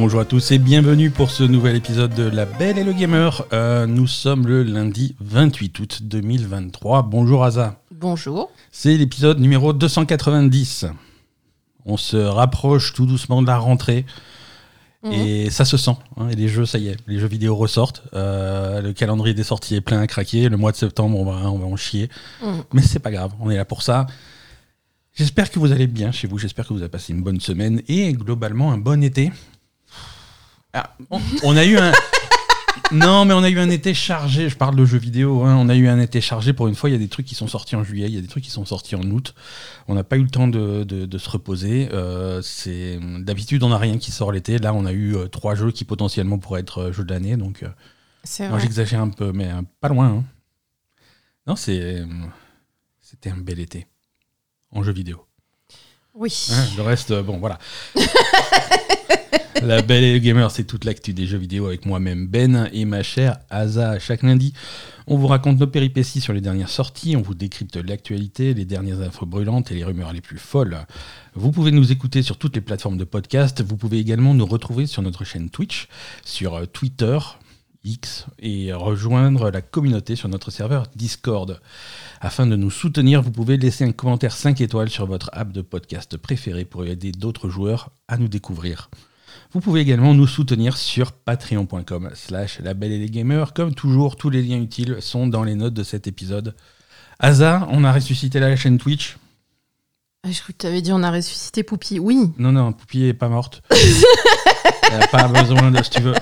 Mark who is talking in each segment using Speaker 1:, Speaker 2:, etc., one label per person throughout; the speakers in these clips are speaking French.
Speaker 1: Bonjour à tous et bienvenue pour ce nouvel épisode de La Belle et le Gamer. Euh, nous sommes le lundi 28 août 2023. Bonjour Aza.
Speaker 2: Bonjour.
Speaker 1: C'est l'épisode numéro 290. On se rapproche tout doucement de la rentrée.
Speaker 2: Mhm.
Speaker 1: Et ça se sent. hein, et les jeux, ça y est, les jeux vidéo ressortent. Euh, le calendrier des sorties est plein à craquer. Le mois de septembre, on va, on va en chier.
Speaker 2: Mhm.
Speaker 1: Mais c'est pas grave, on est là pour ça. J'espère que vous allez bien chez vous. J'espère que vous avez passé une bonne semaine et globalement un bon été. Ah, on, on a eu un. Non, mais on a eu un été chargé. Je parle de jeux vidéo. hein. On a eu un été chargé. Pour une fois, il y a des trucs qui sont sortis en juillet, il y a des trucs qui sont sortis en août. On n'a pas eu le temps de, de- de se reposer. Euh, c'est d'habitude on n'a rien qui sort l'été. Là, on a eu euh, trois jeux qui potentiellement pourraient être euh, jeux de l'année. Donc, non, j'exagère un peu, mais pas loin. hein. Non, c'est c'était un bel été en jeux vidéo.
Speaker 2: Oui.
Speaker 1: Hein, le reste, bon, voilà. La Belle et le Gamer, c'est toute l'actu des jeux vidéo avec moi-même Ben et ma chère Asa. Chaque lundi, on vous raconte nos péripéties sur les dernières sorties, on vous décrypte l'actualité, les dernières infos brûlantes et les rumeurs les plus folles. Vous pouvez nous écouter sur toutes les plateformes de podcast. Vous pouvez également nous retrouver sur notre chaîne Twitch, sur euh, Twitter, X, et rejoindre la communauté sur notre serveur Discord. Afin de nous soutenir, vous pouvez laisser un commentaire 5 étoiles sur votre app de podcast préféré pour aider d'autres joueurs à nous découvrir. Vous pouvez également nous soutenir sur patreon.com slash la belle et les gamers. Comme toujours, tous les liens utiles sont dans les notes de cet épisode. Asa, on a ressuscité la chaîne Twitch.
Speaker 2: Ah, je crois que tu avais dit on a ressuscité Poupie. Oui.
Speaker 1: Non, non, Poupie est pas morte. Elle a pas besoin de, si tu veux.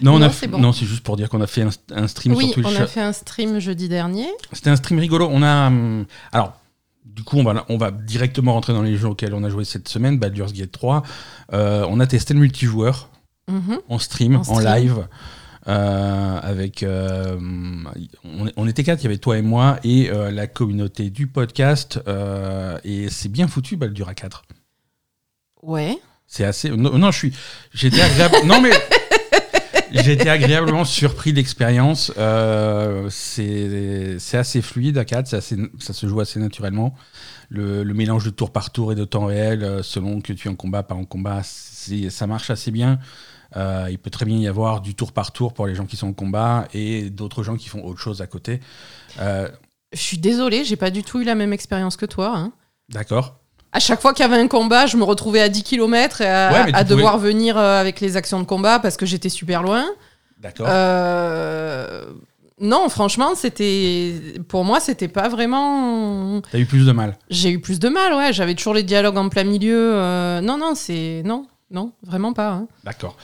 Speaker 1: Non, on
Speaker 2: Non,
Speaker 1: a
Speaker 2: c'est bon.
Speaker 1: non, c'est juste pour dire qu'on a fait un, un stream
Speaker 2: Oui,
Speaker 1: sur Twitch.
Speaker 2: on a fait un stream jeudi dernier.
Speaker 1: C'était un stream rigolo. On a. hum, alors, du coup, on va, on va directement rentrer dans les jeux auxquels on a joué cette semaine Baldur's Gate 3. Euh, on a testé le multijoueur
Speaker 2: Mhm.
Speaker 1: en stream,
Speaker 2: En
Speaker 1: en,
Speaker 2: stream.
Speaker 1: live. euh, avec euh, on, on était quatre, il y avait toi et moi et la communauté du podcast et c'est bien foutu Baldur à 4.
Speaker 2: Ouais.
Speaker 1: C'est assez non, non, je suis j'étais agréable non mais J'étais agréablement surpris de l'expérience. Euh, c'est assez fluide à 4, c'est assez- ça se joue assez naturellement. Le, le mélange de tour par tour et de temps réel, euh, selon que tu es en combat, pas en combat, ça marche assez bien. Euh, il peut très bien y avoir du tour par tour pour les gens qui sont en combat et d'autres gens qui font autre chose à côté. Euh,
Speaker 2: Je suis désolée, j'ai pas du tout eu la même expérience que toi. hein.
Speaker 1: D'accord.
Speaker 2: À chaque fois qu'il y avait un combat, je me retrouvais à 10 km et à,
Speaker 1: Ouais, pouvais-
Speaker 2: devoir venir euh, avec les actions de combat parce que j'étais super loin.
Speaker 1: D'accord.
Speaker 2: Euh, Non, franchement, c'était. Pour moi, c'était pas vraiment.
Speaker 1: T'as eu plus de mal.
Speaker 2: J'ai eu plus de mal, ouais. J'avais toujours les dialogues en plein milieu. euh, Non, non, c'est. Non, non, vraiment pas. hein.
Speaker 1: D'accord.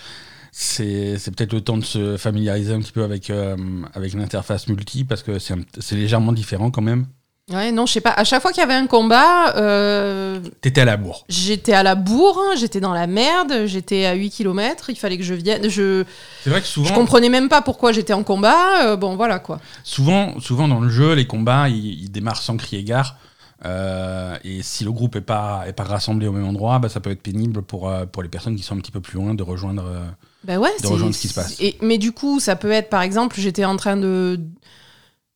Speaker 1: C'est peut-être le temps de se familiariser un petit peu avec, euh, avec l'interface multi parce que c'est légèrement différent quand même.
Speaker 2: Ouais, non, je sais pas. À chaque fois qu'il y avait un combat, euh,
Speaker 1: T'étais à la bourre.
Speaker 2: j'étais à la bourre, j'étais dans la merde, j'étais à 8 km, il fallait que je vienne. Je,
Speaker 1: C'est vrai que
Speaker 2: je
Speaker 1: souvent,
Speaker 2: comprenais même pas pourquoi j'étais en combat. euh, bon, voilà quoi.
Speaker 1: souvent, souvent dans le jeu, les combats, ils, ils démarrent sans crier gare. Euh, et si le groupe est pas, est pas rassemblé au même endroit, bah, ça peut être pénible pour, pour les personnes qui sont un petit peu plus loin de rejoindre.
Speaker 2: Ben ouais,
Speaker 1: de rejoindre ce qui se passe.
Speaker 2: Et, mais du coup, ça peut être, par exemple, j'étais en train de.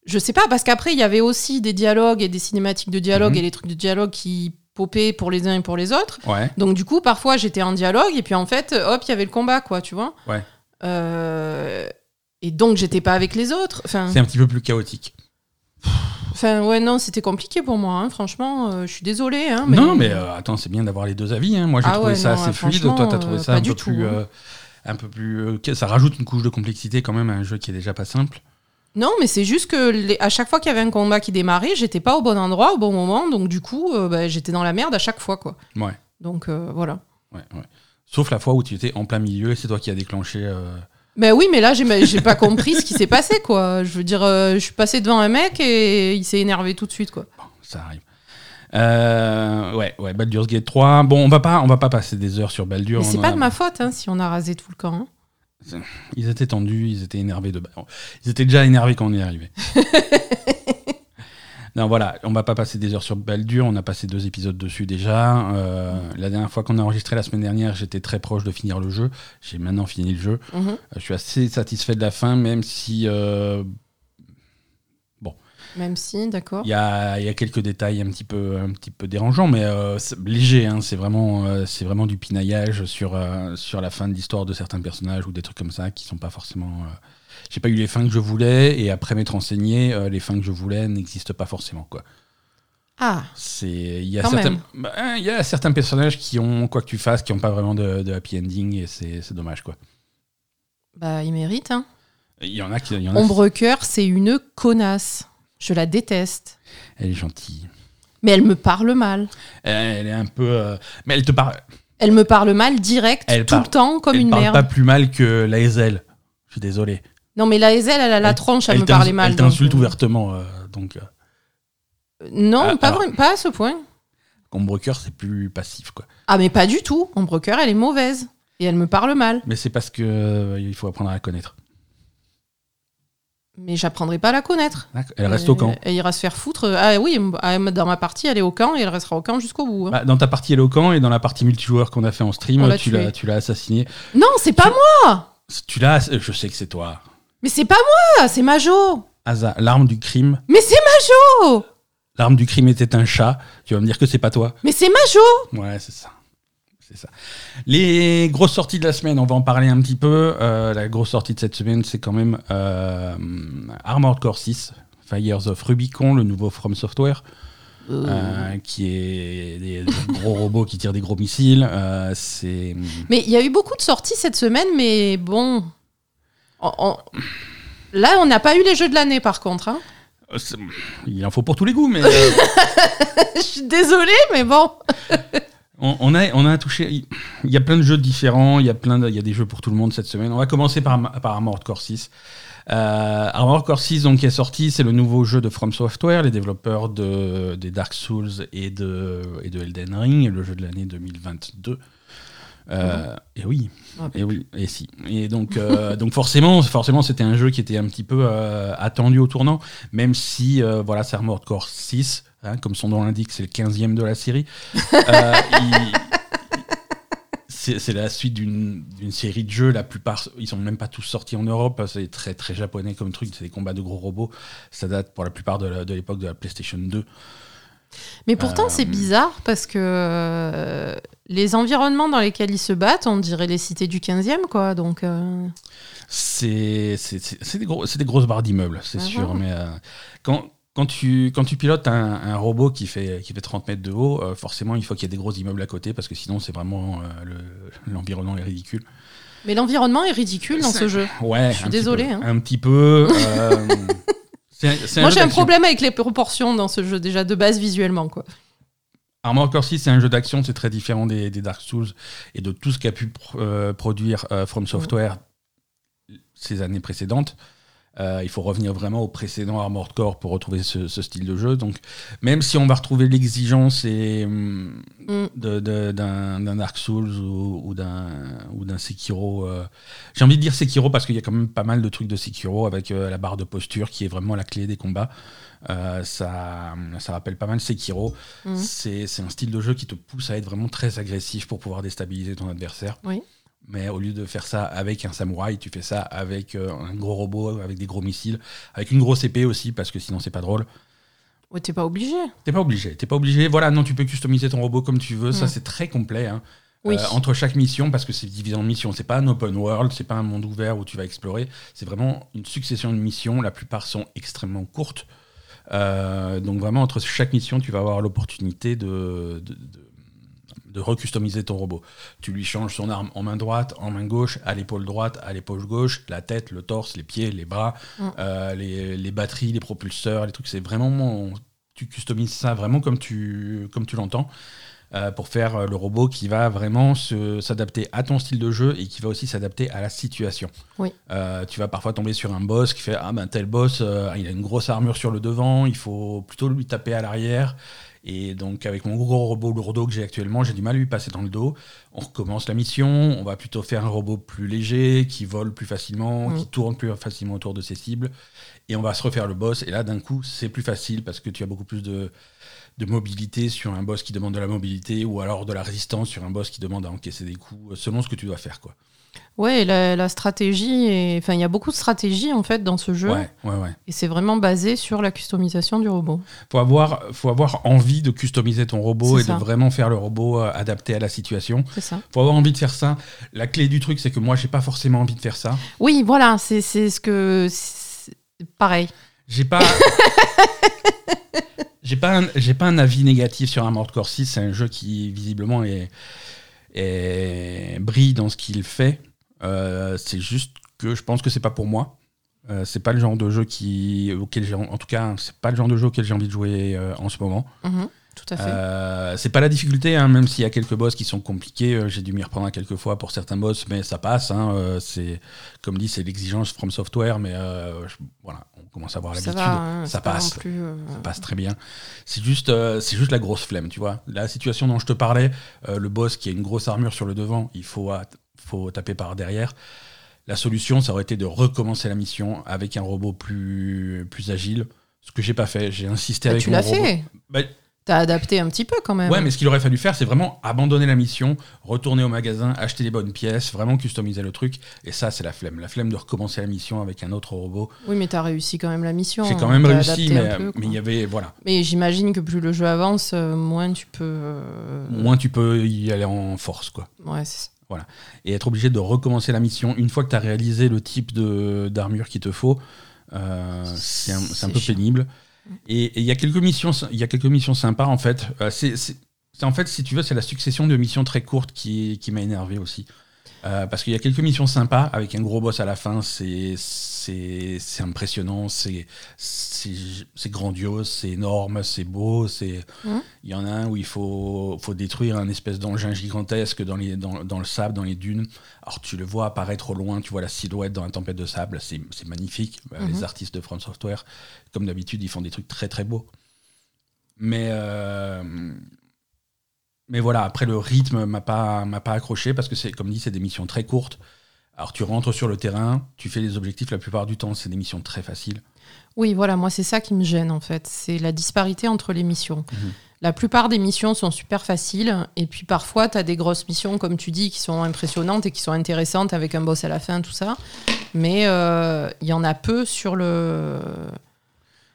Speaker 2: Je sais pas, parce qu'après, il y avait aussi des dialogues et des cinématiques de dialogue
Speaker 1: Mhm.
Speaker 2: et les trucs de dialogue qui popaient pour les uns et pour les autres.
Speaker 1: Ouais.
Speaker 2: Donc, du coup, parfois, j'étais en dialogue et puis en fait, hop, il y avait le combat, quoi, tu vois.
Speaker 1: Ouais.
Speaker 2: Euh, Et donc, j'étais pas avec les autres. Enfin,
Speaker 1: C'est un petit peu plus chaotique.
Speaker 2: enfin ouais, non, c'était compliqué pour moi, hein. franchement. euh, je suis désolée. Hein, mais...
Speaker 1: Non, mais euh, attends, c'est bien d'avoir les deux avis. hein. Moi, j'ai
Speaker 2: Ah
Speaker 1: trouvé
Speaker 2: ouais,
Speaker 1: ça
Speaker 2: non,
Speaker 1: assez fluide. Toi, t'as trouvé ça un
Speaker 2: du
Speaker 1: peu,
Speaker 2: tout,
Speaker 1: plus,
Speaker 2: hein.
Speaker 1: un peu plus. euh, ça rajoute une couche de complexité quand même à un jeu qui est déjà pas simple.
Speaker 2: Non, mais c'est juste que les- à chaque fois qu'il y avait un combat qui démarrait, j'étais pas au bon endroit au bon moment, donc du coup, euh, bah, j'étais dans la merde à chaque fois, quoi.
Speaker 1: Ouais.
Speaker 2: Donc euh, voilà.
Speaker 1: Ouais, ouais. Sauf la fois où tu étais en plein milieu et c'est toi qui as déclenché. euh,
Speaker 2: Ben oui, mais là, j'ai pas compris ce qui s'est passé, quoi. Je veux dire, euh, je suis passé devant un mec et il s'est énervé tout de suite, quoi.
Speaker 1: Bon, ça arrive. Euh, ouais, ouais, Baldur's Gate 3. Bon, on va pas, on va pas passer des heures sur Baldur.
Speaker 2: Mais c'est pas de ma faute hein, si on a rasé tout le camp. hein.
Speaker 1: Ils étaient tendus, ils étaient énervés de. Ils étaient déjà énervés quand on est arrivé. non, voilà, on va pas passer des heures sur Baldur. On a passé deux épisodes dessus déjà. Euh, la dernière fois qu'on a enregistré la semaine dernière, j'étais très proche de finir le jeu. J'ai maintenant fini le jeu.
Speaker 2: Mhm.
Speaker 1: Euh, Je suis assez satisfait de la fin, même si. euh.
Speaker 2: Même si, d'accord.
Speaker 1: Il y a, il y a quelques détails un petit peu, un petit peu dérangeants, mais euh, c'est léger. hein. c'est vraiment, euh, c'est vraiment du pinaillage sur, euh, sur la fin de l'histoire de certains personnages ou des trucs comme ça qui sont pas forcément. euh, J'ai pas eu les fins que je voulais et après m'être renseigné, les fins que je voulais n'existent pas forcément quoi.
Speaker 2: Ah,
Speaker 1: C'est il y a
Speaker 2: Quand
Speaker 1: certains,
Speaker 2: même.
Speaker 1: bah, hein, il y a certains personnages qui ont quoi que tu fasses, qui ont pas vraiment de, de happy ending et c'est dommage quoi.
Speaker 2: bah, il mérite. Hein.
Speaker 1: Il y en a qui, il y en a-
Speaker 2: Ombre Cœur, c'est une connasse. Je la déteste.
Speaker 1: Elle est gentille.
Speaker 2: Mais elle me parle mal.
Speaker 1: Elle, est un peu, euh, mais elle te parle.
Speaker 2: Elle me parle mal direct,
Speaker 1: Elle
Speaker 2: tout
Speaker 1: parle-
Speaker 2: le temps, comme
Speaker 1: elle
Speaker 2: une
Speaker 1: parle
Speaker 2: merde.
Speaker 1: pas plus mal que la Ezel. Je suis désolé.
Speaker 2: Non, mais la Ezel, elle a la tronche à
Speaker 1: elle
Speaker 2: me
Speaker 1: t'ins-
Speaker 2: parler mal.
Speaker 1: Elle t'insulte
Speaker 2: euh,
Speaker 1: ouvertement, euh, donc. euh,
Speaker 2: Non,
Speaker 1: Ah,
Speaker 2: pas,
Speaker 1: alors-
Speaker 2: vrai- pas à ce point.
Speaker 1: Ombre cœur, c'est plus passif, quoi.
Speaker 2: Ah, mais pas du tout. Cœur, elle est mauvaise. Et elle me parle mal.
Speaker 1: Mais c'est parce que euh, il faut apprendre à la connaître.
Speaker 2: Mais j'apprendrai pas à la connaître.
Speaker 1: Elle reste au camp.
Speaker 2: Elle ira se faire foutre. Ah oui, ah, dans ma partie, elle est au camp et elle restera au camp jusqu'au bout. hein.
Speaker 1: Bah, dans ta partie elle est au camp et dans la partie multijoueur qu'on a fait en stream,
Speaker 2: On l'a
Speaker 1: tu l'as, tu l'as assassiné.
Speaker 2: Non, c'est pas moi
Speaker 1: Tu l'as, je sais que c'est toi.
Speaker 2: Mais c'est pas moi C'est Majo
Speaker 1: Asa, l'arme du crime.
Speaker 2: Mais c'est Majo
Speaker 1: L'arme du crime était un chat. Tu vas me dire que c'est pas toi.
Speaker 2: Mais c'est Majo
Speaker 1: Ouais, c'est ça. C'est ça. Les grosses sorties de la semaine, on va en parler un petit peu. Euh, la grosse sortie de cette semaine, c'est quand même euh, Armored Core 6, Fires of Rubicon, le nouveau From Software, euh, qui est des, gros robots qui tirent des gros missiles. Euh, c'est
Speaker 2: Mais il y a eu beaucoup de sorties cette semaine, mais bon. On- on- Là, on n'a pas eu les jeux de l'année par contre. hein.
Speaker 1: il en faut pour tous les goûts, mais euh,
Speaker 2: Je suis désolée, mais bon.
Speaker 1: on, on a on a touché. Il y a plein de jeux différents. Il y a plein de- il y a des jeux pour tout le monde cette semaine. On va commencer par par Armored Core 6. Euh, Armored Core 6 donc, qui est sorti, c'est le nouveau jeu de From Software, les développeurs de, des Dark Souls et de, et de Elden Ring, le jeu de l'année 2022. Euh, Et oui,
Speaker 2: Ah,
Speaker 1: et oui, et si. Et donc, euh, donc forcément, forcément, c'était un jeu qui était un petit peu euh, attendu au tournant, même si, voilà, c'est Armored Core 6, hein, comme son nom l'indique, c'est le 15e de la série. Euh, il- c'est la suite d'une série de jeux. La plupart, ils sont même pas tous sortis en Europe. C'est très très japonais comme truc. C'est des combats de gros robots. Ça date pour la plupart de l'époque de la PlayStation 2.
Speaker 2: Mais pourtant,
Speaker 1: Euh,
Speaker 2: c'est bizarre parce que euh, les environnements dans lesquels ils se battent, on dirait les cités du 15e, quoi. Donc, euh,
Speaker 1: C'est c'est- c'est- c'est des, gros- des grosses barres d'immeubles, c'est
Speaker 2: Ah
Speaker 1: sûr.
Speaker 2: bon?
Speaker 1: Mais euh, quand, quand, tu, quand tu pilotes un, un robot qui fait, qui fait 30 mètres de haut, euh, forcément, il faut qu'il y ait des gros immeubles à côté parce que sinon, c'est vraiment euh, le- l'environnement est ridicule.
Speaker 2: Mais l'environnement est ridicule dans
Speaker 1: C'est-
Speaker 2: ce jeu.
Speaker 1: Ouais,
Speaker 2: Je suis
Speaker 1: peu,
Speaker 2: hein.
Speaker 1: Un petit peu. euh, c'est- c'est
Speaker 2: Moi, j'ai un problème avec les proportions dans ce jeu, déjà de base visuellement, quoi.
Speaker 1: Armored Core 6, c'est un jeu d'action, c'est très différent des, des Dark Souls et de tout ce qu'a pu pr- euh, produire euh, From Software ces années précédentes. Euh, il faut revenir vraiment au précédent Armored Core pour retrouver ce, ce style de jeu. Donc, même si on va retrouver l'exigence et, hum,
Speaker 2: Mm.
Speaker 1: d'un Dark Souls ou, ou d'un ou d'un Sekiro, euh, j'ai envie de dire Sekiro parce qu'il y a quand même pas mal de trucs de Sekiro avec euh, la barre de posture qui est vraiment la clé des combats. Ça, ça rappelle pas mal Sekiro. C'est c'est un style de jeu qui te pousse à être vraiment très agressif pour pouvoir déstabiliser ton adversaire.
Speaker 2: Oui.
Speaker 1: Mais au lieu de faire ça avec un samouraï, tu fais ça avec euh, un gros robot, avec des gros missiles, avec une grosse épée aussi, parce que sinon c'est pas drôle.
Speaker 2: Ouais, t'es pas obligé.
Speaker 1: T'es pas obligé, t'es pas obligé. Voilà, non, tu peux customiser ton robot comme tu veux. Ça, c'est très complet. hein.
Speaker 2: Oui.
Speaker 1: Euh, entre chaque mission, parce que c'est divisé en missions. C'est pas un open world, c'est pas un monde ouvert où tu vas explorer. C'est vraiment une succession de missions. La plupart sont extrêmement courtes. Euh, donc vraiment, entre chaque mission, tu vas avoir l'opportunité de, de, de- de recustomiser ton robot. Tu lui changes son arme en main droite, en main gauche, à l'épaule droite, à l'épaule gauche, la tête, le torse, les pieds, les bras,
Speaker 2: Mm.
Speaker 1: euh, les, les batteries, les propulseurs, les trucs. C'est vraiment... Tu customises ça vraiment comme tu, comme tu l'entends. euh, pour faire euh, le robot qui va vraiment s'adapter à ton style de jeu et qui va aussi s'adapter à la situation.
Speaker 2: Oui.
Speaker 1: Euh, tu vas parfois tomber sur un boss qui fait Ah ben tel boss, euh, il a une grosse armure sur le devant, il faut plutôt lui taper à l'arrière. Et donc avec mon gros robot lourdeau que j'ai actuellement, j'ai du mal à lui passer dans le dos. On recommence la mission, on va plutôt faire un robot plus léger, qui vole plus facilement,
Speaker 2: Mm.
Speaker 1: qui tourne plus facilement autour de ses cibles. Et on va se refaire le boss. Et là d'un coup, c'est plus facile parce que tu as beaucoup plus de de mobilité sur un boss qui demande de la mobilité ou alors de la résistance sur un boss qui demande à encaisser des coups, selon ce que tu dois faire. quoi.
Speaker 2: Ouais, la, la stratégie, enfin, il y a beaucoup de stratégie en fait dans ce jeu,
Speaker 1: Ouais, ouais, ouais.
Speaker 2: et c'est vraiment basé sur la customisation du robot.
Speaker 1: Faut avoir, faut avoir envie de customiser ton robot et
Speaker 2: ça.
Speaker 1: de vraiment faire le robot euh, adapté à la situation.
Speaker 2: C'est ça.
Speaker 1: Faut avoir envie de faire ça. La clé du truc, c'est que moi, j'ai pas forcément envie de faire ça.
Speaker 2: Oui, voilà, c'est c'est ce que. Pareil.
Speaker 1: J'ai pas. j'ai pas, un, j'ai pas un avis négatif sur Armored Core 6. C'est un jeu qui, visiblement, est, est- brille dans ce qu'il fait. Euh, c'est juste que je pense que c'est pas pour moi. Euh, c'est pas le genre de jeu qui, auquel j'ai, en tout cas, c'est pas le genre de jeu auquel j'ai envie de jouer euh, en ce moment.
Speaker 2: Mhm, tout à fait.
Speaker 1: Euh, c'est pas la difficulté, hein, même s'il y a quelques boss qui sont compliqués. j'ai dû m'y reprendre quelques fois pour certains boss, mais ça passe. hein, c'est comme dit, c'est l'exigence from software, mais je- voilà, on commence à avoir
Speaker 2: ça
Speaker 1: l'habitude.
Speaker 2: va, hein,
Speaker 1: ça
Speaker 2: pas
Speaker 1: passe.
Speaker 2: plus,
Speaker 1: Ça passe très bien. C'est juste, c'est juste la grosse flemme, tu vois. La situation dont je te parlais, le boss qui a une grosse armure sur le devant, il faut, at- faut taper par derrière. La solution, ça aurait été de recommencer la mission avec un robot plus, plus agile. Ce que j'ai pas fait, j'ai insisté
Speaker 2: bah,
Speaker 1: avec
Speaker 2: tu
Speaker 1: mon
Speaker 2: l'as
Speaker 1: robot.
Speaker 2: fait.
Speaker 1: Bah,
Speaker 2: T'as adapté un petit peu quand même.
Speaker 1: Ouais, mais ce qu'il aurait fallu faire, c'est vraiment abandonner la mission, retourner au magasin, acheter les bonnes pièces, vraiment customiser le truc. Et ça, c'est la flemme. La flemme de recommencer la mission avec un autre robot.
Speaker 2: Oui, mais t'as réussi quand même la mission.
Speaker 1: J'ai quand
Speaker 2: hein,
Speaker 1: même
Speaker 2: t'as
Speaker 1: réussi, mais il y avait. Voilà.
Speaker 2: Mais j'imagine que plus le jeu avance, euh, moins tu peux. euh,
Speaker 1: Moins tu peux y aller en force, quoi.
Speaker 2: Ouais, c'est ça.
Speaker 1: Et être obligé de recommencer la mission une fois que tu as réalisé le type d'armure qu'il te faut, euh, c'est un, peu
Speaker 2: chiant.
Speaker 1: pénible. Et il y a quelques missions, il y a quelques missions sympas en fait. Euh, c'est- en fait, si tu veux, c'est la succession de missions très courtes qui, qui m'a énervé aussi. Euh, parce qu'il y a quelques missions sympas avec un gros boss à la fin, c'est impressionnant, c'est grandiose, c'est énorme, c'est beau,
Speaker 2: Mhm.
Speaker 1: il y en a un où il faut faut détruire un espèce d'engin gigantesque dans les dans, dans le sable, dans les dunes. Alors tu le vois apparaître au loin, tu vois la silhouette dans la tempête de sable, c'est magnifique. Euh,
Speaker 2: Mhm.
Speaker 1: Les artistes de From Software, comme d'habitude, ils font des trucs très très beaux. Mais euh, mais voilà, après le rythme m'a pas m'a pas accroché parce que c'est comme dit, c'est des missions très courtes. Alors tu rentres sur le terrain, tu fais les objectifs la plupart du temps, c'est des missions très faciles.
Speaker 2: Oui, voilà, moi c'est ça qui me gêne en fait. C'est la disparité entre les missions.
Speaker 1: Mhm.
Speaker 2: La plupart des missions sont super faciles, et puis parfois tu as des grosses missions, comme tu dis, qui sont impressionnantes et qui sont intéressantes avec un boss à la fin, tout ça. Mais euh, il y en a peu sur le.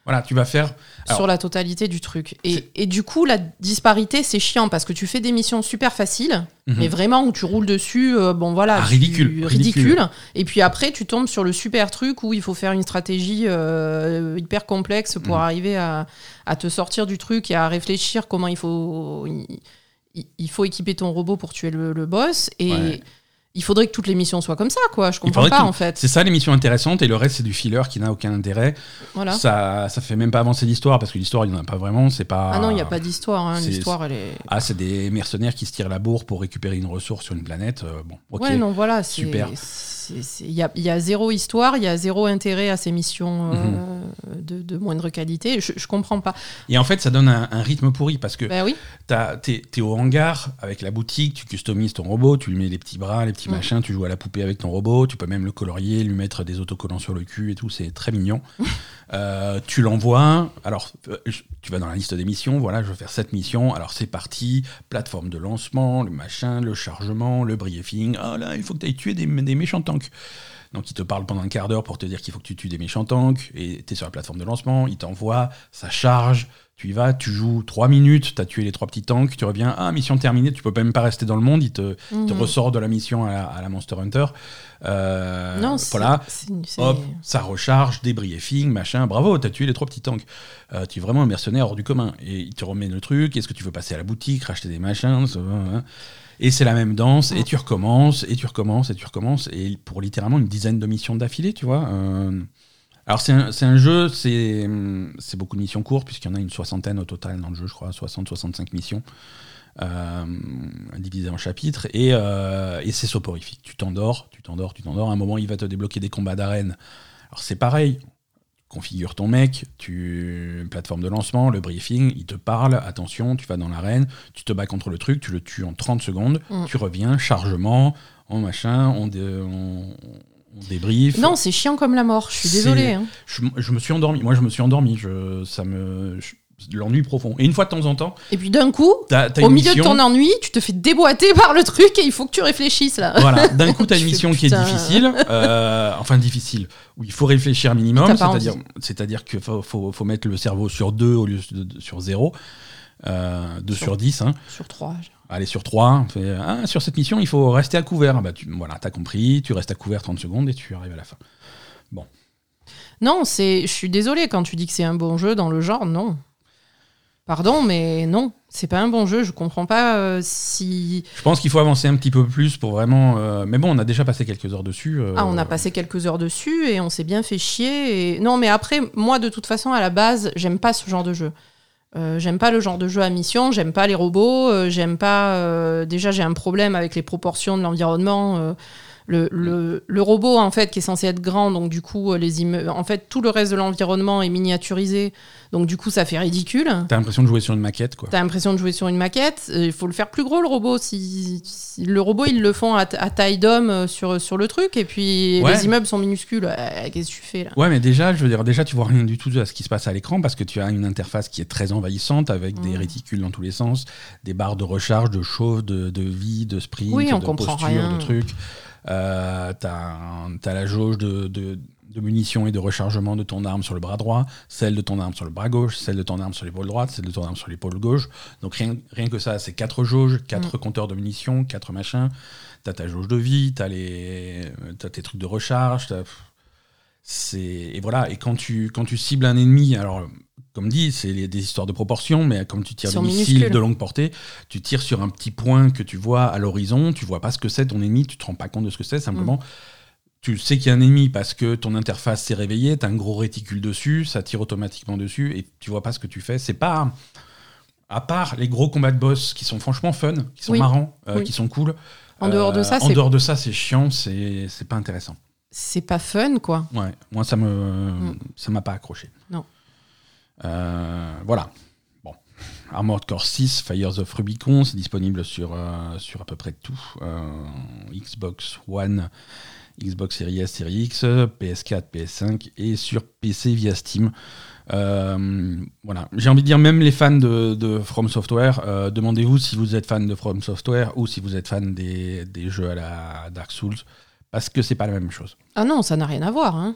Speaker 1: Voilà, tu vas faire Alors-
Speaker 2: sur la totalité du truc. Et, et du coup, la disparité, c'est chiant parce que tu fais des missions super faciles,
Speaker 1: Mhm.
Speaker 2: mais vraiment où tu roules dessus, euh, bon voilà,
Speaker 1: Ah,
Speaker 2: tu-
Speaker 1: ridicule, ridicule.
Speaker 2: Et puis après, tu tombes sur le super truc où il faut faire une stratégie euh, hyper complexe pour
Speaker 1: Mhm.
Speaker 2: arriver à, à te sortir du truc et à réfléchir comment il faut, il, il faut équiper ton robot pour tuer le, le boss. Et
Speaker 1: Ouais.
Speaker 2: Il faudrait que toutes les missions soient comme ça, quoi. Je comprends pas en fait.
Speaker 1: C'est ça les missions intéressantes et le reste c'est du filler qui n'a aucun intérêt.
Speaker 2: Voilà.
Speaker 1: Ça, ça fait même pas avancer l'histoire parce que l'histoire il n'y en a pas vraiment. C'est pas.
Speaker 2: Ah non, il n'y a pas d'histoire. hein. L'histoire, elle est.
Speaker 1: Ah, c'est des mercenaires qui se tirent la bourre pour récupérer une ressource sur une planète. euh, bon, ok.
Speaker 2: Ouais, non, voilà.
Speaker 1: super.
Speaker 2: Il y a, il y a zéro histoire, il y a zéro intérêt à ces missions
Speaker 1: Mhm.
Speaker 2: euh, de, de moindre qualité. Je, je comprends pas.
Speaker 1: Et en fait, ça donne un, un rythme pourri parce que
Speaker 2: Ben oui,
Speaker 1: t'es es au hangar avec la boutique, tu customises ton robot, tu lui mets les petits bras, les petits
Speaker 2: Mm.
Speaker 1: machins, tu joues à la poupée avec ton robot, tu peux même le colorier, lui mettre des autocollants sur le cul et tout, c'est très mignon. Euh, tu l'envoies, alors euh, tu vas dans la liste des missions, voilà, je veux faire cette mission, alors c'est parti, plateforme de lancement, le machin, le chargement, le briefing, ah là, il faut que tu ailles tuer des méchants tanks. Donc il te parle pendant un quart d'heure pour te dire qu'il faut que tu tues des méchants tanks, et tu es sur la plateforme de lancement, il t'envoie, ça charge, tu y vas, tu joues 3 minutes, tu as tué les trois petits tanks, tu reviens, ah, mission terminée, tu peux même pas rester dans le monde, il te, il te
Speaker 2: Mhm.
Speaker 1: ressort de la mission à la, à la Monster Hunter. Euh,
Speaker 2: non, c'est-
Speaker 1: voilà, hop, ça recharge, débriefing, machin, bravo, t'as tué les trois petits tanks. Euh, tu es vraiment un mercenaire hors du commun. Et il te remet le truc, est-ce que tu veux passer à la boutique, racheter des machins ça, hein. Et c'est la même danse, et tu recommences, et tu recommences, et tu recommences, et pour littéralement une dizaine de missions d'affilée, tu vois. Euh, alors c'est un, un jeu, c'est beaucoup de missions courtes, puisqu'il y en a une soixantaine au total dans le jeu, je crois, 60-65 missions, euh, divisées en chapitres, et, euh, et c'est soporifique. Tu t'endors, tu t'endors, tu t'endors, à un moment il va te débloquer des combats d'arène. Alors c'est pareil, configure ton mec, tu plateforme de lancement, le briefing, il te parle, attention, tu vas dans l'arène, tu te bats contre le truc, tu le tues en 30 secondes,
Speaker 2: Mm.
Speaker 1: tu reviens, chargement, en machin, on, dé- on, on débrief.
Speaker 2: Non, c'est chiant comme la mort. Je suis désolée. hein.
Speaker 1: Je, je me suis endormi. Moi, je me suis endormi. Je, ça me, je- l'ennui profond. Et une fois de temps en temps,
Speaker 2: Et puis d'un coup,
Speaker 1: as
Speaker 2: au milieu de ton ennui, tu te fais déboîter par le truc et il faut que tu réfléchisses là.
Speaker 1: Voilà, d'un coup, tu as une mission qui est difficile, euh, enfin difficile, où il faut réfléchir minimum, c'est-à-dire qu'il faut, faut, faut mettre le cerveau sur 2 au lieu de, de- sur 0, euh, 2
Speaker 2: Sur-
Speaker 1: sur 10. Hein.
Speaker 2: Sur trois.
Speaker 1: Allez, sur 3, ah, sur cette mission, il faut rester à couvert. Bah, tu, voilà, t'as compris, tu restes à couvert 30 secondes et tu arrives à la fin.
Speaker 2: Non, c'est. Je suis désolée quand tu dis que c'est un bon jeu dans le genre, non. Pardon, mais non, c'est pas un bon jeu. Je comprends pas euh, si.
Speaker 1: Je pense qu'il faut avancer un petit peu plus pour vraiment. euh, mais bon, on a déjà passé quelques heures dessus. euh,
Speaker 2: Ah, on a passé quelques heures dessus et on s'est bien fait chier. Et... Non, mais après, moi, de toute façon, à la base, j'aime pas ce genre de jeu. Euh, j'aime pas le genre de jeu à mission, j'aime pas les robots, euh, j'aime pas. euh, déjà, j'ai un problème avec les proportions de l'environnement. euh, le, le, le robot, en fait, qui est censé être grand, donc du coup, euh, les en fait, tout le reste de l'environnement est miniaturisé, donc du coup, ça fait ridicule.
Speaker 1: T'as l'impression de jouer sur une maquette, quoi.
Speaker 2: T'as l'impression de jouer sur une maquette. euh, Il faut le faire plus gros, le robot. Si, si- le robot, ils le font à, à taille d'homme euh, sur, sur le truc. Et puis,
Speaker 1: Ouais.
Speaker 2: les immeubles sont minuscules. Euh, Qu'est-ce que tu fais là?
Speaker 1: Ouais, mais déjà, je veux dire, déjà, tu vois rien du tout de ce qui se passe à l'écran parce que tu as une interface qui est très envahissante avec des réticules dans tous les sens, des barres de recharge, de chauffe, de, de vie, de sprint,
Speaker 2: Oui, on
Speaker 1: de
Speaker 2: comprend
Speaker 1: posture,
Speaker 2: rien.
Speaker 1: de trucs. Euh, t'as, la jauge de, de- de munitions et de rechargement de ton arme sur le bras droit, celle de ton arme sur le bras gauche, celle de ton arme sur l'épaule droite, celle de ton arme sur l'épaule gauche. Donc rien, rien que ça, c'est quatre jauges, quatre
Speaker 2: Mm.
Speaker 1: compteurs de munitions, quatre machins. T'as ta jauge de vie, t'as, les, t'as tes trucs de recharge, t'as- et voilà et quand tu quand tu cibles un ennemi alors comme dit c'est des histoires de proportions mais comme tu tires des missiles de longue portée tu tires sur un petit point que tu vois à l'horizon tu vois pas ce que c'est ton ennemi tu te rends pas compte de ce que c'est simplement tu sais qu'il y a un ennemi parce que ton interface s'est réveillée t'as un gros réticule dessus ça tire automatiquement dessus et tu vois pas ce que tu fais c'est pas à part les gros combats de boss qui sont franchement fun qui sont
Speaker 2: Oui.
Speaker 1: marrants euh,
Speaker 2: Oui.
Speaker 1: qui sont cool
Speaker 2: En dehors de
Speaker 1: euh,
Speaker 2: ça,
Speaker 1: en
Speaker 2: c'est-
Speaker 1: dehors de ça c'est chiant c'est c'est pas intéressant
Speaker 2: C'est pas fun, quoi.
Speaker 1: Ouais, moi ça me
Speaker 2: Mm.
Speaker 1: ça m'a pas accroché.
Speaker 2: Non.
Speaker 1: Euh, voilà. Bon. Armored Core 6, Fires of Rubicon, c'est disponible sur, euh, sur à peu près tout. Euh, Xbox One, Xbox Series S, Series X, PS4, PS5 et sur PC via Steam. Voilà. J'ai envie de dire, même les fans de, de From Software, demandez-vous si vous êtes fan de From Software ou si vous êtes fan des, des jeux à la Dark Souls, parce que c'est pas la même chose.
Speaker 2: Ah non, ça n'a rien à voir. Hein.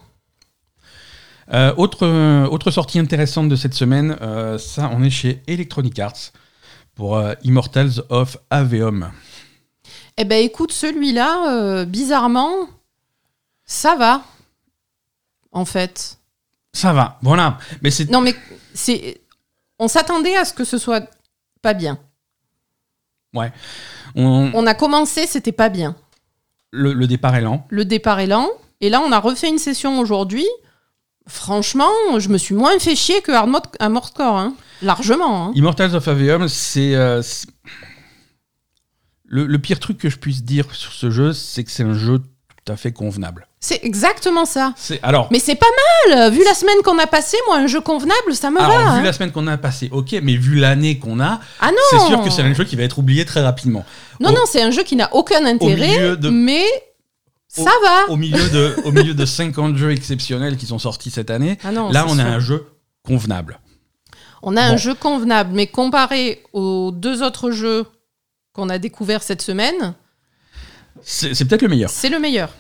Speaker 1: Euh, autre, euh, autre sortie intéressante de cette semaine, euh, ça on est chez Electronic Arts pour euh, Immortals of Aveum.
Speaker 2: Eh ben, écoute, celui-là, bizarrement, ça va. En fait.
Speaker 1: Ça va, voilà. Mais c'est
Speaker 2: Non, mais c'est. On s'attendait à ce que ce soit pas bien.
Speaker 1: on-
Speaker 2: On a commencé, c'était pas bien.
Speaker 1: Le, le départ est lent.
Speaker 2: Le départ est lent. Et là, on a refait une session aujourd'hui. Franchement, je me suis moins fait chier que Armored, Armored Core. hein. Largement. hein.
Speaker 1: Immortals of Aveum, c'est euh, le pire truc que je puisse dire sur ce jeu, c'est que c'est un jeu tout à fait convenable.
Speaker 2: C'est exactement ça.
Speaker 1: C'est alors.
Speaker 2: Mais c'est pas mal. Vu la semaine qu'on a passée, moi, un jeu convenable, ça me
Speaker 1: alors,
Speaker 2: va.
Speaker 1: vu
Speaker 2: hein.
Speaker 1: la semaine qu'on a passée, ok, mais vu l'année qu'on a,
Speaker 2: Ah non
Speaker 1: c'est sûr que c'est un jeu qui va être oublié très rapidement.
Speaker 2: Non,
Speaker 1: Au-
Speaker 2: non, c'est un jeu qui n'a aucun intérêt,
Speaker 1: de-
Speaker 2: mais
Speaker 1: Au-
Speaker 2: ça va.
Speaker 1: Au milieu, de, au milieu de 50 jeux exceptionnels qui sont sortis cette année,
Speaker 2: Ah non,
Speaker 1: là on a
Speaker 2: sûr.
Speaker 1: un jeu convenable.
Speaker 2: On a
Speaker 1: Bon.
Speaker 2: un jeu convenable, mais comparé aux deux autres jeux qu'on a découverts cette semaine,
Speaker 1: C'est peut-être le meilleur.
Speaker 2: c'est le meilleur.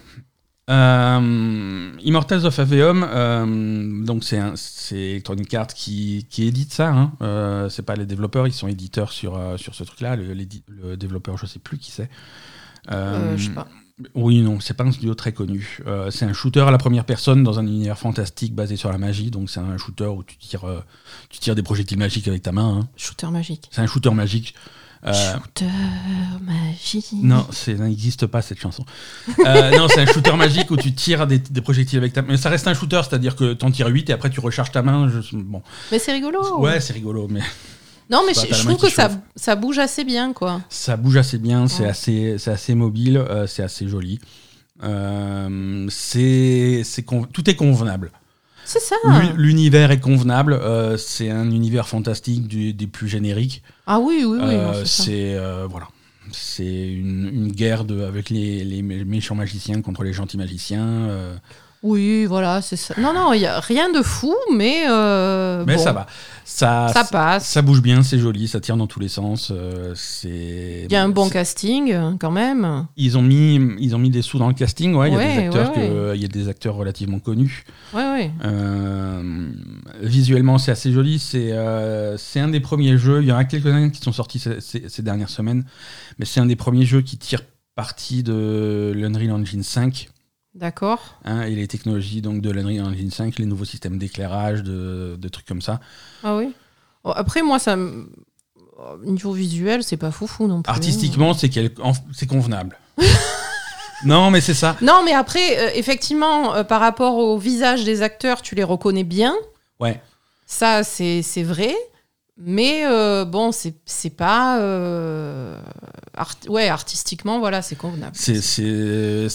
Speaker 1: Euh, Immortals of Aveum, euh, donc c'est un- c'est Electronic Arts qui, qui édite ça. Hein. Euh, c'est pas les développeurs, ils sont éditeurs sur, euh, sur ce truc-là. Le, développeur, je sais plus qui c'est.
Speaker 2: Je sais pas.
Speaker 1: Oui, non, c'est pas un studio très connu. Euh, c'est un shooter à la première personne dans un univers fantastique basé sur la magie. Donc c'est un shooter où tu tires, euh, tu tires des projectiles magiques avec ta main. hein.
Speaker 2: Shooter magique.
Speaker 1: C'est un shooter magique. Euh,
Speaker 2: Shooter magique.
Speaker 1: non, c'est- ça n'existe pas cette chanson. Euh, non, c'est un shooter magique où tu tires des, des projectiles avec ta main. Mais ça reste un shooter, c'est-à-dire que t'en tires 8 et après tu recharges ta main. Je- bon.
Speaker 2: Mais c'est rigolo.
Speaker 1: Ouais, c'est rigolo, mais
Speaker 2: Non, mais je, trouve que ça, ça bouge assez bien, quoi.
Speaker 1: ça bouge assez bien, c'est
Speaker 2: Ouais.
Speaker 1: assez, c'est assez mobile, euh, c'est assez joli. Euh, c'est, tout est convenable.
Speaker 2: C'est ça.
Speaker 1: L'u- L'univers est convenable. euh, c'est un univers fantastique du- des plus génériques.
Speaker 2: Ah oui, oui, oui.
Speaker 1: Euh,
Speaker 2: c'est
Speaker 1: euh, voilà, c'est une, une guerre de, avec les, les mé- méchants magiciens contre les gentils magiciens.
Speaker 2: Oui, voilà, c'est ça. Non, non, il y a rien de fou, mais. euh,
Speaker 1: Mais
Speaker 2: bon,
Speaker 1: ça va. Ça,
Speaker 2: Ça passe.
Speaker 1: Ça bouge bien, c'est joli, ça tire dans tous les sens. euh, c'est.
Speaker 2: Il y a un bon casting, quand même.
Speaker 1: Ils ont mis, ils ont mis des sous dans le casting. Ouais, il y a des acteurs
Speaker 2: ouais, ouais.
Speaker 1: y a des acteurs relativement connus.
Speaker 2: Ouais, ouais.
Speaker 1: Euh, visuellement, c'est assez joli. C'est c'est un des premiers jeux. Il y en a quelques-uns qui sont sortis ces, ces- ces dernières semaines, mais c'est un des premiers jeux qui tire parti de l'Unreal Engine 5
Speaker 2: D'accord.
Speaker 1: hein, et les technologies donc de l'Unreal Engine 5, les nouveaux systèmes d'éclairage, de, de trucs comme ça.
Speaker 2: Ah oui. Bon, après, moi, ça. niveau visuel, c'est pas foufou non plus.
Speaker 1: Artistiquement, c'est quel- c'est convenable. non, mais c'est ça.
Speaker 2: Non, mais après, euh, effectivement, euh, par rapport au visage des acteurs, tu les reconnais bien.
Speaker 1: Ouais.
Speaker 2: Ça, c'est c'est vrai. Mais euh, bon, c'est c'est pas. euh, art- ouais, artistiquement, voilà, c'est convenable.
Speaker 1: C'est c'est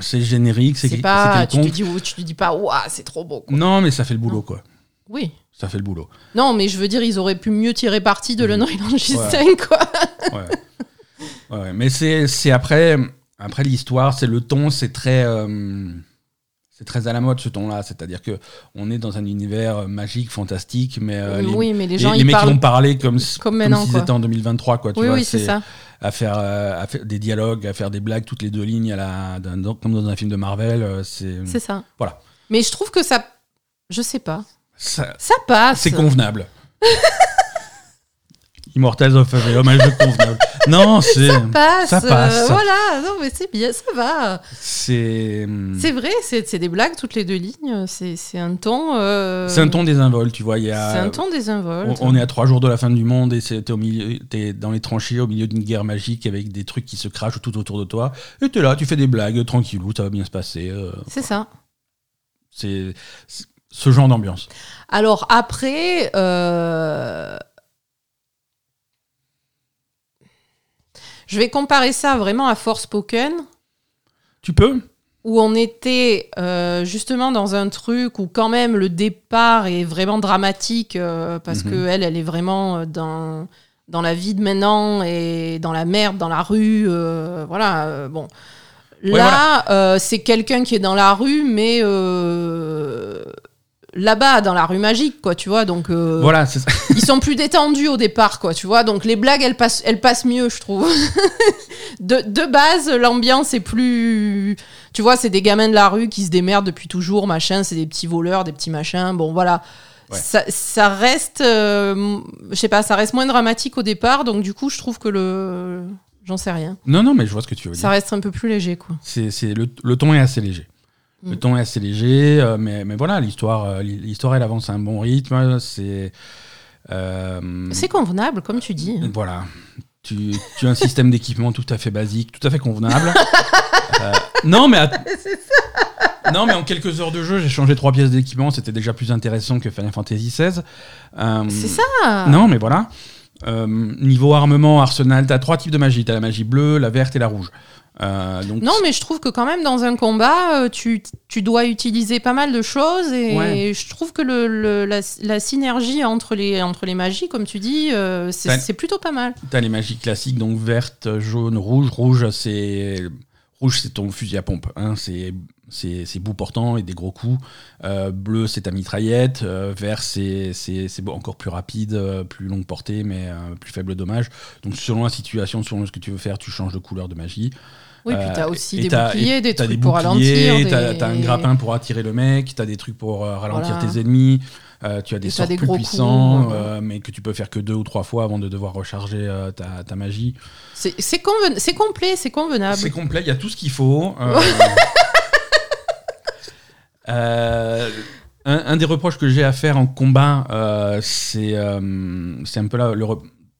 Speaker 1: c'est générique, c'est
Speaker 2: C'est pas. Tu te, dis, tu te dis pas, waouh, c'est trop beau. quoi.
Speaker 1: Non, mais ça fait le boulot, quoi.
Speaker 2: Oui.
Speaker 1: Ça fait le boulot.
Speaker 2: Non, mais je veux dire, ils auraient pu mieux tirer parti de l'Unreal Engine
Speaker 1: Ouais.
Speaker 2: 5, quoi.
Speaker 1: Ouais. Ouais, ouais. Mais c'est c'est après, après l'histoire, c'est le ton, c'est très, euh, c'est très à la mode ce ton-là. C'est-à-dire que on est dans un univers euh, magique, fantastique, mais euh, les,
Speaker 2: oui, mais les
Speaker 1: les-
Speaker 2: gens,
Speaker 1: les mecs
Speaker 2: parlent
Speaker 1: vont parler comme,
Speaker 2: comme
Speaker 1: comme s'ils étaient en 2023, quoi. Tu
Speaker 2: Oui,
Speaker 1: vois,
Speaker 2: oui, c'est ça.
Speaker 1: À faire, euh, à faire des dialogues, à faire des blagues toutes les deux lignes, à la, d'un- dans- comme dans un film de Marvel. euh, C'est
Speaker 2: C'est ça.
Speaker 1: Voilà.
Speaker 2: Mais je trouve que ça. Je sais pas.
Speaker 1: ça-
Speaker 2: Ça passe.
Speaker 1: c'est convenable. Immortals of Aveum, un jeu convenable. Non, c'est
Speaker 2: passe.
Speaker 1: Ça passe.
Speaker 2: euh, voilà, non, mais c'est bien, ça va.
Speaker 1: c'est
Speaker 2: C'est vrai, c'est des blagues toutes les deux lignes. C'est un ton. euh,
Speaker 1: c'est un ton désinvolte, tu vois. A,
Speaker 2: C'est un ton désinvolte.
Speaker 1: On, on est à trois jours de la fin du monde et t'es dans les tranchées au milieu d'une guerre magique avec des trucs qui se crachent tout autour de toi. Et t'es là, tu fais des blagues tranquillou, ça va bien se passer. euh,
Speaker 2: C'est ça.
Speaker 1: c'est c'est ce genre d'ambiance.
Speaker 2: Alors après, euh, je vais comparer ça vraiment à Forspoken,
Speaker 1: Tu peux
Speaker 2: où on était euh, justement dans un truc où quand même le départ est vraiment dramatique euh, parce
Speaker 1: Mhm.
Speaker 2: que elle, elle est vraiment euh, dans dans la vie de maintenant et dans la merde, dans la rue, euh, voilà. bon, là, c'est quelqu'un qui est dans la rue, mais là-bas, dans la rue magique, quoi, tu vois. Donc, euh,
Speaker 1: Voilà, c'est ça.
Speaker 2: ils sont plus détendus au départ, quoi, tu vois. Donc les blagues, elles passent, elles passent mieux, je trouve. de, de base, l'ambiance est plus. Tu vois, c'est des gamins de la rue qui se démerdent depuis toujours, machin. C'est des petits voleurs, des petits machins. Bon, voilà.
Speaker 1: Ouais.
Speaker 2: Ça, ça reste. euh, je sais pas, ça reste moins dramatique au départ. Donc du coup, je trouve que le. J'en sais rien.
Speaker 1: Non, non, mais je vois ce que tu veux
Speaker 2: Ça
Speaker 1: dire.
Speaker 2: reste un peu plus léger, quoi.
Speaker 1: C'est, c'est- le, le ton est assez léger. Le ton est assez léger, euh, mais, mais voilà, l'histoire, euh, l'histoire, elle avance à un bon rythme. C'est. euh,
Speaker 2: C'est convenable, comme tu dis.
Speaker 1: Voilà. Tu, tu as un système d'équipement tout à fait basique, tout à fait convenable. Euh, non, mais att- non, mais en quelques heures de jeu, j'ai changé trois pièces d'équipement. C'était déjà plus intéressant que Final Fantasy XVI. Euh,
Speaker 2: C'est ça.
Speaker 1: Non, mais voilà. Euh, niveau armement, arsenal, t'as trois types de magie. T'as la magie bleue, la verte et la rouge. Euh, donc
Speaker 2: Non, mais je trouve que quand même dans un combat, euh, tu, tu dois utiliser pas mal de choses et
Speaker 1: Ouais.
Speaker 2: je trouve que le, le- la, la synergie entre les, entre les magies, comme tu dis, euh, c'est plutôt pas mal.
Speaker 1: T'as les magies classiques, donc verte, jaune, rouge. Rouge, c'est rouge, c'est ton fusil à pompe. Hein, c'est c'est c'est bout portant et des gros coups. Euh, bleu, c'est ta mitraillette. Euh, vert, c'est c'est c'est bon, encore plus rapide, euh, plus longue portée, mais euh, plus faible dommage. Donc selon la situation, selon ce que tu veux faire, tu changes de couleur de magie.
Speaker 2: Oui,
Speaker 1: Euh,
Speaker 2: puis t'as aussi des boucliers, des trucs
Speaker 1: des
Speaker 2: pour ralentir.
Speaker 1: T'as un grappin pour attirer le mec, t'as des trucs pour euh, ralentir tes ennemis. euh, tu as des sorts
Speaker 2: des
Speaker 1: plus puissants,
Speaker 2: coups,
Speaker 1: euh, mais que tu peux faire que deux ou trois fois avant de devoir recharger euh, ta, ta magie.
Speaker 2: C'est complet, c'est convenable.
Speaker 1: C'est complet, il y a tout ce qu'il faut. euh, euh, un, un des reproches que j'ai à faire en combat, euh, c'est euh, un peu là le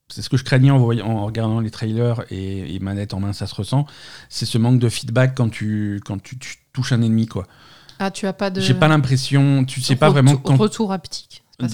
Speaker 1: c'est ce que je craignais en, voyant- en regardant les trailers et, et manette en main, ça se ressent. C'est ce manque de feedback quand tu quand tu, tu touches un ennemi quoi.
Speaker 2: Ah, tu as pas de.
Speaker 1: J'ai pas l'impression, tu sais pas vraiment quand
Speaker 2: Retour haptique.
Speaker 1: Euh,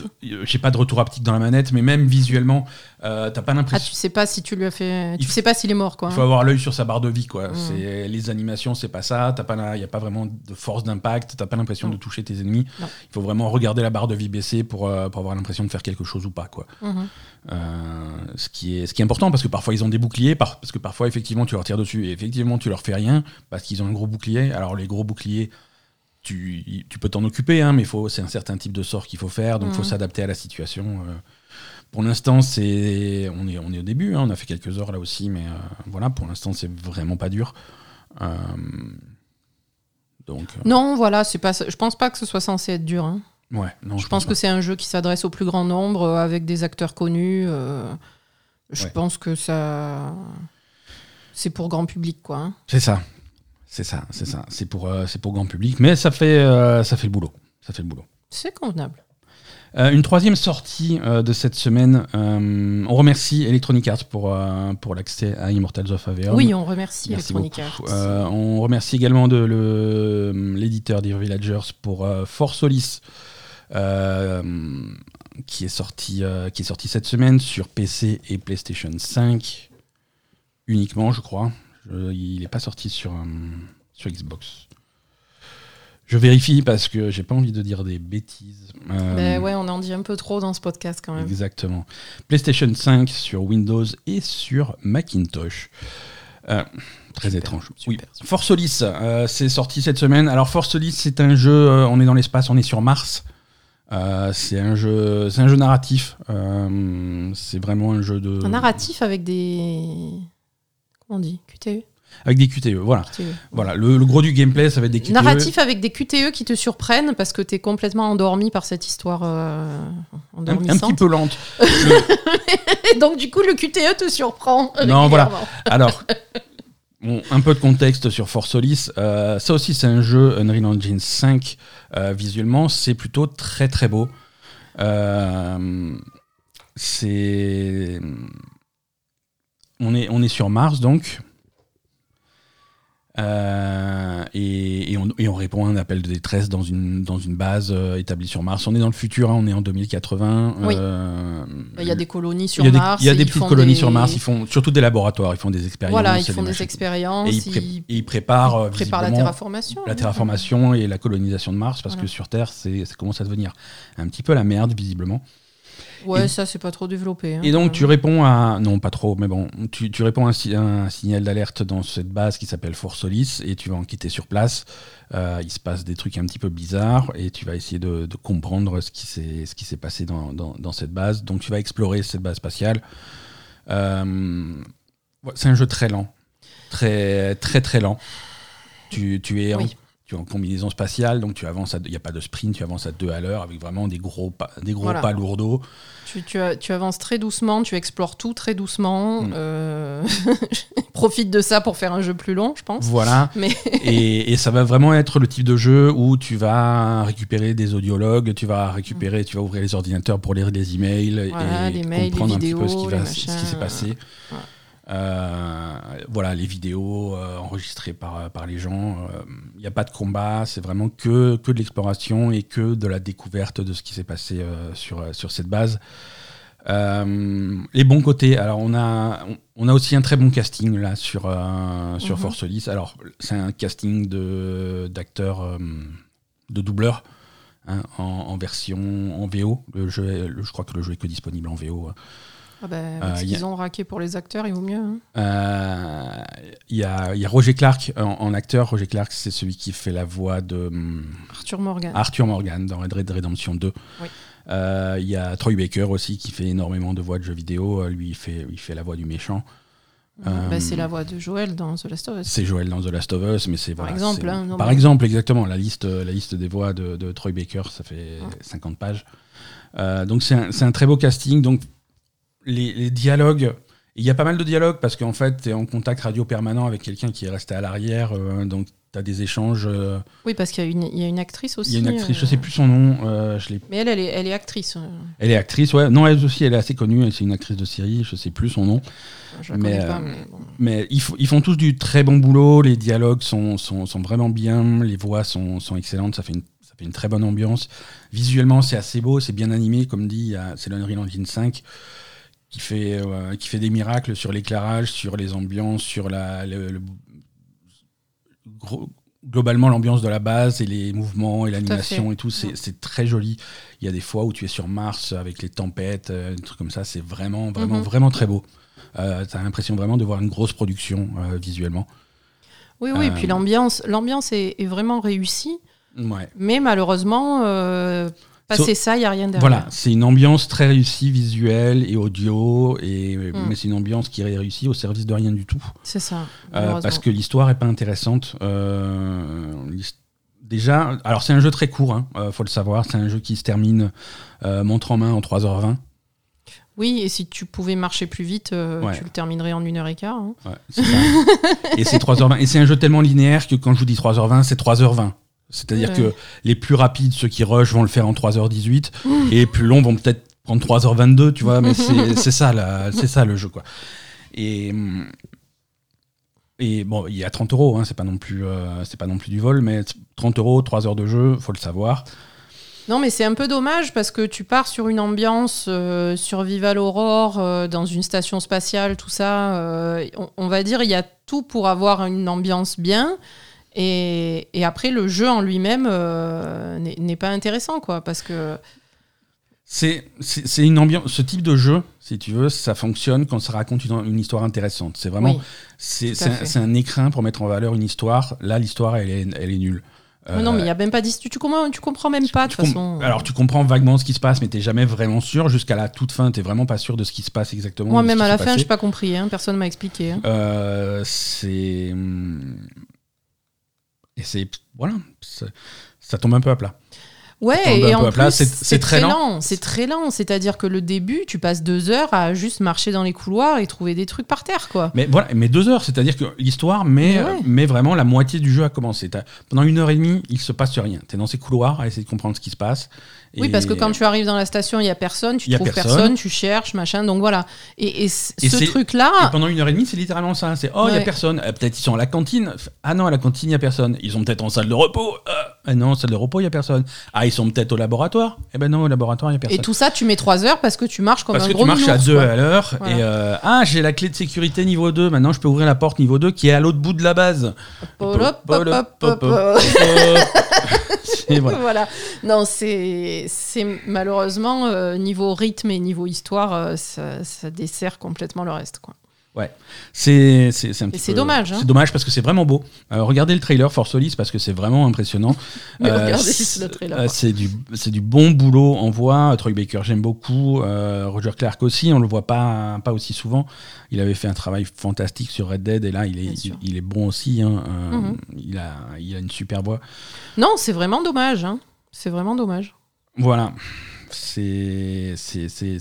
Speaker 1: j'ai pas de retour haptique dans la manette, mais même visuellement, euh, t'as pas
Speaker 2: Ah,
Speaker 1: l'impression.
Speaker 2: tu sais pas si tu lui as fait.
Speaker 1: Il
Speaker 2: Tu sais pas s'il est mort, quoi.
Speaker 1: Il faut avoir l'œil sur sa barre de vie, quoi.
Speaker 2: Mm.
Speaker 1: C'est les animations, c'est pas ça. T'as pas, il y a pas vraiment de force d'impact. T'as pas l'impression de toucher tes ennemis.
Speaker 2: Non.
Speaker 1: Il faut vraiment regarder la barre de vie baisser pour, euh, pour avoir l'impression de faire quelque chose ou pas, quoi.
Speaker 2: Mhm.
Speaker 1: Euh, ce qui est ce qui est important parce que parfois ils ont des boucliers, par- parce que parfois effectivement tu leur tires dessus et effectivement tu leur fais rien parce qu'ils ont un gros bouclier. Alors les gros boucliers, tu, tu peux t'en occuper, hein, mais c'est un certain type de sort qu'il faut faire, donc il faut
Speaker 2: Mhm.
Speaker 1: s'adapter à la situation. euh. Pour l'instant, c'est, on, est, on est au début, hein, on a fait quelques heures là aussi, mais euh, voilà, pour l'instant, c'est vraiment pas dur. Euh, donc,
Speaker 2: Non, voilà, c'est pas. Je pense pas que ce soit censé être dur. hein.
Speaker 1: ouais, non,
Speaker 2: je pense que c'est un jeu qui s'adresse au plus grand nombre euh, avec des acteurs connus. euh, je
Speaker 1: Ouais.
Speaker 2: pense que ça. C'est pour grand public, quoi. hein.
Speaker 1: c'est ça, c'est ça, c'est ça, c'est pour, euh, c'est pour grand public, mais ça fait, euh, ça fait le boulot, ça fait le boulot.
Speaker 2: C'est convenable.
Speaker 1: Euh, une troisième sortie de cette semaine. on remercie Electronic Arts pour, pour l'accès à Immortals of Avium.
Speaker 2: Oui, on remercie
Speaker 1: Merci
Speaker 2: Electronic
Speaker 1: beaucoup.
Speaker 2: Arts.
Speaker 1: On remercie également de le- l'éditeur Dear Villagers pour euh, For Solis, qui, est sorti, qui est sorti cette semaine sur PC et PlayStation 5 uniquement, je crois. Je- il n'est pas sorti sur, euh, sur Xbox. Je vérifie parce que j'ai pas envie de dire des bêtises. Euh,
Speaker 2: Ben ouais, on en dit un peu trop dans ce podcast quand même.
Speaker 1: Exactement. PlayStation 5 sur Windows et sur Macintosh. Euh, très
Speaker 2: Super,
Speaker 1: étrange.
Speaker 2: super,
Speaker 1: oui.
Speaker 2: super.
Speaker 1: Force Solis, euh, c'est sorti cette semaine. Alors Force Solis, c'est un jeu. euh, on est dans l'espace, on est sur Mars. Euh, c'est un jeu, c'est un jeu narratif. Euh, c'est vraiment un jeu de
Speaker 2: Un narratif avec des. On dit QTE,
Speaker 1: avec des QTE. Voilà.
Speaker 2: QTE.
Speaker 1: Voilà. Le, le gros du gameplay, ça va être des QTE.
Speaker 2: Narratif avec des QTE qui te surprennent parce que t'es complètement endormi par cette histoire euh,
Speaker 1: Un, petit peu lente.
Speaker 2: Donc du coup le QTE te surprend.
Speaker 1: Non, voilà. Alors, bon, un peu de contexte sur Force Solis. Euh, ça aussi, c'est un jeu Unreal Engine 5. Euh, visuellement, c'est plutôt très très beau. Euh, c'est. On est, on est sur Mars donc. Euh, et, et on, et on répond à un appel de détresse dans une, dans une base euh, établie sur Mars. On est dans le futur, hein, on est en 2080.
Speaker 2: Oui.
Speaker 1: euh,
Speaker 2: Il y a des colonies sur
Speaker 1: il y a des,
Speaker 2: Mars.
Speaker 1: il y a des petites colonies
Speaker 2: des-
Speaker 1: sur Mars, ils font surtout des laboratoires, ils font des expériences.
Speaker 2: Voilà, ils font des expériences.
Speaker 1: Et ils, pré-
Speaker 2: ils
Speaker 1: et ils préparent,
Speaker 2: préparent la terraformation.
Speaker 1: la terraformation et la colonisation de Mars, parce
Speaker 2: Voilà.
Speaker 1: que sur Terre, ça commence à devenir un petit peu la merde, visiblement.
Speaker 2: Ouais,
Speaker 1: Et-
Speaker 2: ça c'est pas trop développé. hein,
Speaker 1: Et donc,
Speaker 2: quand
Speaker 1: tu réponds à. Non, pas trop, mais bon. Tu, tu réponds à un, si- un signal d'alerte dans cette base qui s'appelle Force Solis et tu vas enquêter sur place. Euh, il se passe des trucs un petit peu bizarres et tu vas essayer de, de comprendre ce qui s'est, passé dans, dans- dans cette base. Donc, tu vas explorer cette base spatiale. Euh, c'est un jeu très lent. Très, très, très lent. Tu, tu es en,
Speaker 2: Oui.
Speaker 1: Tu es en combinaison spatiale, donc tu avances il n'y a pas de sprint, tu avances à deux à l'heure avec vraiment des gros pas, des gros
Speaker 2: Voilà.
Speaker 1: pas lourdeaux.
Speaker 2: Tu, tu, avances très doucement, tu explores tout très doucement.
Speaker 1: Mm.
Speaker 2: euh, Profite de ça pour faire un jeu plus long, je pense.
Speaker 1: Voilà.
Speaker 2: Mais
Speaker 1: et, et ça va vraiment être le type de jeu où tu vas récupérer des audiologues, tu vas récupérer, tu vas ouvrir les ordinateurs pour lire des emails
Speaker 2: Voilà,
Speaker 1: et
Speaker 2: les mails,
Speaker 1: comprendre
Speaker 2: les
Speaker 1: un petit peu ce qui, va, ce qui s'est passé. Euh, voilà, les vidéos euh, enregistrées par, par les gens. Il n'y a pas de combat, c'est vraiment que, que de l'exploration et que de la découverte de ce qui s'est passé euh, sur, sur cette base. Euh, les bons côtés, alors on a, on, on a aussi un très bon casting là sur, euh, sur
Speaker 2: Mhm.
Speaker 1: Force Solis. Alors c'est un casting de d'acteurs, euh, de doubleurs hein, en, en version en VO. Le jeu, est- le- je crois que le jeu est que disponible en VO.
Speaker 2: Ah ben,
Speaker 1: Euh,
Speaker 2: avec ce
Speaker 1: y a-
Speaker 2: ont raqué pour les acteurs, il vaut mieux. hein.
Speaker 1: Euh, Il y, a, il y a Roger Clark en, en acteur. Roger Clark, c'est celui qui fait la voix de hum,
Speaker 2: Arthur Morgan.
Speaker 1: Arthur Morgan dans Red Dead Redemption 2.
Speaker 2: Oui.
Speaker 1: Euh, Il y a Troy Baker aussi qui fait énormément de voix de jeux vidéo. Euh, Lui, il fait, il fait la voix du méchant. euh,
Speaker 2: Ben, c'est la voix de Joël dans The Last of Us.
Speaker 1: C'est Joel dans The Last of Us, mais c'est
Speaker 2: Par
Speaker 1: voilà,
Speaker 2: exemple, hein, non,
Speaker 1: par
Speaker 2: mais-
Speaker 1: exemple, exactement. La liste, la liste des voix de, de Troy Baker, ça fait 50 pages. Euh, donc c'est un, c'est un très beau casting. Donc les, les dialogues, il y a pas mal de dialogues parce qu'en fait, tu es en contact radio permanent avec quelqu'un qui est resté à l'arrière. euh, donc tu as des échanges. euh,
Speaker 2: Oui, parce qu'il y, a une- il y a une actrice aussi.
Speaker 1: Il y a une actrice,
Speaker 2: euh,
Speaker 1: je sais plus son nom. euh, je
Speaker 2: Mais elle, elle est, elle est actrice.
Speaker 1: Elle est actrice, ouais. Non, elle aussi, elle est assez connue. C'est une actrice de série, je sais plus son nom.
Speaker 2: Je la
Speaker 1: Mais,
Speaker 2: pas, mais bon.
Speaker 1: Mais ils, font tous du très bon boulot. Les dialogues sont, sont, sont vraiment bien. Les voix sont, sont excellentes. Ça fait, une, ça fait une très bonne ambiance. Visuellement, c'est assez beau. C'est bien animé. Comme dit, c'est l'Unreal Engine 5 qui fait, euh, qui fait des miracles sur l'éclairage, sur les ambiances, sur la, le- le- gros- globalement l'ambiance de la base et les mouvements et l'animation et tout. C'est très joli. Il y a des fois où tu es sur Mars avec les tempêtes, euh, des trucs comme ça. C'est vraiment, vraiment,
Speaker 2: Mhm.
Speaker 1: vraiment très beau. Euh, T'as l'impression vraiment de voir une grosse production euh, visuellement.
Speaker 2: Oui, oui,
Speaker 1: euh,
Speaker 2: puis l'ambiance, l'ambiance est, est vraiment réussie.
Speaker 1: Ouais.
Speaker 2: Mais malheureusement, euh, passer ça, il n'y a rien derrière.
Speaker 1: Voilà, c'est une ambiance très réussie visuelle et audio, et,
Speaker 2: Mm.
Speaker 1: mais c'est une ambiance qui est réussie au service de rien du tout.
Speaker 2: C'est ça.
Speaker 1: Euh, parce que l'histoire est pas intéressante. Euh, déjà, alors c'est un jeu très court, hein, euh, faut le savoir. C'est un jeu qui se termine euh, montre en main en 3h20.
Speaker 2: Oui, et si tu pouvais marcher plus vite, euh,
Speaker 1: Ouais.
Speaker 2: tu le terminerais en une heure et quart. hein.
Speaker 1: Ouais, et c'est 3h20. Et c'est un jeu tellement linéaire que quand je vous dis 3h20, c'est 3h20. C'est-à-dire
Speaker 2: Ouais.
Speaker 1: que les plus rapides, ceux qui rush, vont le faire en 3h18, et les plus longs vont peut-être prendre 3h22, tu vois, mais c'est ça, la- ça le jeu, quoi. Et, et bon, il y a 30 euros, hein, c'est pas non plus, euh, pas non plus du vol, mais 30 euros, 3 heures de jeu, faut le savoir.
Speaker 2: Non, mais c'est un peu dommage parce que tu pars sur une ambiance euh, survival aurore euh, dans une station spatiale, tout ça. euh, on, on va dire il y a tout pour avoir une ambiance bien. Et, et après, le jeu en lui-même euh, n'est pas intéressant, quoi, parce que
Speaker 1: C'est une ambiance, ce type de jeu, si tu veux, ça fonctionne quand ça raconte une, une histoire intéressante. C'est vraiment,
Speaker 2: Oui,
Speaker 1: c'est un, écrin pour mettre en valeur une histoire. Là, l'histoire, elle est, elle est nulle.
Speaker 2: Non, mais il
Speaker 1: Euh,
Speaker 2: n'y a même pas d'histoire. Tu, tu comprends, tu comprends même pas, de
Speaker 1: tu
Speaker 2: toute façon.
Speaker 1: Alors, tu comprends vaguement ce qui se passe, mais t'es jamais vraiment sûr. Jusqu'à la toute fin, t'es vraiment pas sûr de ce qui se passe exactement.
Speaker 2: Moi, même à la fin, je n'ai pas compris. hein, personne m'a expliqué. hein.
Speaker 1: Euh, c'est. Et c'est. Voilà. Ça tombe un peu à plat.
Speaker 2: Ouais, et en plus,
Speaker 1: c'est- très lent.
Speaker 2: C'est très lent. C'est-à-dire que le début, tu passes deux heures à juste marcher dans les couloirs et trouver des trucs par terre, quoi.
Speaker 1: Mais voilà, mais deux heures, c'est-à-dire que l'histoire met,
Speaker 2: Mais ouais.
Speaker 1: met vraiment la moitié du jeu à commencer. Pendant une heure et demie, il se passe rien. T'es dans ces couloirs à essayer de comprendre ce qui se passe.
Speaker 2: Oui, parce que quand tu arrives dans la station, il y a personne, tu
Speaker 1: y a
Speaker 2: trouves
Speaker 1: personne.
Speaker 2: personne. tu cherches, machin. Donc voilà. Et, ce truc-là,
Speaker 1: pendant une heure et demie, c'est littéralement ça. C'est oh, il y a
Speaker 2: Ouais.
Speaker 1: personne. Euh, peut-être ils sont à la cantine. Ah non, à la cantine, il y a personne. Ils sont peut-être en salle de repos. Ah non, salle de repos, il y a personne. Ah, ils sont peut-être au laboratoire. Eh ben non, au laboratoire, il y a personne.
Speaker 2: et tout ça, tu mets trois heures parce que tu marches comme
Speaker 1: Parce
Speaker 2: un
Speaker 1: que
Speaker 2: gros
Speaker 1: tu marches à
Speaker 2: nounours,
Speaker 1: deux
Speaker 2: quoi.
Speaker 1: à l'heure.
Speaker 2: Voilà.
Speaker 1: Et euh, ah, j'ai la clé de sécurité niveau 2. Maintenant, je peux ouvrir la porte niveau 2 qui est à l'autre bout de la base.
Speaker 2: Hop, hop, hop,
Speaker 1: voilà.
Speaker 2: Non, c'est c'est malheureusement euh, niveau rythme et niveau histoire, euh, ça, ça dessert complètement le reste, quoi.
Speaker 1: C'est c'est- c'est un petit
Speaker 2: c'est dommage, hein.
Speaker 1: C'est dommage parce que c'est vraiment beau. Euh, regardez le trailer Force Solis parce que c'est vraiment impressionnant.
Speaker 2: Mais
Speaker 1: Euh,
Speaker 2: regardez
Speaker 1: c'est-
Speaker 2: juste le trailer.
Speaker 1: euh, c'est du c'est du bon boulot en voix. Troy Baker j'aime beaucoup. Euh, Roger Clark aussi. On le voit pas pas aussi souvent. Il avait fait un travail fantastique sur Red Dead et là il est il, est bon aussi. hein. Euh,
Speaker 2: Mhm.
Speaker 1: Il a il a une super voix.
Speaker 2: Non, c'est vraiment dommage. Hein. C'est vraiment dommage.
Speaker 1: Voilà. C'est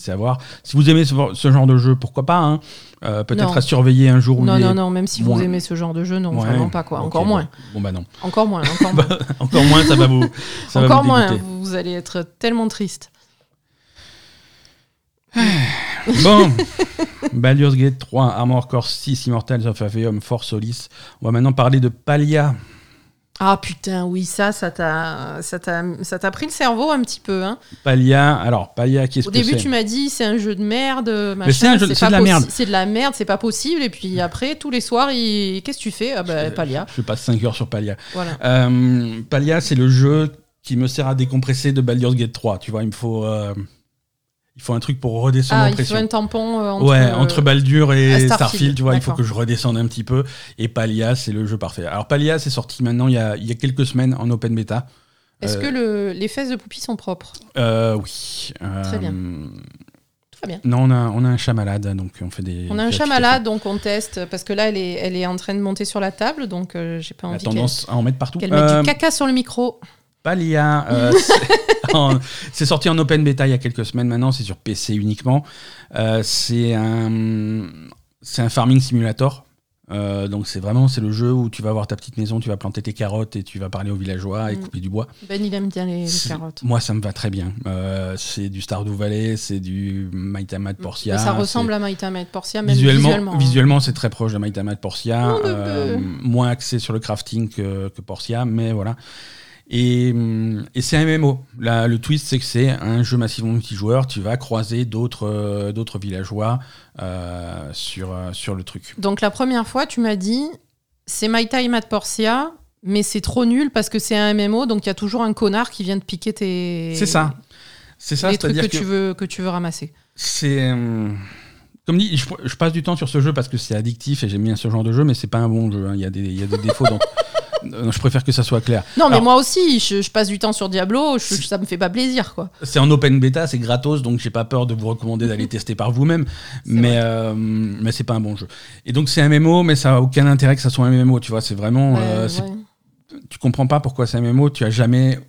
Speaker 1: à voir. Si vous aimez ce, ce genre de jeu, pourquoi pas hein. Euh, Peut-être à surveiller un jour
Speaker 2: Non,
Speaker 1: est-
Speaker 2: non, non, même si
Speaker 1: moins.
Speaker 2: vous aimez ce genre de jeu, non,
Speaker 1: Ouais.
Speaker 2: vraiment pas, quoi. Encore moins.
Speaker 1: Bon bah non.
Speaker 2: Encore moins, encore moins.
Speaker 1: Encore moins, ça va vous. ça va
Speaker 2: encore
Speaker 1: vous
Speaker 2: moins,
Speaker 1: dégoûter.
Speaker 2: vous allez être tellement triste.
Speaker 1: Bon, Baldur's Gate 3, Armor Core 6, Immortals of Aveum, Force Solis. On va maintenant parler de Palia.
Speaker 2: Ah putain, oui, ça, ça t'a ça t'a ça t'a pris le cerveau un petit peu. Hein.
Speaker 1: Palia, alors Palia, qu'est-ce
Speaker 2: Au
Speaker 1: que
Speaker 2: début, tu m'as dit c'est un jeu de merde, machin.
Speaker 1: c'est un jeu- c'est de la merde.
Speaker 2: C'est de la merde, c'est pas possible. Et puis après, tous les soirs, il... qu'est-ce que tu fais? Ah bah, Palia.
Speaker 1: Je passe 5 heures sur Palia.
Speaker 2: Voilà.
Speaker 1: Euh, Palia, c'est le jeu qui me sert à décompresser de Baldur's Gate 3. Tu vois, il me faut, euh, il faut un truc pour redescendre
Speaker 2: Ah,
Speaker 1: en
Speaker 2: il faut un tampon euh, entre.
Speaker 1: ouais,
Speaker 2: euh,
Speaker 1: entre Baldur et Starfield,
Speaker 2: Starfield,
Speaker 1: tu vois, il faut que je redescende un petit peu. Et Palia, c'est le jeu parfait. Alors Palia, c'est sorti maintenant il y, a, il y a quelques semaines en open beta.
Speaker 2: Est-ce
Speaker 1: Euh,
Speaker 2: que le... les fesses de Poupie sont propres
Speaker 1: Euh, oui.
Speaker 2: Très bien.
Speaker 1: Euh,
Speaker 2: Tout va bien.
Speaker 1: Non, on a, on a un chat malade, donc on fait des.
Speaker 2: On a un chat malade, donc on teste parce que là, elle est, elle est en train de monter sur la table, donc euh, j'ai pas envie qu'elle
Speaker 1: tendance à en mettre partout.
Speaker 2: qu'elle mette
Speaker 1: Euh,
Speaker 2: du caca sur le micro.
Speaker 1: Palia, euh, c'est sorti en open beta il y a quelques semaines maintenant, c'est sur PC uniquement. Euh, c'est un, farming simulator. Euh, donc c'est vraiment c'est le jeu où tu vas avoir ta petite maison, tu vas planter tes carottes et tu vas parler aux villageois et
Speaker 2: Mm.
Speaker 1: couper du bois.
Speaker 2: Ben, il aime bien les, carottes.
Speaker 1: Moi ça me va très bien. Euh, c'est du Stardew Valley, c'est du Maitama de Portia.
Speaker 2: ça ressemble à Maitama et Portia, même
Speaker 1: visuellement,
Speaker 2: visuellement. hein.
Speaker 1: visuellement, c'est très proche de Maitama de Portia,
Speaker 2: Oh,
Speaker 1: euh, moins axé sur le crafting que, que Portia, mais voilà. Et, hum, et c'est un MMO. Là, le twist, c'est que c'est un jeu massivement multijoueur. Tu vas croiser d'autres euh, d'autres villageois euh, sur, euh, sur le truc.
Speaker 2: Donc la première fois, tu m'as dit, c'est Maitama de Portia, mais c'est trop nul parce que c'est un MMO, donc il y a toujours un connard qui vient de piquer tes.
Speaker 1: C'est ça. C'est ça,
Speaker 2: trucs que,
Speaker 1: c'est-à-dire que,
Speaker 2: tu veux que tu veux ramasser.
Speaker 1: c'est. Comme dit, je, je passe du temps sur ce jeu parce que c'est addictif et j'aime bien ce genre de jeu, mais c'est pas un bon jeu. hein. Il y a des, il y a des défauts dans. Je préfère que ça soit clair.
Speaker 2: Non, mais
Speaker 1: Alors-
Speaker 2: moi aussi, je, je passe du temps sur Diablo, je- ça me fait pas plaisir, quoi.
Speaker 1: C'est en open bêta, c'est gratos, donc j'ai pas peur de vous recommander d'aller tester par vous-même. Mais, euh, mais c'est pas un bon jeu. Et donc c'est un MMO, mais ça a aucun intérêt que ça soit un MMO, tu vois. C'est vraiment. euh,
Speaker 2: Ouais,
Speaker 1: c'est-
Speaker 2: ouais.
Speaker 1: Tu comprends pas pourquoi c'est un MMO, tu as jamais.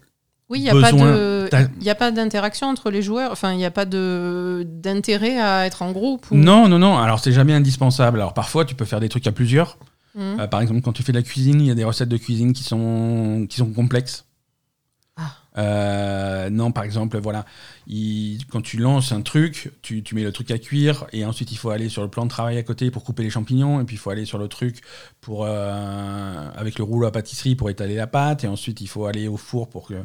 Speaker 2: Oui, il n'y a, pas d'interaction entre les joueurs, enfin, il n'y a pas d'intérêt à être en groupe. Ou...
Speaker 1: Non, non, non. Alors c'est jamais indispensable. Alors parfois tu peux faire des trucs à plusieurs.
Speaker 2: Mhm.
Speaker 1: Euh, par exemple, quand tu fais de la cuisine, il y a des recettes de cuisine qui sont, qui sont complexes.
Speaker 2: Ah.
Speaker 1: Euh, non, par exemple, voilà, il- quand tu lances un truc, tu, tu mets le truc à cuire et ensuite il faut aller sur le plan de travail à côté pour couper les champignons et puis il faut aller sur le truc pour euh, avec le rouleau à pâtisserie pour étaler la pâte et ensuite il faut aller au four pour que.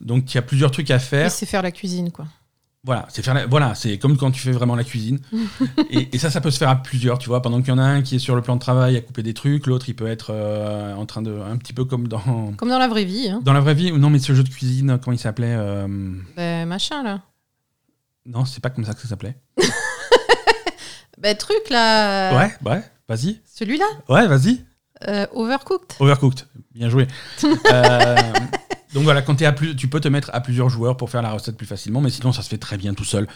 Speaker 1: Donc il y a plusieurs trucs à
Speaker 2: Et
Speaker 1: faire.
Speaker 2: c'est faire la cuisine, quoi.
Speaker 1: Voilà, c'est faire la- voilà, c'est comme quand tu fais vraiment la cuisine. et, et ça, ça peut se faire à plusieurs, tu vois. Pendant qu'il y en a un qui est sur le plan de travail à couper des trucs, l'autre il peut être euh, en train de, un petit peu comme dans
Speaker 2: Comme dans la vraie vie, hein.
Speaker 1: dans la vraie vie. ou Non, mais ce jeu de cuisine, comment il s'appelait euh,
Speaker 2: Ben, machin, là.
Speaker 1: Non, c'est pas comme ça que ça s'appelait.
Speaker 2: Ben, truc, là.
Speaker 1: Ouais, ouais, vas-y.
Speaker 2: Celui-là?
Speaker 1: Ouais, vas-y.
Speaker 2: Euh, Overcooked
Speaker 1: Overcooked, bien joué. Euh, donc voilà, quand t'es à plus, tu peux te mettre à plusieurs joueurs pour faire la recette plus facilement, mais sinon ça se fait très bien tout seul,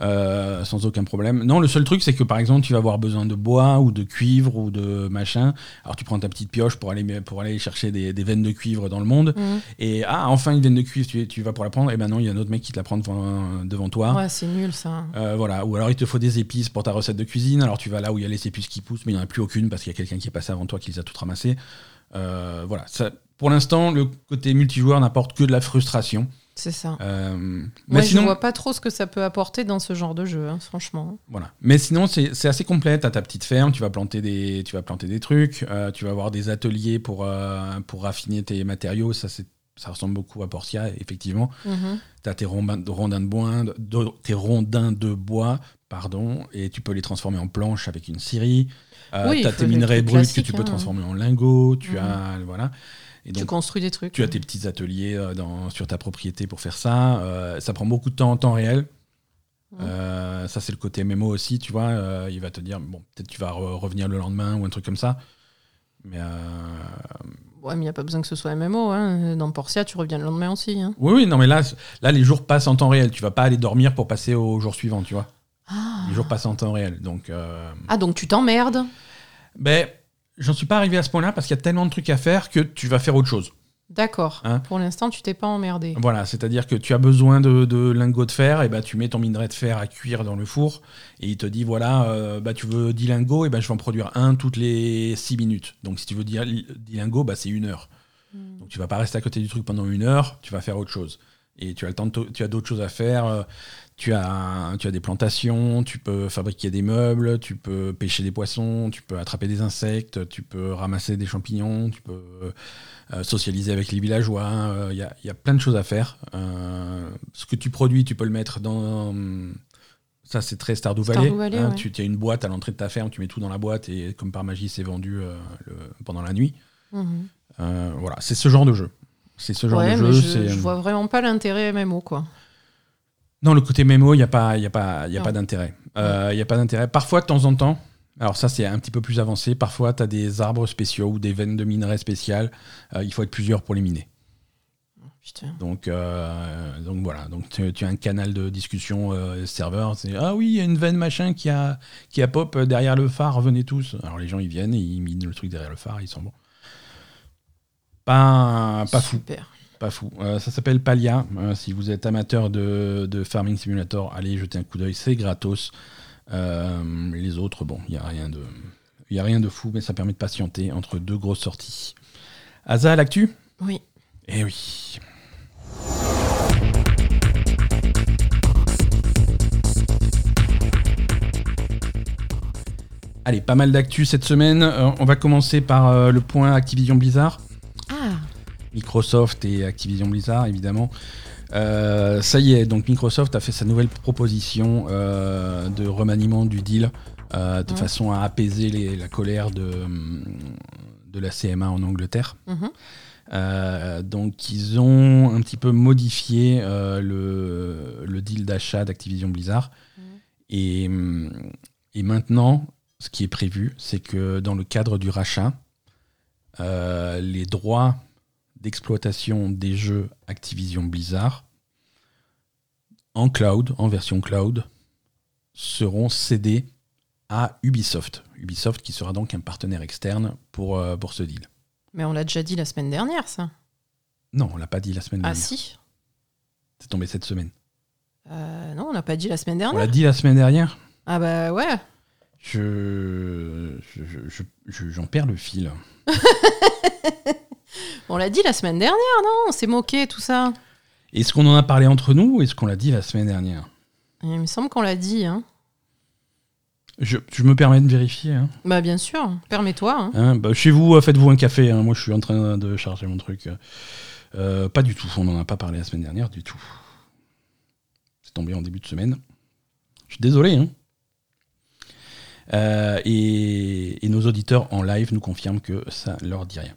Speaker 1: euh, sans aucun problème. Non, le seul truc c'est que par exemple tu vas avoir besoin de bois ou de cuivre ou de machin. Alors tu prends ta petite pioche pour aller pour aller chercher des, des veines de cuivre dans le monde.
Speaker 2: Mhm.
Speaker 1: Et ah enfin une veine de cuivre, tu, tu vas pour la prendre. Et ben non, il y a un autre mec qui te la prend devant, devant toi.
Speaker 2: Ouais, c'est nul, ça.
Speaker 1: Euh, voilà. Ou alors il te faut des épices pour ta recette de cuisine. Alors tu vas là où il y a les épices qui poussent, mais il n'y en a plus aucune parce qu'il y a quelqu'un qui est passé avant toi qui les a toutes ramassées. Euh, voilà. Ça, pour l'instant, le côté multijoueur n'apporte que de la frustration.
Speaker 2: C'est ça.
Speaker 1: Euh,
Speaker 2: Moi,
Speaker 1: mais
Speaker 2: je
Speaker 1: sinon,
Speaker 2: vois pas trop ce que ça peut apporter dans ce genre de jeu, hein, franchement.
Speaker 1: voilà. Mais sinon, c'est assez complet. T'as ta petite ferme, tu vas planter des, tu vas planter des trucs, euh, tu vas avoir des ateliers pour euh, pour raffiner tes matériaux. Ça, ça ressemble beaucoup à Portia, effectivement. Tes rondins, de bois, de- tes rondins de bois, pardon, et tu peux les transformer en planches avec une scierie. Euh,
Speaker 2: Oui, il faut
Speaker 1: tes minerais bruts que tu peux
Speaker 2: hein.
Speaker 1: transformer en lingots. Tu
Speaker 2: Mhm.
Speaker 1: as voilà. Et
Speaker 2: Tu construis des trucs.
Speaker 1: tu as tes petits ateliers euh, dans, sur ta propriété pour faire ça. Euh, ça prend beaucoup de temps en temps réel. Euh, ça c'est le côté MMO aussi, tu vois. euh, il va te dire bon peut-être tu vas re- revenir le lendemain ou un truc comme ça. Mais
Speaker 2: Ouais, mais il n'y a pas besoin que ce soit MMO. Hein. Dans Portia, tu reviens le lendemain aussi. Hein.
Speaker 1: oui oui non mais là là les jours passent en temps réel. Tu vas pas aller dormir pour passer au jour suivant, tu vois.
Speaker 2: Ah.
Speaker 1: Les jours passent en temps réel. Donc,
Speaker 2: Ah, donc tu t'emmerdes.
Speaker 1: ben, j'en suis pas arrivé à ce point-là parce qu'il y a tellement de trucs à faire que tu vas faire autre chose.
Speaker 2: D'accord.
Speaker 1: Hein
Speaker 2: Pour l'instant, tu t'es pas emmerdé.
Speaker 1: Voilà, c'est-à-dire que tu as besoin de, de lingots de fer, et ben tu mets ton minerai de fer à cuire dans le four, et il te dit voilà, euh, bah, tu veux 10 lingots, et ben je vais en produire un toutes les 6 minutes. Donc si tu veux 10, 10 lingots, bah, c'est une heure.
Speaker 2: Hmm.
Speaker 1: Donc tu vas pas rester à côté du truc pendant une heure, tu vas faire autre chose. Et tu as le temps, de tu as d'autres choses à faire. Euh, Tu as, tu as des plantations, tu peux fabriquer des meubles, tu peux pêcher des poissons, tu peux attraper des insectes, tu peux ramasser des champignons, tu peux euh, socialiser avec les villageois. Il y, a, y a plein de choses à faire. Euh, ce que tu produis, tu peux le mettre dans. Ça, c'est très Stardew Valley.
Speaker 2: Stardew Valley,
Speaker 1: hein.
Speaker 2: ouais.
Speaker 1: Tu as une boîte à l'entrée de ta ferme, tu mets tout dans la boîte et comme par magie, c'est vendu euh, le- pendant la nuit.
Speaker 2: Mhm.
Speaker 1: Euh, voilà, c'est ce genre de jeu. C'est ce genre
Speaker 2: Ouais,
Speaker 1: de jeu.
Speaker 2: je, je vois vraiment pas l'intérêt MMO, quoi.
Speaker 1: Non, le côté mémo, il n'y a pas, y a pas, y a pas d'intérêt. Il n'y a pas d'intérêt. Parfois, de temps en temps, alors ça, c'est un petit peu plus avancé. Parfois, tu as des arbres spéciaux ou des veines de minerais spéciales. Euh, il faut être plusieurs pour les miner.
Speaker 2: Putain.
Speaker 1: Donc, euh, donc voilà. Donc, tu, tu as un canal de discussion euh, serveur. C'est ah oui, il y a une veine machin qui a, qui a pop derrière le phare. Venez tous. Alors, les gens, ils viennent et ils minent le truc derrière le phare. Ils sont bons. Pas, pas fou. Pas fou. Euh, ça s'appelle Palia. Euh, si vous êtes amateur de, de Farming Simulator, allez jeter un coup d'œil. C'est gratos. Euh, les autres, bon, il n'y a rien de. Il a rien de fou, mais ça permet de patienter entre deux grosses sorties. Asa, l'actu?
Speaker 2: Oui.
Speaker 1: Eh oui. Allez, pas mal d'actu cette semaine. On va commencer par le point Activision Blizzard. Microsoft et Activision Blizzard, évidemment. Euh, ça y est, donc Microsoft a fait sa nouvelle proposition euh, de remaniement du deal euh, de façon à apaiser les- la colère de, de la CMA en Angleterre.
Speaker 2: mhm.
Speaker 1: Donc ils ont un petit peu modifié le, le deal d'achat d'Activision Blizzard.
Speaker 2: Mhm.
Speaker 1: Et, hum, et maintenant, ce qui est prévu, c'est que dans le cadre du rachat, les droits d'exploitation des jeux Activision Blizzard en cloud, en version cloud, seront cédés à Ubisoft. Ubisoft qui sera donc un partenaire externe pour, euh, pour ce deal.
Speaker 2: Mais on l'a déjà dit la semaine dernière, ça.
Speaker 1: Non, on l'a pas dit la semaine
Speaker 2: Ah
Speaker 1: dernière.
Speaker 2: si
Speaker 1: C'est tombé cette semaine.
Speaker 2: Euh, Non, on l'a pas dit la semaine
Speaker 1: On
Speaker 2: dernière.
Speaker 1: l'a dit la semaine dernière
Speaker 2: Ah bah ouais.
Speaker 1: Je. je- je- je- J'en perds le fil.
Speaker 2: On l'a dit la semaine dernière, non On s'est moqué, tout ça.
Speaker 1: Est-ce qu'on en a parlé entre nous ou est-ce qu'on l'a dit la semaine dernière
Speaker 2: Il me semble qu'on l'a dit. Hein.
Speaker 1: je, je me permets de vérifier. hein.
Speaker 2: Bah bien sûr, permets-toi. hein.
Speaker 1: Hein, bah, chez vous, euh, faites-vous un café. Moi, je suis en train de charger mon truc. Euh, pas du tout. On n'en a pas parlé la semaine dernière du tout. C'est tombé en début de semaine. Je suis désolé. hein. Euh, et, et nos auditeurs en live nous confirment que ça leur dit rien.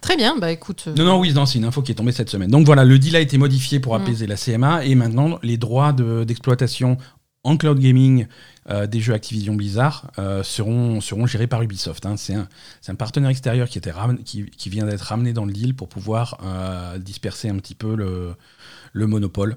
Speaker 2: Très bien, bah écoute. euh,
Speaker 1: Non, non, oui, c'est une info qui est tombée cette semaine. Donc voilà, le deal a été modifié pour
Speaker 2: Mm.
Speaker 1: apaiser la CMA et maintenant les droits de- d'exploitation en cloud gaming euh, des jeux Activision Blizzard euh, seront, seront gérés par Ubisoft. hein. C'est un, un partenaire extérieur qui, était ram- qui, qui vient d'être ramené dans le deal pour pouvoir euh, disperser un petit peu le, le monopole.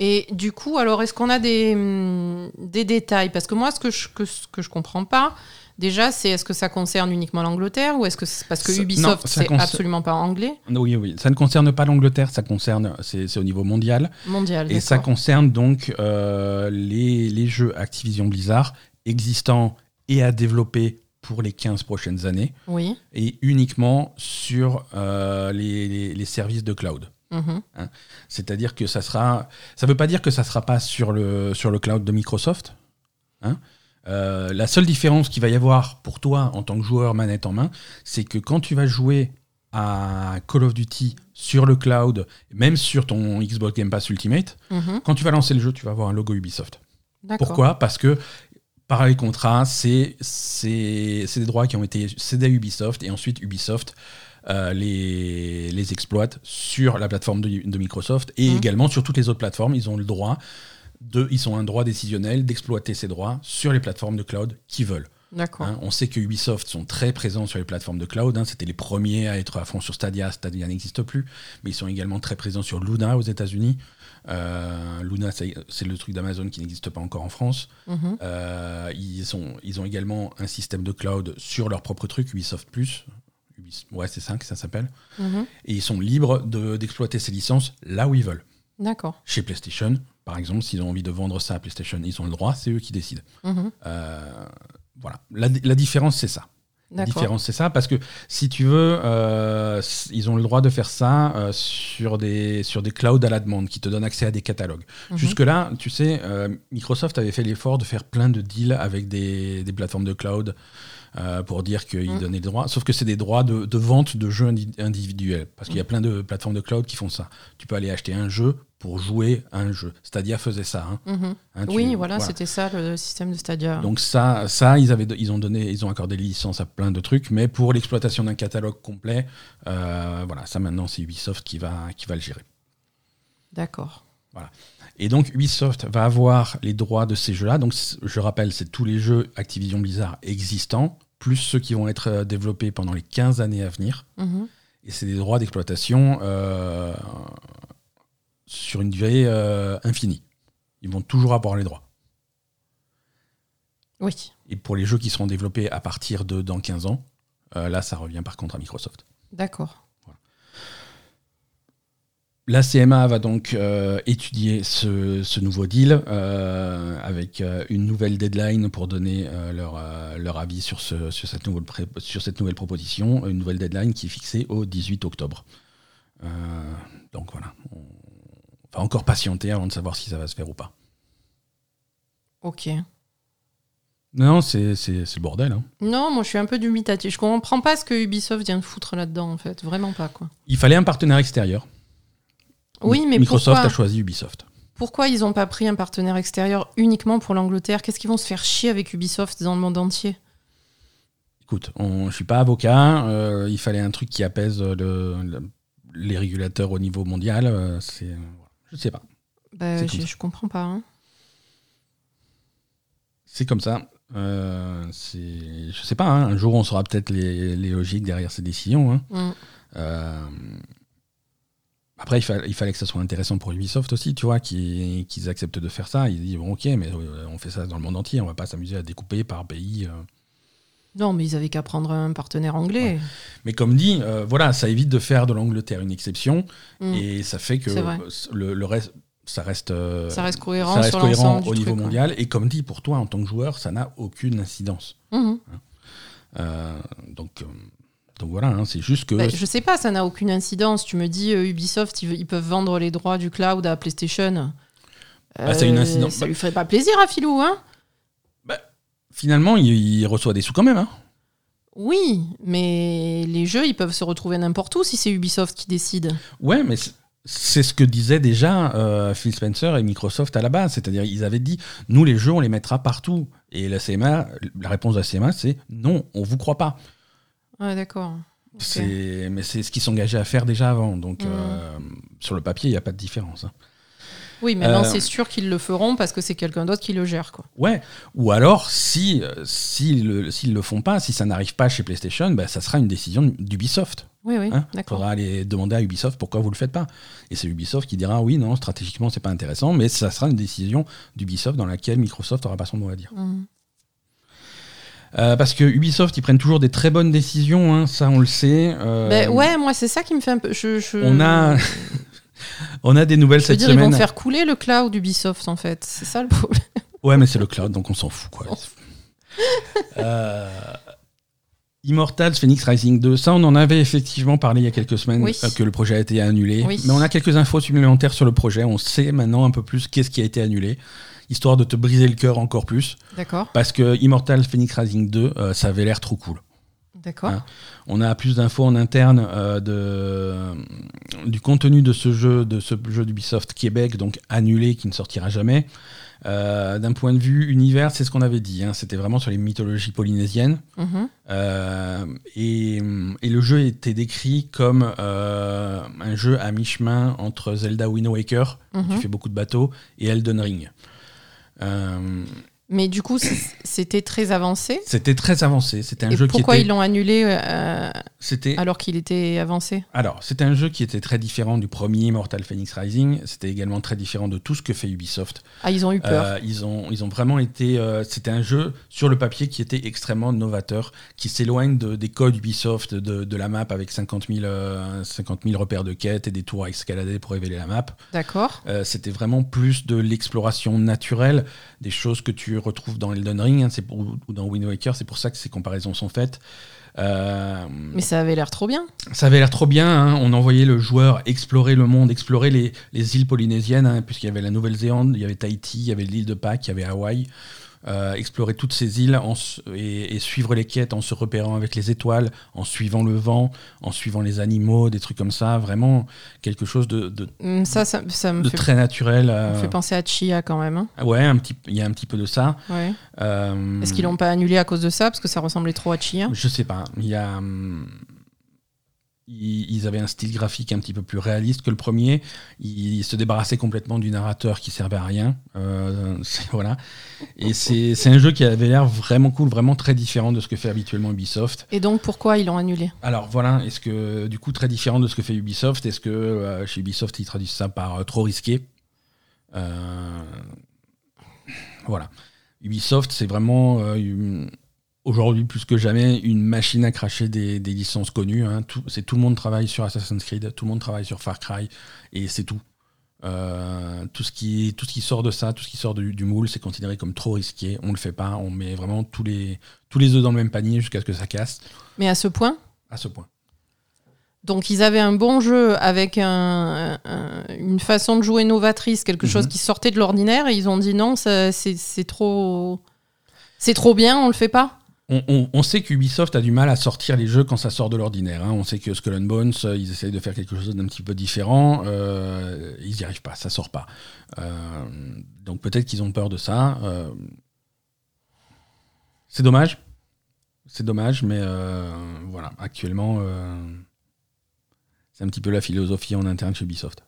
Speaker 2: Et du coup, alors, est-ce qu'on a des, hum, des détails? Parce que moi, ce que je, que, ce que je comprends pas, déjà, c'est est-ce que ça concerne uniquement l'Angleterre ou est-ce que c'est parce que
Speaker 1: Ça-
Speaker 2: Ubisoft, c'est
Speaker 1: concer-
Speaker 2: absolument pas anglais?
Speaker 1: Oui, oui, ça ne concerne pas l'Angleterre, ça concerne, c'est au niveau mondial.
Speaker 2: Mondial.
Speaker 1: Et ça concerne donc euh, les, les jeux Activision Blizzard existants et à développer pour les 15 prochaines années.
Speaker 2: Oui.
Speaker 1: et uniquement sur euh, les, les- les services de cloud.
Speaker 2: mhm.
Speaker 1: C'est-à-dire que ça sera. Ça ne veut pas dire que ça ne sera pas sur le, sur le cloud de Microsoft. hein. Euh, la seule différence qu'il va y avoir pour toi en tant que joueur manette en main, c'est que quand tu vas jouer à Call of Duty sur le cloud, même sur ton Xbox Game Pass Ultimate,
Speaker 2: Mhm.
Speaker 1: quand tu vas lancer le jeu, tu vas avoir un logo Ubisoft. Pourquoi? Parce que par les contrats, c'est des droits qui ont été cédés à Ubisoft et ensuite Ubisoft euh, les, les exploite sur la plateforme de, de Microsoft et
Speaker 2: Mhm.
Speaker 1: également sur toutes les autres plateformes. Ils ont le droit de, ils ont un droit décisionnel d'exploiter ces droits sur les plateformes de cloud qu'ils veulent. Hein. on sait que Ubisoft sont très présents sur les plateformes de cloud. hein. C'était les premiers à être à fond sur Stadia. Stadia n'existe plus, mais ils sont également très présents sur Luna aux États-Unis. Euh, Luna, c'est le truc d'Amazon qui n'existe pas encore en France.
Speaker 2: Mhm.
Speaker 1: Euh, ils, sont, ils ont également un système de cloud sur leur propre truc, Ubisoft Plus. Ubis- ouais, c'est ça que ça s'appelle.
Speaker 2: Mhm.
Speaker 1: Et ils sont libres de- d'exploiter ces licences là où ils veulent.
Speaker 2: D'accord.
Speaker 1: Chez PlayStation, par exemple, s'ils ont envie de vendre ça à PlayStation, ils ont le droit, c'est eux qui décident.
Speaker 2: Mhm.
Speaker 1: Euh, voilà. La, la différence, c'est ça. La différence, c'est ça, parce que si tu veux, euh, ils ont le droit de faire ça euh, sur, des, sur des clouds à la demande qui te donnent accès à des catalogues.
Speaker 2: Mhm.
Speaker 1: Jusque-là, tu sais, euh, Microsoft avait fait l'effort de faire plein de deals avec des, des plateformes de cloud euh, pour dire qu'ils
Speaker 2: Mhm.
Speaker 1: donnaient des droits, sauf que c'est des droits de, de vente de jeux indi- individuels, parce qu'il y a plein de plateformes de cloud qui font ça. Tu peux aller acheter un jeu pour jouer à un jeu. Stadia faisait ça. hein.
Speaker 2: Mhm.
Speaker 1: Hein, tu-
Speaker 2: Oui, voilà, c'était ça le système de Stadia.
Speaker 1: donc ça, ça ils, avaient, ils, ont donné, ils ont accordé des licences à plein de trucs, mais pour l'exploitation d'un catalogue complet, euh, voilà, ça maintenant c'est Ubisoft qui va, qui va le gérer.
Speaker 2: D'accord.
Speaker 1: Et donc Ubisoft va avoir les droits de ces jeux-là. Donc je rappelle, c'est tous les jeux Activision Blizzard existants, plus ceux qui vont être euh, développés pendant les 15 années à venir.
Speaker 2: Mhm.
Speaker 1: Et c'est des droits d'exploitation euh, sur une durée euh, infinie. Ils vont toujours avoir les droits.
Speaker 2: Oui.
Speaker 1: Et pour les jeux qui seront développés à partir de dans 15 ans, euh, là, ça revient par contre à Microsoft.
Speaker 2: D'accord.
Speaker 1: La CMA va donc euh, étudier ce, ce nouveau deal euh, avec euh, une nouvelle deadline pour donner leur, leur avis sur, ce, sur, cette nouvelle pré- sur cette nouvelle proposition. Une nouvelle deadline qui est fixée au 18 octobre. Donc voilà, on va encore patienter avant de savoir si ça va se faire ou pas.
Speaker 2: Ok.
Speaker 1: Non, c'est c'est- c'est le bordel. hein.
Speaker 2: Non, moi je suis un peu dubitatif. Je comprends pas ce que Ubisoft vient de foutre là-dedans, en fait. Vraiment pas, quoi.
Speaker 1: Il fallait un partenaire extérieur.
Speaker 2: Oui, mais
Speaker 1: Microsoft
Speaker 2: pourquoi,
Speaker 1: a choisi Ubisoft.
Speaker 2: pourquoi ils ont pas pris un partenaire extérieur uniquement pour l'Angleterre? Qu'est-ce qu'ils vont se faire chier avec Ubisoft dans le monde entier?
Speaker 1: Écoute, on- je ne suis pas avocat. euh, il fallait un truc qui apaise le- le- les régulateurs au niveau mondial. euh, c'est, euh, je sais pas.
Speaker 2: bah, je, je comprends pas. hein.
Speaker 1: C'est comme ça. Euh, c'est, je sais pas, hein, un jour on saura peut-être les, les logiques derrière ces décisions. hein.
Speaker 2: Mm.
Speaker 1: Après, il, fa- il fallait que ça soit intéressant pour Ubisoft aussi, tu vois, qu'ils, acceptent de faire ça. Ils disent, bon, ok, mais euh, on fait ça dans le monde entier, on va pas s'amuser à découper par pays. euh.
Speaker 2: Non, mais ils avaient qu'à prendre un partenaire anglais.
Speaker 1: Mais comme dit, euh, voilà, ça évite de faire de l'Angleterre une exception,
Speaker 2: Mm.
Speaker 1: et ça fait que le, le reste, ça reste, euh,
Speaker 2: Ça reste cohérent
Speaker 1: ça reste
Speaker 2: sur
Speaker 1: cohérent au niveau
Speaker 2: truc, quoi.
Speaker 1: mondial. Et comme dit, pour toi, en tant que joueur, ça n'a aucune incidence.
Speaker 2: Mhm.
Speaker 1: Euh, donc, donc voilà, hein, c'est juste que.
Speaker 2: Bah, je sais pas, ça n'a aucune incidence. Tu me dis, euh, Ubisoft, ils, ils peuvent vendre les droits du cloud à PlayStation.
Speaker 1: Ah, c'est une incidence.
Speaker 2: Ça lui ferait pas plaisir à Philou, hein
Speaker 1: Finalement, il, il reçoit des sous quand même. Hein.
Speaker 2: Oui, mais les jeux, ils peuvent se retrouver n'importe où si c'est Ubisoft qui décide.
Speaker 1: Ouais, mais c'est- c'est ce que disaient déjà euh, Phil Spencer et Microsoft à la base. C'est-à-dire, ils avaient dit, nous, les jeux, on les mettra partout. Et la CMA, la réponse de la CMA, c'est non, on vous croit pas.
Speaker 2: Ouais, d'accord. Ok.
Speaker 1: C'est- Mais c'est ce qu'ils s'engageaient à faire déjà avant. Donc,
Speaker 2: Mhm.
Speaker 1: euh, sur le papier, il n'y a pas de différence. hein.
Speaker 2: Oui, maintenant
Speaker 1: Euh,
Speaker 2: c'est sûr qu'ils le feront parce que c'est quelqu'un d'autre qui le gère, quoi.
Speaker 1: Ouais, ou alors, si euh, s'ils le, s'ils le font pas, si ça n'arrive pas chez PlayStation, bah, ça sera une décision d'Ubisoft.
Speaker 2: Oui, oui,
Speaker 1: Hein Il faudra aller demander à Ubisoft pourquoi vous le faites pas. Et c'est Ubisoft qui dira oui, non, stratégiquement c'est pas intéressant, mais ça sera une décision d'Ubisoft dans laquelle Microsoft aura pas son mot à dire.
Speaker 2: Mhm.
Speaker 1: Euh, parce que Ubisoft, ils prennent toujours des très bonnes décisions, hein, ça on le sait. Euh,
Speaker 2: Ben ouais, moi c'est ça qui me fait un peu. Je, je-
Speaker 1: On a on a des nouvelles
Speaker 2: Je veux
Speaker 1: cette
Speaker 2: dire, ils
Speaker 1: semaine.
Speaker 2: vont faire couler le cloud Ubisoft en fait. C'est ça le problème.
Speaker 1: Ouais, mais c'est le cloud, donc on s'en fout. Quoi. Euh, Immortals Phoenix Rising 2, ça on en avait effectivement parlé il y a quelques semaines
Speaker 2: Oui.
Speaker 1: euh, que le projet a été annulé.
Speaker 2: Oui.
Speaker 1: Mais on a quelques infos supplémentaires sur le projet. On sait maintenant un peu plus qu'est-ce qui a été annulé, histoire de te briser le cœur encore plus.
Speaker 2: D'accord,
Speaker 1: Parce que Immortals Phoenix Rising 2, euh, ça avait l'air trop cool.
Speaker 2: d'accord.
Speaker 1: Hein. On a plus d'infos en interne euh, de, du contenu de ce jeu, de ce jeu d'Ubisoft Québec, donc annulé, qui ne sortira jamais. Euh, D'un point de vue univers, c'est ce qu'on avait dit. hein, C'était vraiment sur les mythologies polynésiennes.
Speaker 2: Mhm.
Speaker 1: Euh, et, et le jeu était décrit comme un jeu à mi-chemin entre Zelda Wind Waker, où tu
Speaker 2: Mhm.
Speaker 1: fais beaucoup de bateaux, et Elden Ring. Euh,
Speaker 2: Mais du coup, c'était très avancé.
Speaker 1: c'était très avancé. C'était un
Speaker 2: Et
Speaker 1: jeu qui
Speaker 2: pourquoi
Speaker 1: était.
Speaker 2: ils l'ont annulé euh, alors qu'il était avancé?
Speaker 1: Alors, c'était un jeu qui était très différent du premier Immortal Phoenix Rising. C'était également très différent de tout ce que fait Ubisoft.
Speaker 2: Ah, ils ont eu peur.
Speaker 1: Euh, ils, ont, ils ont vraiment été. euh, c'était un jeu sur le papier qui était extrêmement novateur, qui s'éloigne de- des codes Ubisoft, de, de la map avec 50 000, euh, 50 000 repères de quête et des tours à escalader pour révéler la map.
Speaker 2: D'accord.
Speaker 1: C'était vraiment plus de l'exploration naturelle, des choses que tu retrouves dans Elden Ring hein, pour- ou dans Wind Waker. C'est pour ça que ces comparaisons sont faites. Euh,
Speaker 2: Mais ça avait l'air trop bien.
Speaker 1: ça avait l'air trop bien. hein. On envoyait le joueur explorer le monde, explorer les, les îles polynésiennes, hein, puisqu'il y avait la Nouvelle-Zélande, il y avait Tahiti, il y avait l'île de Pâques, il y avait Hawaï. Euh, explorer toutes ces îles en et, et suivre les quêtes en se repérant avec les étoiles, en suivant le vent, en suivant les animaux, des trucs comme ça. Vraiment quelque chose de, de-
Speaker 2: Ça, ça, ça me
Speaker 1: de
Speaker 2: fait,
Speaker 1: très naturel.
Speaker 2: me
Speaker 1: euh.
Speaker 2: fait penser à Chia quand même. hein.
Speaker 1: Ouais, un petit, il y a un petit peu de ça.
Speaker 2: Ouais.
Speaker 1: Euh,
Speaker 2: Est-ce qu'ils l'ont pas annulé à cause de ça Parce que ça ressemblait trop à Chia?
Speaker 1: Je sais pas. Il y a. hum, Ils avaient un style graphique un petit peu plus réaliste que le premier. Ils se débarrassaient complètement du narrateur qui servait à rien. Euh, voilà. Et c'est un jeu qui avait l'air vraiment cool, vraiment très différent de ce que fait habituellement Ubisoft.
Speaker 2: Et donc pourquoi ils l'ont annulé?
Speaker 1: Alors voilà, est-ce que du coup très différent de ce que fait Ubisoft, est-ce que euh, chez Ubisoft ils traduisent ça par euh, trop risqué? Voilà. Ubisoft c'est vraiment une- aujourd'hui plus que jamais une machine à cracher des, des licences connues. hein. Tout, c'est tout le monde travaille sur Assassin's Creed, tout le monde travaille sur Far Cry et c'est tout. Euh, tout, ce qui, tout ce qui sort de ça, tout ce qui sort du, du moule, c'est considéré comme trop risqué. On le fait pas, on met vraiment tous les, tous les œufs dans le même panier jusqu'à ce que ça casse.
Speaker 2: Mais à ce point
Speaker 1: À ce point.
Speaker 2: Donc ils avaient un bon jeu avec un- un- une façon de jouer novatrice, quelque
Speaker 1: Mhm.
Speaker 2: chose qui sortait de l'ordinaire, et ils ont dit non, c'est trop, c'est trop bien, on le fait pas.
Speaker 1: On, on- on sait qu'Ubisoft a du mal à sortir les jeux quand ça sort de l'ordinaire. hein. On sait que Skull Bones, euh, ils essayent de faire quelque chose d'un petit peu différent. euh, ils n'y arrivent pas, ça sort pas. Euh, donc peut-être qu'ils ont peur de ça. c'est dommage. C'est dommage, mais voilà, actuellement, c'est un petit peu la philosophie en interne chez Ubisoft.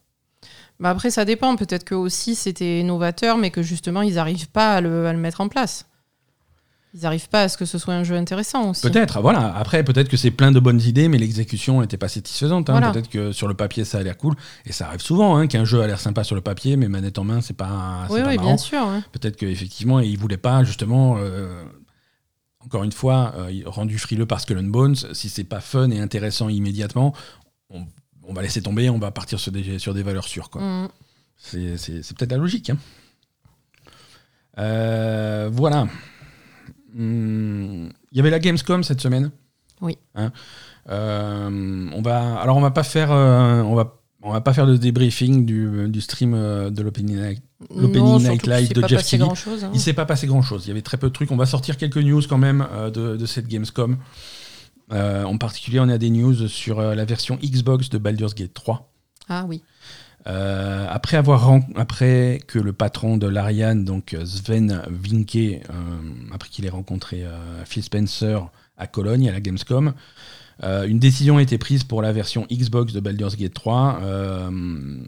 Speaker 2: Bah après ça dépend, peut-être que aussi c'était novateur, mais que justement ils n'arrivent pas à le mettre en place. Ils n'arrivent pas à ce que ce soit un jeu intéressant aussi.
Speaker 1: Peut-être, voilà. Après, peut-être que c'est plein de bonnes idées, mais l'exécution n'était pas satisfaisante. hein.
Speaker 2: Voilà.
Speaker 1: Peut-être que sur le papier, ça a l'air cool. Et ça arrive souvent hein, qu'un jeu a l'air sympa sur le papier, mais manette en main, c'est pas,
Speaker 2: oui,
Speaker 1: pas
Speaker 2: oui,
Speaker 1: marrant.
Speaker 2: bien sûr. ouais.
Speaker 1: Peut-être qu'effectivement, ils voulaient pas, justement, euh, encore une fois, euh, rendu frileux par Skull and Bones, si c'est pas fun et intéressant immédiatement, on, on va laisser tomber, on va partir sur des, sur des valeurs sûres. Quoi.
Speaker 2: Mm.
Speaker 1: C'est peut-être la logique. hein. Euh, voilà. Hum, Il y avait la Gamescom cette semaine.
Speaker 2: Oui.
Speaker 1: Hein. Euh, on va, alors on va pas faire, euh, on va, on va pas faire de débriefing du, du stream euh, de l'opening night. Night live
Speaker 2: s'est
Speaker 1: de
Speaker 2: pas
Speaker 1: Jeff
Speaker 2: grand-chose, hein.
Speaker 1: Il s'est pas passé grand chose. Il y avait très peu de trucs. On va sortir quelques news quand même euh, de, de cette Gamescom. Euh, en particulier, on a des news sur euh, la version Xbox de Baldur's Gate 3.
Speaker 2: Ah oui.
Speaker 1: Euh, après avoir après que le patron de l'Ariane, donc Sven Vinke, euh, après qu'il ait rencontré euh, Phil Spencer à Cologne à la Gamescom, une décision a été prise pour la version Xbox de Baldur's Gate 3. Euh,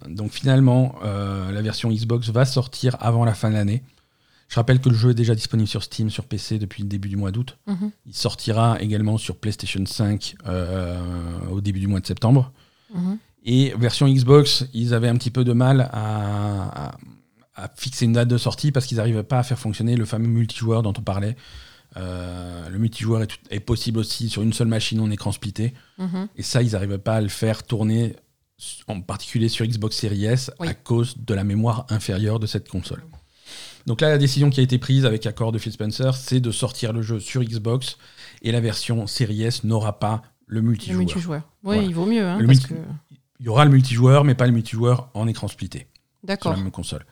Speaker 1: donc finalement, la version Xbox va sortir avant la fin de l'année. Je rappelle que le jeu est déjà disponible sur Steam, sur PC depuis le début du mois d'août.
Speaker 2: Mhm.
Speaker 1: Il sortira également sur PlayStation 5 euh, au début du mois de septembre.
Speaker 2: Mhm.
Speaker 1: Et version Xbox, ils avaient un petit peu de mal à, à- à fixer une date de sortie parce qu'ils n'arrivaient pas à faire fonctionner le fameux multijoueur dont on parlait. Euh, le multijoueur est, tout- est possible aussi sur une seule machine en écran splitté.
Speaker 2: Mhm.
Speaker 1: Et ça, ils n'arrivaient pas à le faire tourner, en particulier sur Xbox Series S,
Speaker 2: Oui.
Speaker 1: à cause de la mémoire inférieure de cette console. Donc là, la décision qui a été prise avec accord de Phil Spencer, c'est de sortir le jeu sur Xbox et la version Series S n'aura pas le
Speaker 2: Le
Speaker 1: multijoueur.
Speaker 2: multijoueur. Oui,
Speaker 1: Voilà.
Speaker 2: il vaut mieux. hein, parce que...
Speaker 1: Il y aura le multijoueur, mais pas le multijoueur en écran splitté sur la même console.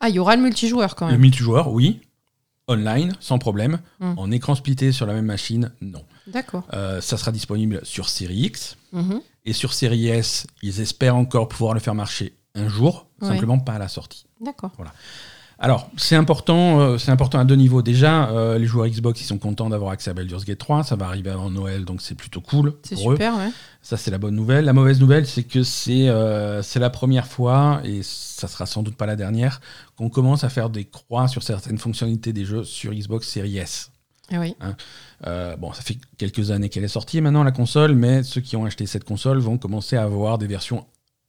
Speaker 2: Ah, il y aura le multijoueur quand
Speaker 1: Le
Speaker 2: même.
Speaker 1: multijoueur, oui, online, sans problème.
Speaker 2: Mm.
Speaker 1: En écran splitté sur la même machine, non.
Speaker 2: D'accord.
Speaker 1: Euh, ça sera disponible sur Série X
Speaker 2: Mhm.
Speaker 1: et sur Série S. Ils espèrent encore pouvoir le faire marcher un jour,
Speaker 2: Ouais.
Speaker 1: simplement pas à la sortie.
Speaker 2: D'accord.
Speaker 1: Alors, c'est important, euh, c'est important à deux niveaux. Déjà, euh, les joueurs Xbox, ils sont contents d'avoir accès à Baldur's Gate 3. Ça va arriver avant Noël, donc c'est plutôt cool
Speaker 2: C'est
Speaker 1: eux.
Speaker 2: super, ouais.
Speaker 1: Ça, c'est la bonne nouvelle. La mauvaise nouvelle, c'est que c'est euh, c'est la première fois, et ça sera sans doute pas la dernière, qu'on commence à faire des croix sur certaines fonctionnalités des jeux sur Xbox Series S.
Speaker 2: Eh oui.
Speaker 1: Euh, bon, ça fait quelques années qu'elle est sortie maintenant, la console, mais ceux qui ont acheté cette console vont commencer à avoir des versions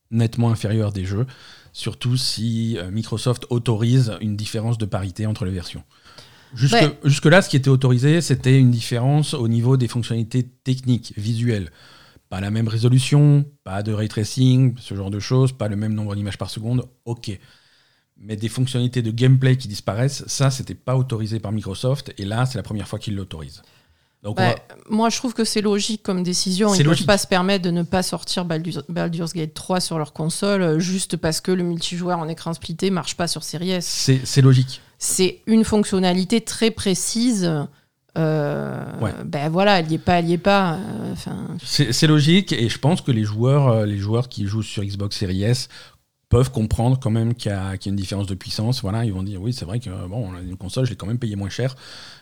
Speaker 1: nettement inférieures des jeux, surtout si euh, Microsoft autorise une différence de parité entre les versions. Jusque,
Speaker 2: Ouais.
Speaker 1: Jusque-là, ce qui était autorisé, c'était une différence au niveau des fonctionnalités techniques, visuelles. Pas la même résolution, pas de ray tracing, ce genre de choses, pas le même nombre d'images par seconde, ok. Mais des fonctionnalités de gameplay qui disparaissent, ça, c'était pas autorisé par Microsoft, et là, c'est la première fois qu'ils l'autorisent. Donc,
Speaker 2: Bah,
Speaker 1: va-
Speaker 2: Moi, je trouve que c'est logique comme décision. Ils ne peuvent pas se permettre de ne pas sortir Baldur's, Baldur's Gate 3 sur leur console euh, juste parce que le multijoueur en écran splitté marche pas sur Series S.
Speaker 1: c'est logique.
Speaker 2: C'est une fonctionnalité très précise. euh,
Speaker 1: Ouais.
Speaker 2: Ben voilà, elle y est pas, elle y est pas. euh,
Speaker 1: c'est logique, et je pense que les joueurs, euh, les joueurs qui jouent sur Xbox Series S peuvent comprendre quand même qu'il y, a qu'il y a une différence de puissance. Voilà, ils vont dire oui, c'est vrai que bon, on a une console, je l'ai quand même payé moins cher.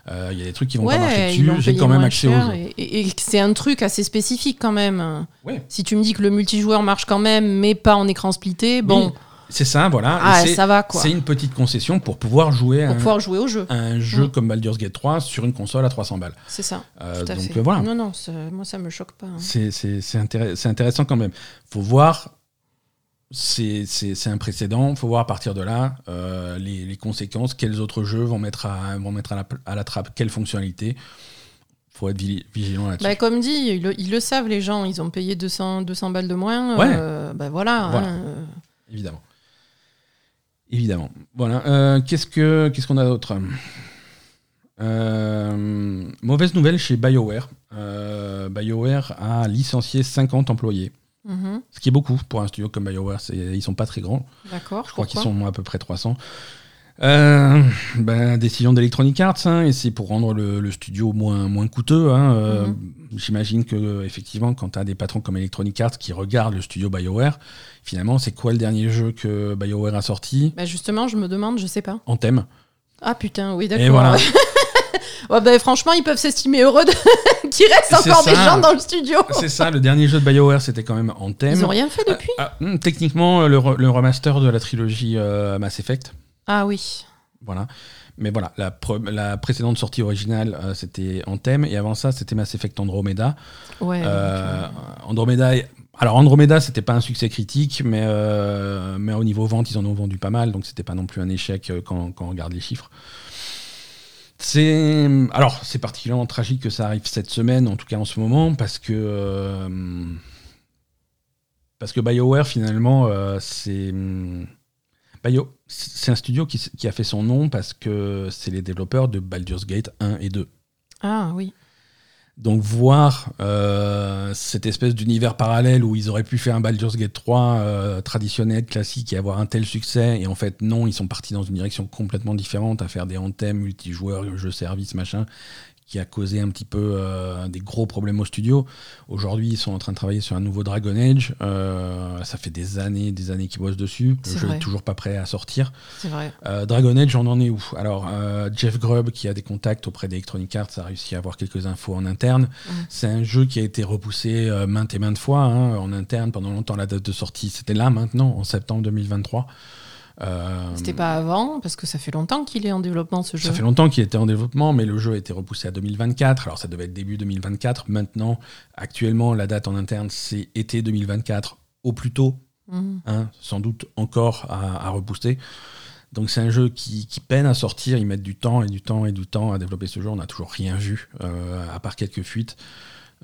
Speaker 1: Euh, Il y a des trucs qui vont pas marcher dessus. J'ai quand même accès aux jeux.
Speaker 2: et, c'est un truc assez spécifique quand même.
Speaker 1: Ouais.
Speaker 2: Si tu me dis que le multijoueur marche quand même, mais pas en écran splitté, bon,
Speaker 1: Oui, c'est ça, voilà.
Speaker 2: Ah, ça va quoi.
Speaker 1: C'est une petite concession pour pouvoir jouer
Speaker 2: Pour
Speaker 1: un,
Speaker 2: pouvoir jouer au jeu.
Speaker 1: un jeu
Speaker 2: Mm.
Speaker 1: comme Baldur's Gate 3 sur une console à 300 balles.
Speaker 2: C'est ça.
Speaker 1: Euh,
Speaker 2: Tout à
Speaker 1: donc
Speaker 2: fait.
Speaker 1: euh, voilà.
Speaker 2: Non, non, moi ça me choque pas. hein.
Speaker 1: C'est intéressant quand même. faut voir, c'est un précédent, faut voir à partir de là euh, les, les conséquences, quels autres jeux vont mettre à, vont mettre à, la, à la trappe, quelles fonctionnalités? faut être vi- vigilant là-dessus.
Speaker 2: Bah, comme dit, ils le, ils le savent les gens, ils ont payé 200, 200 balles de moins.
Speaker 1: Ouais.
Speaker 2: euh, bah voilà.
Speaker 1: Voilà.
Speaker 2: hein, euh,
Speaker 1: Évidemment. Évidemment. Voilà. Euh, Qu'est-ce que qu'est-ce qu'on a d'autre? Mauvaise nouvelle chez BioWare. BioWare a licencié 50 employés.
Speaker 2: Mhm,
Speaker 1: Ce qui est beaucoup pour un studio comme BioWare. Ils sont pas très grands.
Speaker 2: D'accord.
Speaker 1: Je crois qu'ils sont à peu près 300. Euh, ben, décision d'Electronic Arts, hein, et c'est pour rendre le, le studio moins, moins coûteux. hein, euh,
Speaker 2: Mhm.
Speaker 1: J'imagine que effectivement, quand tu as des patrons comme Electronic Arts qui regardent le studio BioWare, finalement, c'est quoi le dernier jeu que BioWare a sorti?
Speaker 2: Bah, Justement, je me demande, je sais pas.
Speaker 1: en thème
Speaker 2: Ah putain, oui,
Speaker 1: Et
Speaker 2: d'accord.
Speaker 1: voilà.
Speaker 2: Ouais, bah, franchement, ils peuvent s'estimer heureux de... qu'il reste encore des gens dans le studio.
Speaker 1: c'est ça, le dernier jeu de BioWare, c'était quand même en thème.
Speaker 2: Ils ont rien fait depuis
Speaker 1: Ah, hum, techniquement, le, re- le remaster de la trilogie euh, Mass Effect,
Speaker 2: Ah oui.
Speaker 1: Voilà. Mais voilà, la, précédente sortie originale, euh, c'était Anthem, et avant ça, c'était Mass Effect Andromeda.
Speaker 2: Ouais.
Speaker 1: Euh, Andromeda, alors Andromeda, c'était pas un succès critique, mais, euh, mais au niveau vente, ils en ont vendu pas mal, donc c'était pas non plus un échec euh, quand, quand on regarde les chiffres. C'est alors c'est particulièrement tragique que ça arrive cette semaine, en tout cas en ce moment, parce que euh, parce que BioWare finalement euh, c'est c'est un studio qui, qui a fait son nom parce que c'est les développeurs de Baldur's Gate 1 et 2.
Speaker 2: Ah oui.
Speaker 1: Donc voir euh, cette espèce d'univers parallèle où ils auraient pu faire un Baldur's Gate 3 euh, traditionnel, classique et avoir un tel succès, et en fait non, ils sont partis dans une direction complètement différente, à faire des anthems, multijoueurs, jeux services, machin, qui a causé un petit peu euh, des gros problèmes au studio. Aujourd'hui, ils sont en train de travailler sur un nouveau Dragon Age. Euh, ça fait des années, des années qu'ils bossent dessus. Le jeu
Speaker 2: vrai.
Speaker 1: est toujours pas prêt à sortir.
Speaker 2: C'est vrai.
Speaker 1: Euh, Dragon Age, on en est où? Alors, Jeff Grubb, qui a des contacts auprès d'Electronic Arts, a réussi à avoir quelques infos en interne. C'est un jeu qui a été repoussé maintes et maintes fois hein, en interne. Pendant longtemps, la date de sortie, c'était là maintenant, en septembre 2023. Euh,
Speaker 2: C'était pas avant, parce que ça fait longtemps qu'il est en développement ce jeu.
Speaker 1: ça fait longtemps qu'il était en développement, mais le jeu a été repoussé à 2024. Alors ça devait être début 2024. Maintenant, actuellement, la date en interne, c'est été 2024 au plus tôt
Speaker 2: Mhm.
Speaker 1: hein, sans doute encore à, à repousser. Donc c'est un jeu qui, qui peine à sortir, ils mettent du temps et du temps et du temps à développer ce jeu, on n'a toujours rien vu, euh, à part quelques fuites.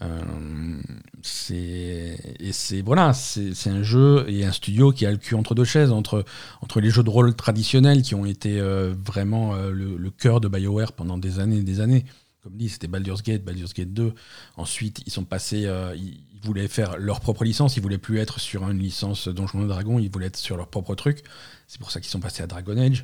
Speaker 1: Euh, c'est et c'est voilà, c'est un jeu et un studio qui a le cul entre deux chaises entre entre les jeux de rôle traditionnels qui ont été euh, vraiment euh, le, cœur de BioWare pendant des années et des années. Comme dit, c'était Baldur's Gate, Baldur's Gate 2. Ensuite, ils sont passés, ils, voulaient faire leur propre licence, ils voulaient plus être sur une licence Donjons et Dragons, ils voulaient être sur leur propre truc. C'est pour ça qu'ils sont passés à Dragon Age.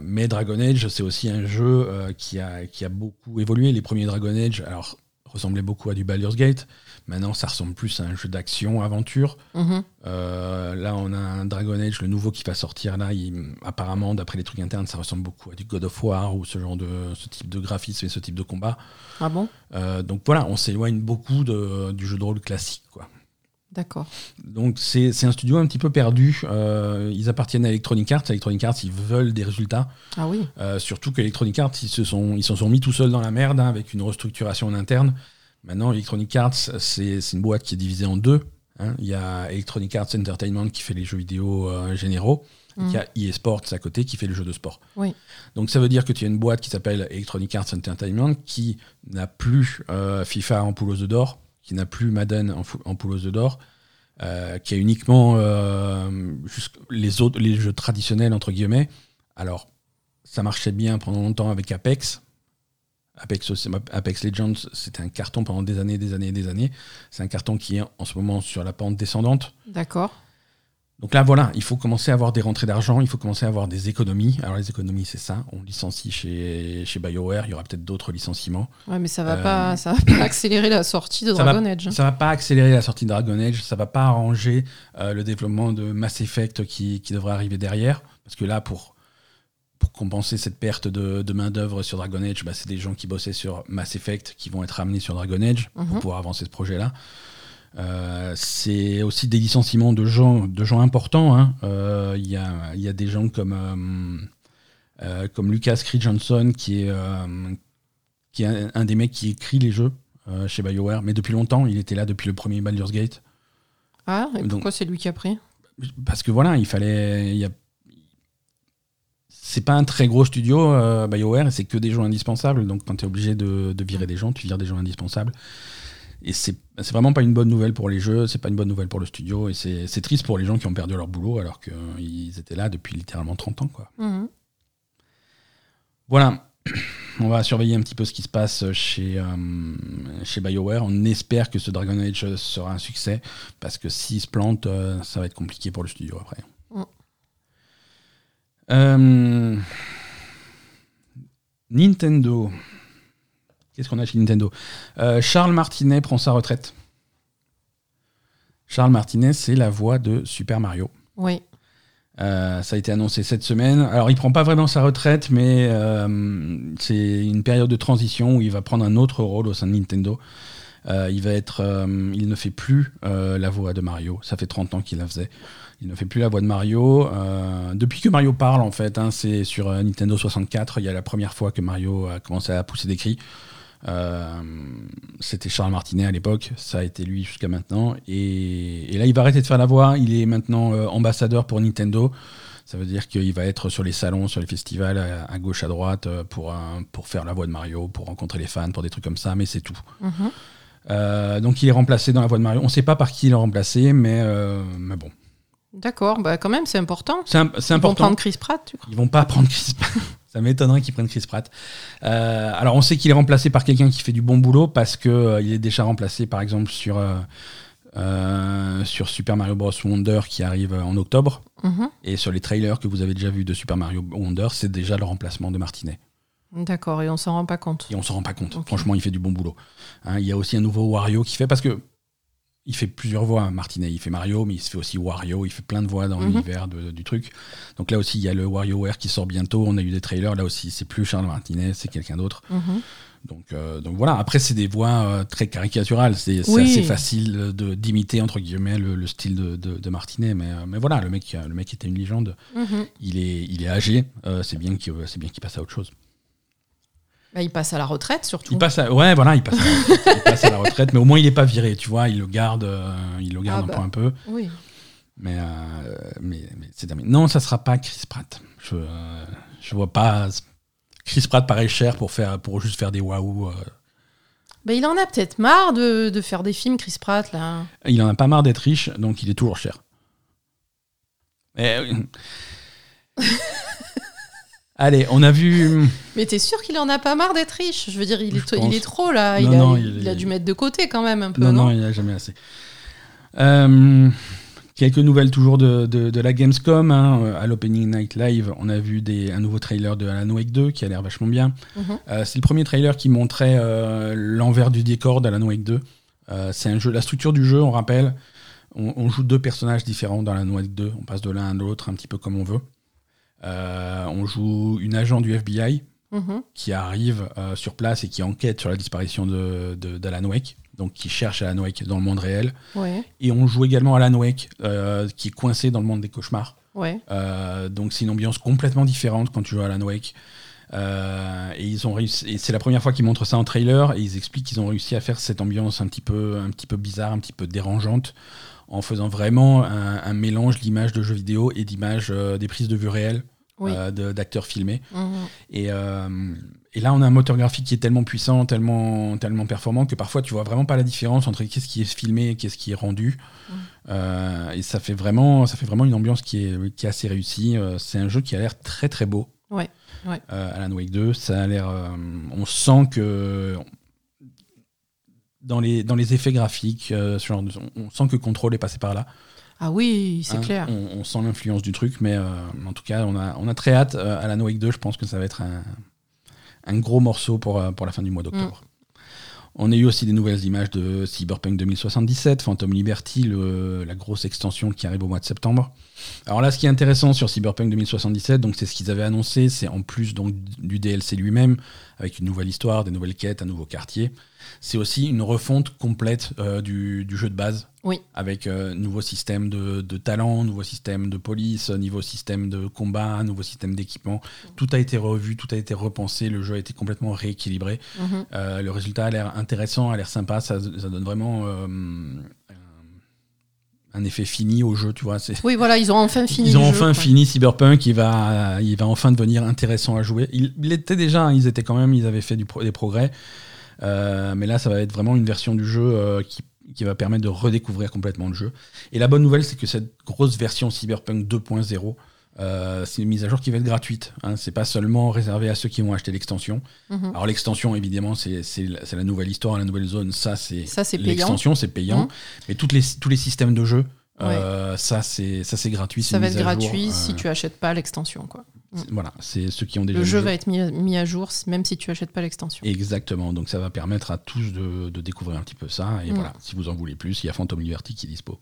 Speaker 1: Mais Dragon Age, c'est aussi un jeu qui, a, qui a beaucoup évolué. Les premiers Dragon Age, alors ressemblaient beaucoup à du Baldur's Gate. Maintenant, ça ressemble plus à un jeu d'action, aventure.
Speaker 2: Mhm.
Speaker 1: Euh, là, on a un Dragon Age, le nouveau qui va sortir là. il- apparemment, d'après les trucs internes, ça ressemble beaucoup à du God of War ou ce genre de ce type de graphisme et ce type de combat.
Speaker 2: Ah bon?
Speaker 1: Euh, donc voilà, on s'éloigne beaucoup de- du jeu de rôle classique, quoi.
Speaker 2: D'accord.
Speaker 1: Donc c'est un studio un petit peu perdu. Euh, ils appartiennent à Electronic Arts. Electronic Arts, ils veulent des résultats.
Speaker 2: Ah oui.
Speaker 1: Euh, surtout qu'Electronic Arts, ils se sont, ils se sont mis tout seuls dans la merde hein, avec une restructuration en interne. Maintenant, Electronic Arts, c'est une boîte qui est divisée en deux. hein. Il y a Electronic Arts Entertainment qui fait les jeux vidéo euh, généraux. Il y a EA Sports à côté qui fait le jeu de sport.
Speaker 2: Oui.
Speaker 1: Donc ça veut dire que tu as une boîte qui s'appelle Electronic Arts Entertainment qui n'a plus euh, FIFA en poulos d'or, qui n'a plus Madden en, en poulos d'or, euh, qui a uniquement euh, les autres les jeux traditionnels entre guillemets. Alors ça marchait bien pendant longtemps avec Apex. Apex, Apex Legends, c'était un carton pendant des années, des années, des années. C'est un carton qui est en ce moment sur la pente descendante.
Speaker 2: D'accord.
Speaker 1: Donc là, voilà, il faut commencer à avoir des rentrées d'argent, il faut commencer à avoir des économies. Alors les économies, c'est ça. On licencie chez, chez BioWare, il y aura peut-être d'autres licenciements.
Speaker 2: Ouais, mais ça va
Speaker 1: Euh,
Speaker 2: pas, ça va pas accélérer la sortie de
Speaker 1: va-
Speaker 2: Dragon Age.
Speaker 1: Ça va pas accélérer la sortie de Dragon Age, ça va pas arranger euh, le développement de Mass Effect qui, qui devrait arriver derrière. Parce que là, pour, pour compenser cette perte de, de main-d'œuvre sur Dragon Age, bah, c'est des gens qui bossaient sur Mass Effect qui vont être ramenés sur Dragon Age pour
Speaker 2: Mhm.
Speaker 1: pouvoir avancer ce projet-là. Euh, c'est aussi des licenciements de gens, de gens importants. hein. Euh, Il y, a, il y a des gens comme, euh, comme Lucas Creed Johnson, qui est, qui est un, un des mecs qui écrit les jeux chez BioWare, mais depuis longtemps, il était là depuis le premier Baldur's Gate.
Speaker 2: Ah, et
Speaker 1: Donc-
Speaker 2: pourquoi c'est lui qui a pris?
Speaker 1: Parce que voilà, il fallait. y a- C'est pas un très gros studio, BioWare, et c'est que des gens indispensables. Donc quand tu es obligé de, de virer des gens, tu vires des gens indispensables. Et c'est vraiment pas une bonne nouvelle pour les jeux, c'est pas une bonne nouvelle pour le studio, et c'est triste pour les gens qui ont perdu leur boulot alors qu'ils étaient là depuis littéralement 30 ans. Quoi.
Speaker 2: Mhm.
Speaker 1: Voilà, on va surveiller un petit peu ce qui se passe chez, euh, chez BioWare. On espère que ce Dragon Age sera un succès, parce que s'il se plante, euh, ça va être compliqué pour le studio après.
Speaker 2: Mm.
Speaker 1: Euh, Nintendo. Qu'est-ce qu'on a chez Nintendo Euh, Charles Martinet prend sa retraite. Charles Martinet, c'est la voix de Super Mario.
Speaker 2: Oui.
Speaker 1: Euh, ça a été annoncé cette semaine. Alors, il prend pas vraiment sa retraite, mais euh, c'est une période de transition où il va prendre un autre rôle au sein de Nintendo. Euh, il va être, euh, il ne fait plus euh, la voix de Mario. Ça fait 30 ans qu'il la faisait. Il ne fait plus la voix de Mario. Depuis que Mario parle, en fait, hein, c'est sur Nintendo 64, il y a la première fois que Mario a commencé à pousser des cris. Euh, C'était Charles Martinet à l'époque, ça a été lui jusqu'à maintenant. Et, et, là, il va arrêter de faire la voix. Il est maintenant euh, ambassadeur pour Nintendo. Ça veut dire qu'il va être sur les salons, sur les festivals, à, à gauche, à droite, euh, pour, pour faire la voix de Mario, pour rencontrer les fans, pour des trucs comme ça, mais c'est tout.
Speaker 2: Mhm.
Speaker 1: Euh, donc il est remplacé dans la voix de Mario. On ne sait pas par qui il est remplacé, mais, mais bon.
Speaker 2: D'accord, bah quand même, c'est important.
Speaker 1: C'est c'est
Speaker 2: Ils vont
Speaker 1: important.
Speaker 2: prendre Chris Pratt, tu crois?
Speaker 1: Ils vont pas prendre Chris Pratt. Ça m'étonnerait qu'ils prennent Chris Pratt. Euh, alors on sait qu'il est remplacé par quelqu'un qui fait du bon boulot parce que euh, il est déjà remplacé par exemple sur euh, euh, sur Super Mario Bros Wonder qui arrive en octobre
Speaker 2: Mhm.
Speaker 1: et sur les trailers que vous avez déjà vus de Super Mario Wonder, c'est déjà le remplacement de Martinet.
Speaker 2: D'accord, et on s'en rend pas compte.
Speaker 1: Et on s'en rend pas compte. Franchement, il fait du bon boulot. Hein, il y a aussi un nouveau Wario qui fait parce que il fait plusieurs voix, hein, Martinet. Il fait Mario, mais il se fait aussi Wario. Il fait plein de voix dans
Speaker 2: Mhm.
Speaker 1: l'univers du truc. Donc là aussi, il y a le WarioWare qui sort bientôt. On a eu des trailers. Là aussi, c'est plus Charles Martinet, c'est quelqu'un d'autre.
Speaker 2: Mhm.
Speaker 1: Donc, euh, donc voilà. Après, c'est des voix euh, très caricaturales. C'est
Speaker 2: Oui.
Speaker 1: assez facile de d'imiter entre guillemets le, le style de, de- de Martinet. Mais, euh, mais voilà, le mec, le mec était une légende.
Speaker 2: Mhm.
Speaker 1: Il est, il est âgé. Euh, c'est bien qu'il c'est bien qu'il passe à autre chose.
Speaker 2: Bah, il passe à la retraite surtout.
Speaker 1: Il passe à, ouais, voilà, il passe, à la retraite, il passe à la retraite, mais au moins il est pas viré, tu vois, il le garde, euh, il le garde
Speaker 2: Ah
Speaker 1: un
Speaker 2: bah.
Speaker 1: peu un peu,
Speaker 2: Oui.
Speaker 1: mais, euh, mais, mais c'est terminé. Non, ça sera pas Chris Pratt. Je, euh, je vois pas. Chris Pratt paraît cher pour faire, pour juste faire des waouh. euh.
Speaker 2: Bah, il en a peut-être marre de, de faire des films, Chris Pratt, là.
Speaker 1: Il en a pas marre d'être riche, donc il est toujours cher. Mais, euh, Allez, on a vu.
Speaker 2: Mais t'es sûr qu'il en a pas marre d'être riche? Je veux dire, il est, il trop, là.
Speaker 1: Non,
Speaker 2: il, a,
Speaker 1: non,
Speaker 2: il,
Speaker 1: il est-
Speaker 2: a dû mettre de côté, quand même, un peu,
Speaker 1: Non,
Speaker 2: non,
Speaker 1: non, il a jamais assez. Euh, quelques nouvelles toujours de, de- de la Gamescom. hein. Euh, À l'Opening Night Live, on a vu des, un nouveau trailer de Alan Wake 2 qui a l'air vachement bien.
Speaker 2: Mhm.
Speaker 1: Euh, c'est le premier trailer qui montrait euh, l'envers du décor d'Alan Wake 2. Euh, c'est un jeu, la structure du jeu, on rappelle, on, on joue deux personnages différents dans Alan Wake 2. On passe de l'un à l'autre un petit peu comme on veut. Euh, on joue une agent du FBI
Speaker 2: Mhm.
Speaker 1: qui arrive euh, sur place et qui enquête sur la disparition de, de- d'Alan Wake, donc qui cherche Alan Wake dans le monde réel.
Speaker 2: Ouais,
Speaker 1: Et on joue également Alan Wake, euh, qui est coincé dans le monde des cauchemars.
Speaker 2: ouais.
Speaker 1: Donc c'est une ambiance complètement différente quand tu joues à Alan Wake. Et ils ont réussi. Et c'est la première fois qu'ils montrent ça en trailer et ils expliquent qu'ils ont réussi à faire cette ambiance un petit peu, un petit peu bizarre, un petit peu dérangeante, en faisant vraiment un, un mélange d'images de jeux vidéo et d'images euh, des prises de vue réelles
Speaker 2: Oui.
Speaker 1: euh, d'acteurs filmés.
Speaker 2: Mhm.
Speaker 1: Et, euh, et là, on a un moteur graphique qui est tellement puissant, tellement, tellement performant que parfois tu vois vraiment pas la différence entre qu'est-ce qui est filmé et qu'est-ce qui est rendu. Euh, et ça fait vraiment, ça fait vraiment une ambiance qui est, qui est assez réussie. Euh, c'est un jeu qui a l'air très très beau.
Speaker 2: Ouais, ouais.
Speaker 1: Euh, Alan Wake 2, ça a l'air. on sent que dans les, dans les effets graphiques, euh, ce genre de- on, on sent que Control est passé par là.
Speaker 2: Ah oui, c'est
Speaker 1: Hein,
Speaker 2: clair.
Speaker 1: On, on sent l'influence du truc, mais euh, en tout cas, on a, on a très hâte. Euh, Alan Wake 2, je pense que ça va être un, un gros morceau pour, euh, pour la fin du mois d'octobre. On a eu aussi des nouvelles images de Cyberpunk 2077, Phantom Liberty, la grosse extension qui arrive au mois de septembre. Alors là, ce qui est intéressant sur Cyberpunk 2077, donc c'est ce qu'ils avaient annoncé, c'est en plus donc du DLC lui-même, avec une nouvelle histoire, des nouvelles quêtes, un nouveau quartier. C'est aussi une refonte complète euh, du jeu de base,
Speaker 2: Oui.
Speaker 1: avec euh, nouveau système de, de talent, nouveau système de police, nouveau système de combat, nouveau système d'équipement. Tout a été revu, tout a été repensé, le jeu a été complètement rééquilibré.
Speaker 2: Mhm.
Speaker 1: Euh, le résultat a l'air intéressant, a l'air sympa, ça, ça donne vraiment euh, un, un effet fini au jeu, tu vois.
Speaker 2: Oui, voilà, ils ont enfin fini.
Speaker 1: ils ont enfin
Speaker 2: jeu,
Speaker 1: fini Cyberpunk, il va, il va enfin devenir intéressant à jouer. Il, il était déjà, hein, ils étaient quand même, ils avaient fait du pro- des progrès, Euh, mais là, ça va être vraiment une version du jeu euh, qui, qui va permettre de redécouvrir complètement le jeu. Et la bonne nouvelle, c'est que cette grosse version Cyberpunk 2.0, euh, c'est une mise à jour qui va être gratuite. Hein. C'est pas seulement réservé à ceux qui vont acheter l'extension.
Speaker 2: Mhm.
Speaker 1: Alors l'extension, évidemment, c'est la nouvelle histoire, la nouvelle zone. Ça, c'est
Speaker 2: Ça, c'est payant.
Speaker 1: l'extension, c'est payant.
Speaker 2: Mhm.
Speaker 1: Mais toutes les, tous les systèmes de jeu, euh, ça, c'est ça, c'est gratuit.
Speaker 2: Ça va être
Speaker 1: jour,
Speaker 2: gratuit
Speaker 1: euh,
Speaker 2: si tu achètes pas l'extension. quoi.
Speaker 1: C'est- Voilà, c'est ceux qui ont déjà
Speaker 2: Le
Speaker 1: le
Speaker 2: jeu va être mis, mis à jour même si tu achètes pas l'extension.
Speaker 1: Exactement, donc ça va permettre à tous de, de découvrir un petit peu ça. Et
Speaker 2: Mm.
Speaker 1: voilà, si vous en voulez plus, il y a Phantom Liberty qui est dispo.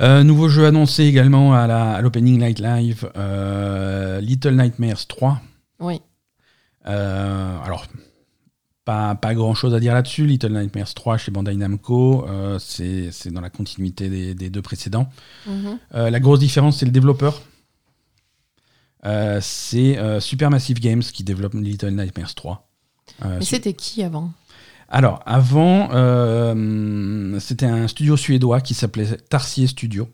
Speaker 1: Euh, nouveau jeu annoncé également à l'Opening Night Live, euh, Little Nightmares 3.
Speaker 2: Oui.
Speaker 1: Euh, alors, Pas, pas grand chose à dire là-dessus. Little Nightmares 3 chez Bandai Namco, c'est dans la continuité des, des deux précédents.
Speaker 2: Mhm.
Speaker 1: Euh, la grosse différence, c'est le développeur. Euh, c'est euh, Supermassive Games qui développe Little Nightmares 3. Euh,
Speaker 2: Mais c'était qui avant
Speaker 1: Alors, avant, c'était un studio suédois qui s'appelait Tarsier Studio.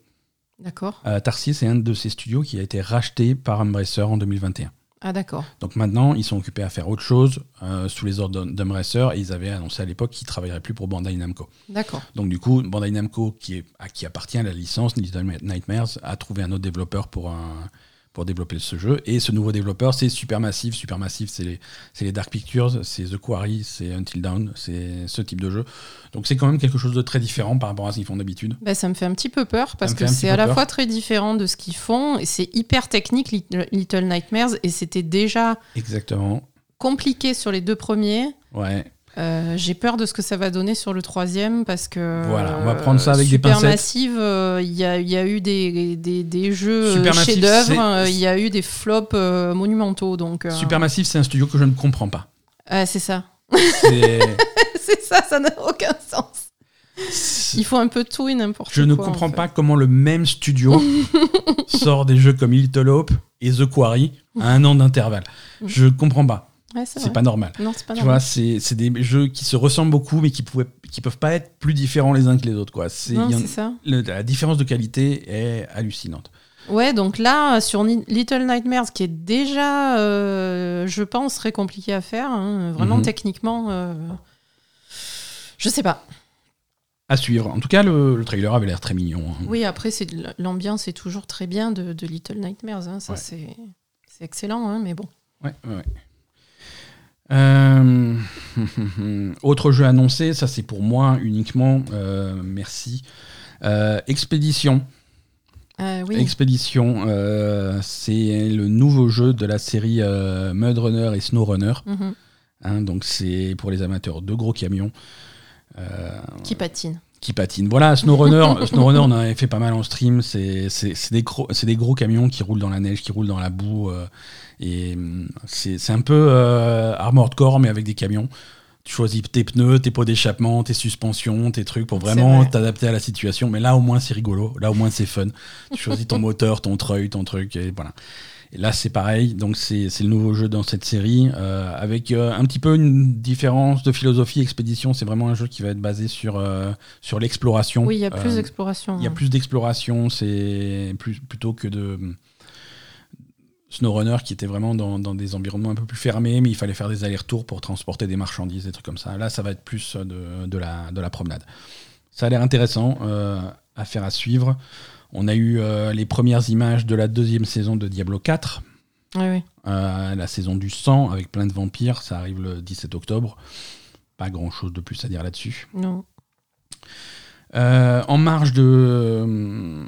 Speaker 2: D'accord.
Speaker 1: Tarsier, c'est un de ces studios qui a été racheté par Embracer en 2021.
Speaker 2: Ah, d'accord.
Speaker 1: Donc maintenant, ils sont occupés à faire autre chose euh, sous les ordres d'Embracer et ils avaient annoncé à l'époque qu'ils ne travailleraient plus pour Bandai Namco.
Speaker 2: D'accord.
Speaker 1: Donc du coup, Bandai Namco, qui est, à qui appartient la licence Little Nightmares, a trouvé un autre développeur pour, un- pour développer ce jeu. Et ce nouveau développeur, c'est Supermassive. Supermassive, c'est les, c'est les Dark Pictures, c'est The Quarry, c'est Until Dawn, c'est ce type de jeu. Donc c'est quand même quelque chose de très différent par rapport à ce qu'ils font d'habitude.
Speaker 2: Bah, ça me fait un petit peu peur parce que c'est à la
Speaker 1: peur.
Speaker 2: fois très différent de ce qu'ils font et c'est hyper technique, Lit- Little Nightmares, et c'était déjà
Speaker 1: Exactement.
Speaker 2: compliqué sur les deux premiers.
Speaker 1: Ouais.
Speaker 2: Euh, J'ai peur de ce que ça va donner sur le troisième parce que.
Speaker 1: Voilà, on va prendre ça avec des pincettes.
Speaker 2: Massive, euh, il y, a, il y a eu des, des, des jeux euh, chefs-d'œuvre, euh, il y a eu des flops euh, monumentaux. Donc, euh,
Speaker 1: Supermassive, c'est un studio que je ne comprends pas.
Speaker 2: ah, c'est ça.
Speaker 1: C'est-
Speaker 2: ça, ça n'a aucun sens. Il faut un peu tout et n'importe quoi.
Speaker 1: Je ne
Speaker 2: en
Speaker 1: comprends
Speaker 2: fait.
Speaker 1: pas comment le même studio sort des jeux comme Little Hope et The Quarry à un an d'intervalle. Je comprends pas.
Speaker 2: Ouais, c'est
Speaker 1: pas normal.
Speaker 2: Non, c'est pas
Speaker 1: Tu
Speaker 2: normal.
Speaker 1: vois, c'est des jeux qui se ressemblent beaucoup, mais qui pouvaient, qui peuvent pas être plus différents les uns que les autres. Quoi.
Speaker 2: Non,
Speaker 1: en-
Speaker 2: ça.
Speaker 1: le- la différence de qualité est hallucinante.
Speaker 2: Ouais, donc là, sur Ni- Little Nightmares, qui est déjà, euh, je pense, très compliqué à faire, hein, vraiment
Speaker 1: Mhm.
Speaker 2: techniquement, euh, je sais pas.
Speaker 1: À suivre. En tout cas, le, le trailer avait l'air très mignon. hein.
Speaker 2: Oui, après, l'ambiance est toujours très bien de, de Little Nightmares, hein, ça
Speaker 1: Ouais.
Speaker 2: c'est c'est excellent, hein, mais bon.
Speaker 1: Ouais, ouais, ouais. Euh, Autre jeu annoncé, ça c'est pour moi uniquement. euh, merci. Euh, Expédition.
Speaker 2: Oui,
Speaker 1: Expédition, c'est le nouveau jeu de la série Mud Runner et Snow Runner.
Speaker 2: Mhm.
Speaker 1: Hein, donc c'est pour les amateurs de gros camions
Speaker 2: qui patine.
Speaker 1: qui patinent. Voilà, SnowRunner, SnowRunner, on en avait fait pas mal en stream. C'est des, gros- c'est des gros camions qui roulent dans la neige, qui roulent dans la boue. Et hum, c'est c'est un peu euh, Armored Core, mais avec des camions. Tu choisis tes pneus, tes pots d'échappement, tes suspensions, tes trucs pour vraiment
Speaker 2: vrai.
Speaker 1: t'adapter à la situation. Mais là, au moins, c'est rigolo. Là, au moins, c'est fun. Tu choisis ton moteur, ton treuil, ton truc. Et voilà. Et là, c'est pareil. Donc, c'est c'est le nouveau jeu dans cette série. euh, avec euh, un petit peu une différence de philosophie. Expédition, c'est vraiment un jeu qui va être basé sur, euh, sur l'exploration.
Speaker 2: Oui, il y a plus d'exploration.
Speaker 1: il y a plus d'exploration, c'est plus plutôt que de SnowRunner qui était vraiment dans, dans des environnements un peu plus fermés, mais il fallait faire des allers-retours pour transporter des marchandises, des trucs comme ça. Là, ça va être plus de, de la, de la promenade. Ça a l'air intéressant euh, à faire à suivre. On a eu euh, les premières images de la deuxième saison de Diablo 4,
Speaker 2: Oui, oui.
Speaker 1: euh, la saison du sang avec plein de vampires. Ça arrive le 17 octobre. Pas grand chose de plus à dire là-dessus.
Speaker 2: Non.
Speaker 1: Euh, en marge de,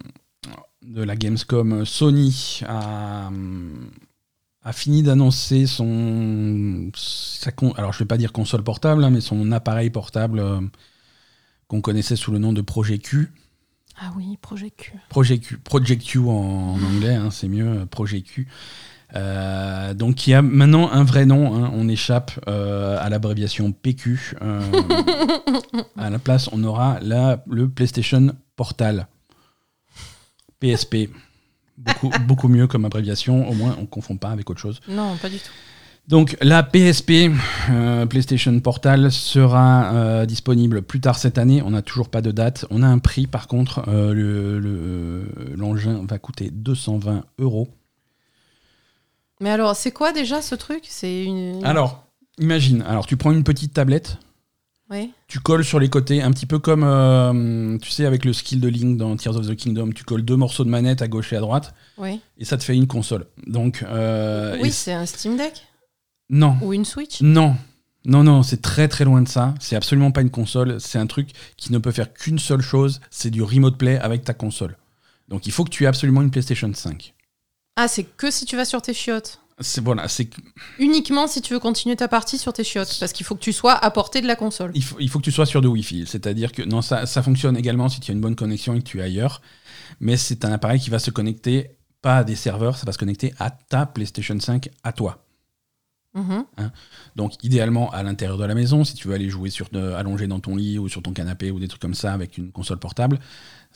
Speaker 1: de la Gamescom, Sony a, a fini d'annoncer son. sa con- alors, je vais pas dire console portable, hein, mais son appareil portable euh, qu'on connaissait sous le nom de Project Q.
Speaker 2: Ah oui, projet Q.
Speaker 1: Project Q, Project Q en, en anglais, hein, c'est mieux, euh, Project Q. Euh, donc, il y a maintenant un vrai nom. hein, on échappe euh, à l'abréviation PQ. euh, à la place, on aura la, le PlayStation Portal. PSP. Beaucoup, beaucoup mieux comme abréviation. Au moins, on ne confond pas avec autre chose.
Speaker 2: Non, pas du tout.
Speaker 1: Donc la PSP, euh, PlayStation Portal, sera euh, disponible plus tard cette année. On n'a toujours pas de date. On a un prix par contre. euh, le- le- L'engin va coûter 220 euros.
Speaker 2: Mais alors, c'est quoi déjà ce truc? C'est une.
Speaker 1: Alors, imagine, alors tu prends une petite tablette,
Speaker 2: Oui.
Speaker 1: tu colles sur les côtés, un petit peu comme, euh, tu sais, avec le skill de Link dans Tears of the Kingdom, tu colles deux morceaux de manette à gauche et à droite,
Speaker 2: Oui.
Speaker 1: et ça te fait une console. Donc, euh,
Speaker 2: oui, c'est un Steam Deck
Speaker 1: non,
Speaker 2: ou une Switch.
Speaker 1: Non, non, non, c'est très très loin de ça. C'est absolument pas une console. C'est un truc qui ne peut faire qu'une seule chose, c'est du remote play avec ta console. Donc il faut que tu aies absolument une PlayStation 5.
Speaker 2: Ah, c'est que si tu vas sur tes chiottes.
Speaker 1: C'est voilà, c'est
Speaker 2: Uniquement si tu veux continuer ta partie sur tes chiottes. Parce qu'il faut que tu sois à portée de la console.
Speaker 1: il faut, il faut que tu sois sur de Wi-Fi. C'est-à-dire que non, ça, ça fonctionne également si tu as une bonne connexion et que tu es ailleurs. Mais c'est un appareil qui va se connecter pas à des serveurs, ça va se connecter à ta PlayStation 5 à toi.
Speaker 2: Mhm.
Speaker 1: Donc idéalement à l'intérieur de la maison, si tu veux aller jouer sur, euh, allongé dans ton lit ou sur ton canapé ou des trucs comme ça avec une console portable,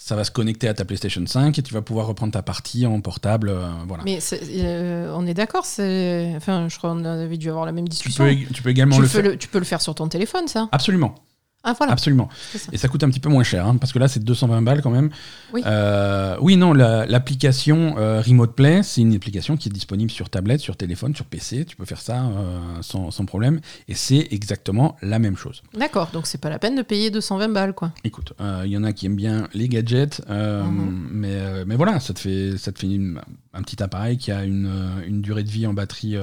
Speaker 1: ça va se connecter à ta PlayStation 5 et tu vas pouvoir reprendre ta partie en portable. euh, voilà.
Speaker 2: Mais euh, on est d'accord, c'est. Enfin, je crois qu'on avait dû avoir la même
Speaker 1: Tu
Speaker 2: discussion.
Speaker 1: peux, tu peux également
Speaker 2: Tu
Speaker 1: le faire.
Speaker 2: le, tu peux le faire sur ton téléphone, ça
Speaker 1: Absolument,
Speaker 2: Ah, voilà.
Speaker 1: absolument.
Speaker 2: ça.
Speaker 1: Et ça coûte un petit peu moins cher, hein, parce que là c'est 220 balles quand même.
Speaker 2: Oui.
Speaker 1: Euh, oui, non, la- l'application euh, Remote Play, c'est une application qui est disponible sur tablette, sur téléphone, sur PC. Tu peux faire ça euh, sans, sans problème. Et c'est exactement la même chose.
Speaker 2: D'accord, donc c'est pas la peine de payer 220 balles, quoi.
Speaker 1: Écoute, il y en a qui aiment bien les gadgets,
Speaker 2: Mhm.
Speaker 1: mais, mais voilà, ça te fait, ça te fait une- un petit appareil qui a une, une durée de vie en batterie,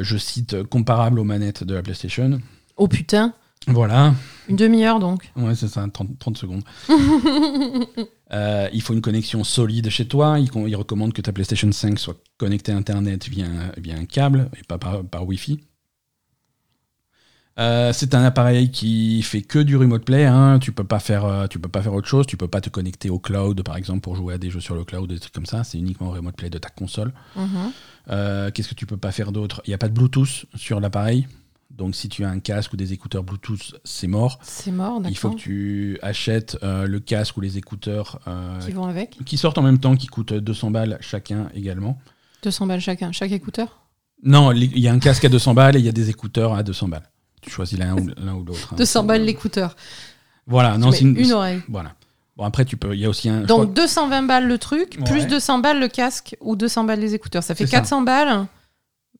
Speaker 1: je cite, comparable aux manettes de la PlayStation.
Speaker 2: Oh putain,
Speaker 1: Voilà,
Speaker 2: une demi-heure donc.
Speaker 1: ouais, c'est ça, 30, 30 secondes. Euh, il faut une connexion solide chez toi. Il, recommande que ta PlayStation 5 soit connectée à Internet via, un- via un câble et pas par, par Wi-Fi. Euh, c'est un appareil qui fait que du remote play. Hein. Tu peux pas faire, euh, tu peux pas faire autre chose. Tu peux pas te connecter au cloud, par exemple, pour jouer à des jeux sur le cloud, des trucs comme ça. C'est uniquement remote play de ta console.
Speaker 2: Mhm.
Speaker 1: Euh, Qu'est-ce que tu peux pas faire d'autre? Il n'y a pas de Bluetooth sur l'appareil. Donc si tu as un casque ou des écouteurs Bluetooth, c'est mort.
Speaker 2: C'est mort,
Speaker 1: Il faut
Speaker 2: d'accord.
Speaker 1: que tu achètes euh, le casque ou les écouteurs euh,
Speaker 2: Qui vont avec
Speaker 1: qui sortent en même temps, qui coûtent 200 balles chacun également.
Speaker 2: 200 balles chacun, chaque écouteur
Speaker 1: Non, il y a un casque à 200 balles et il y a des écouteurs à 200 balles. Tu choisis l'un ou l'un ou l'autre. hein.
Speaker 2: 200 balles l'écouteur.
Speaker 1: Voilà, non, c'est une,
Speaker 2: une oreille.
Speaker 1: Voilà. Bon, après, tu peux. Il y a aussi un.
Speaker 2: Donc
Speaker 1: crois-
Speaker 2: 220 balles le truc, plus
Speaker 1: Ouais.
Speaker 2: 200 balles le casque ou 200 balles les écouteurs. Ça fait
Speaker 1: C'est ça.
Speaker 2: 400 balles.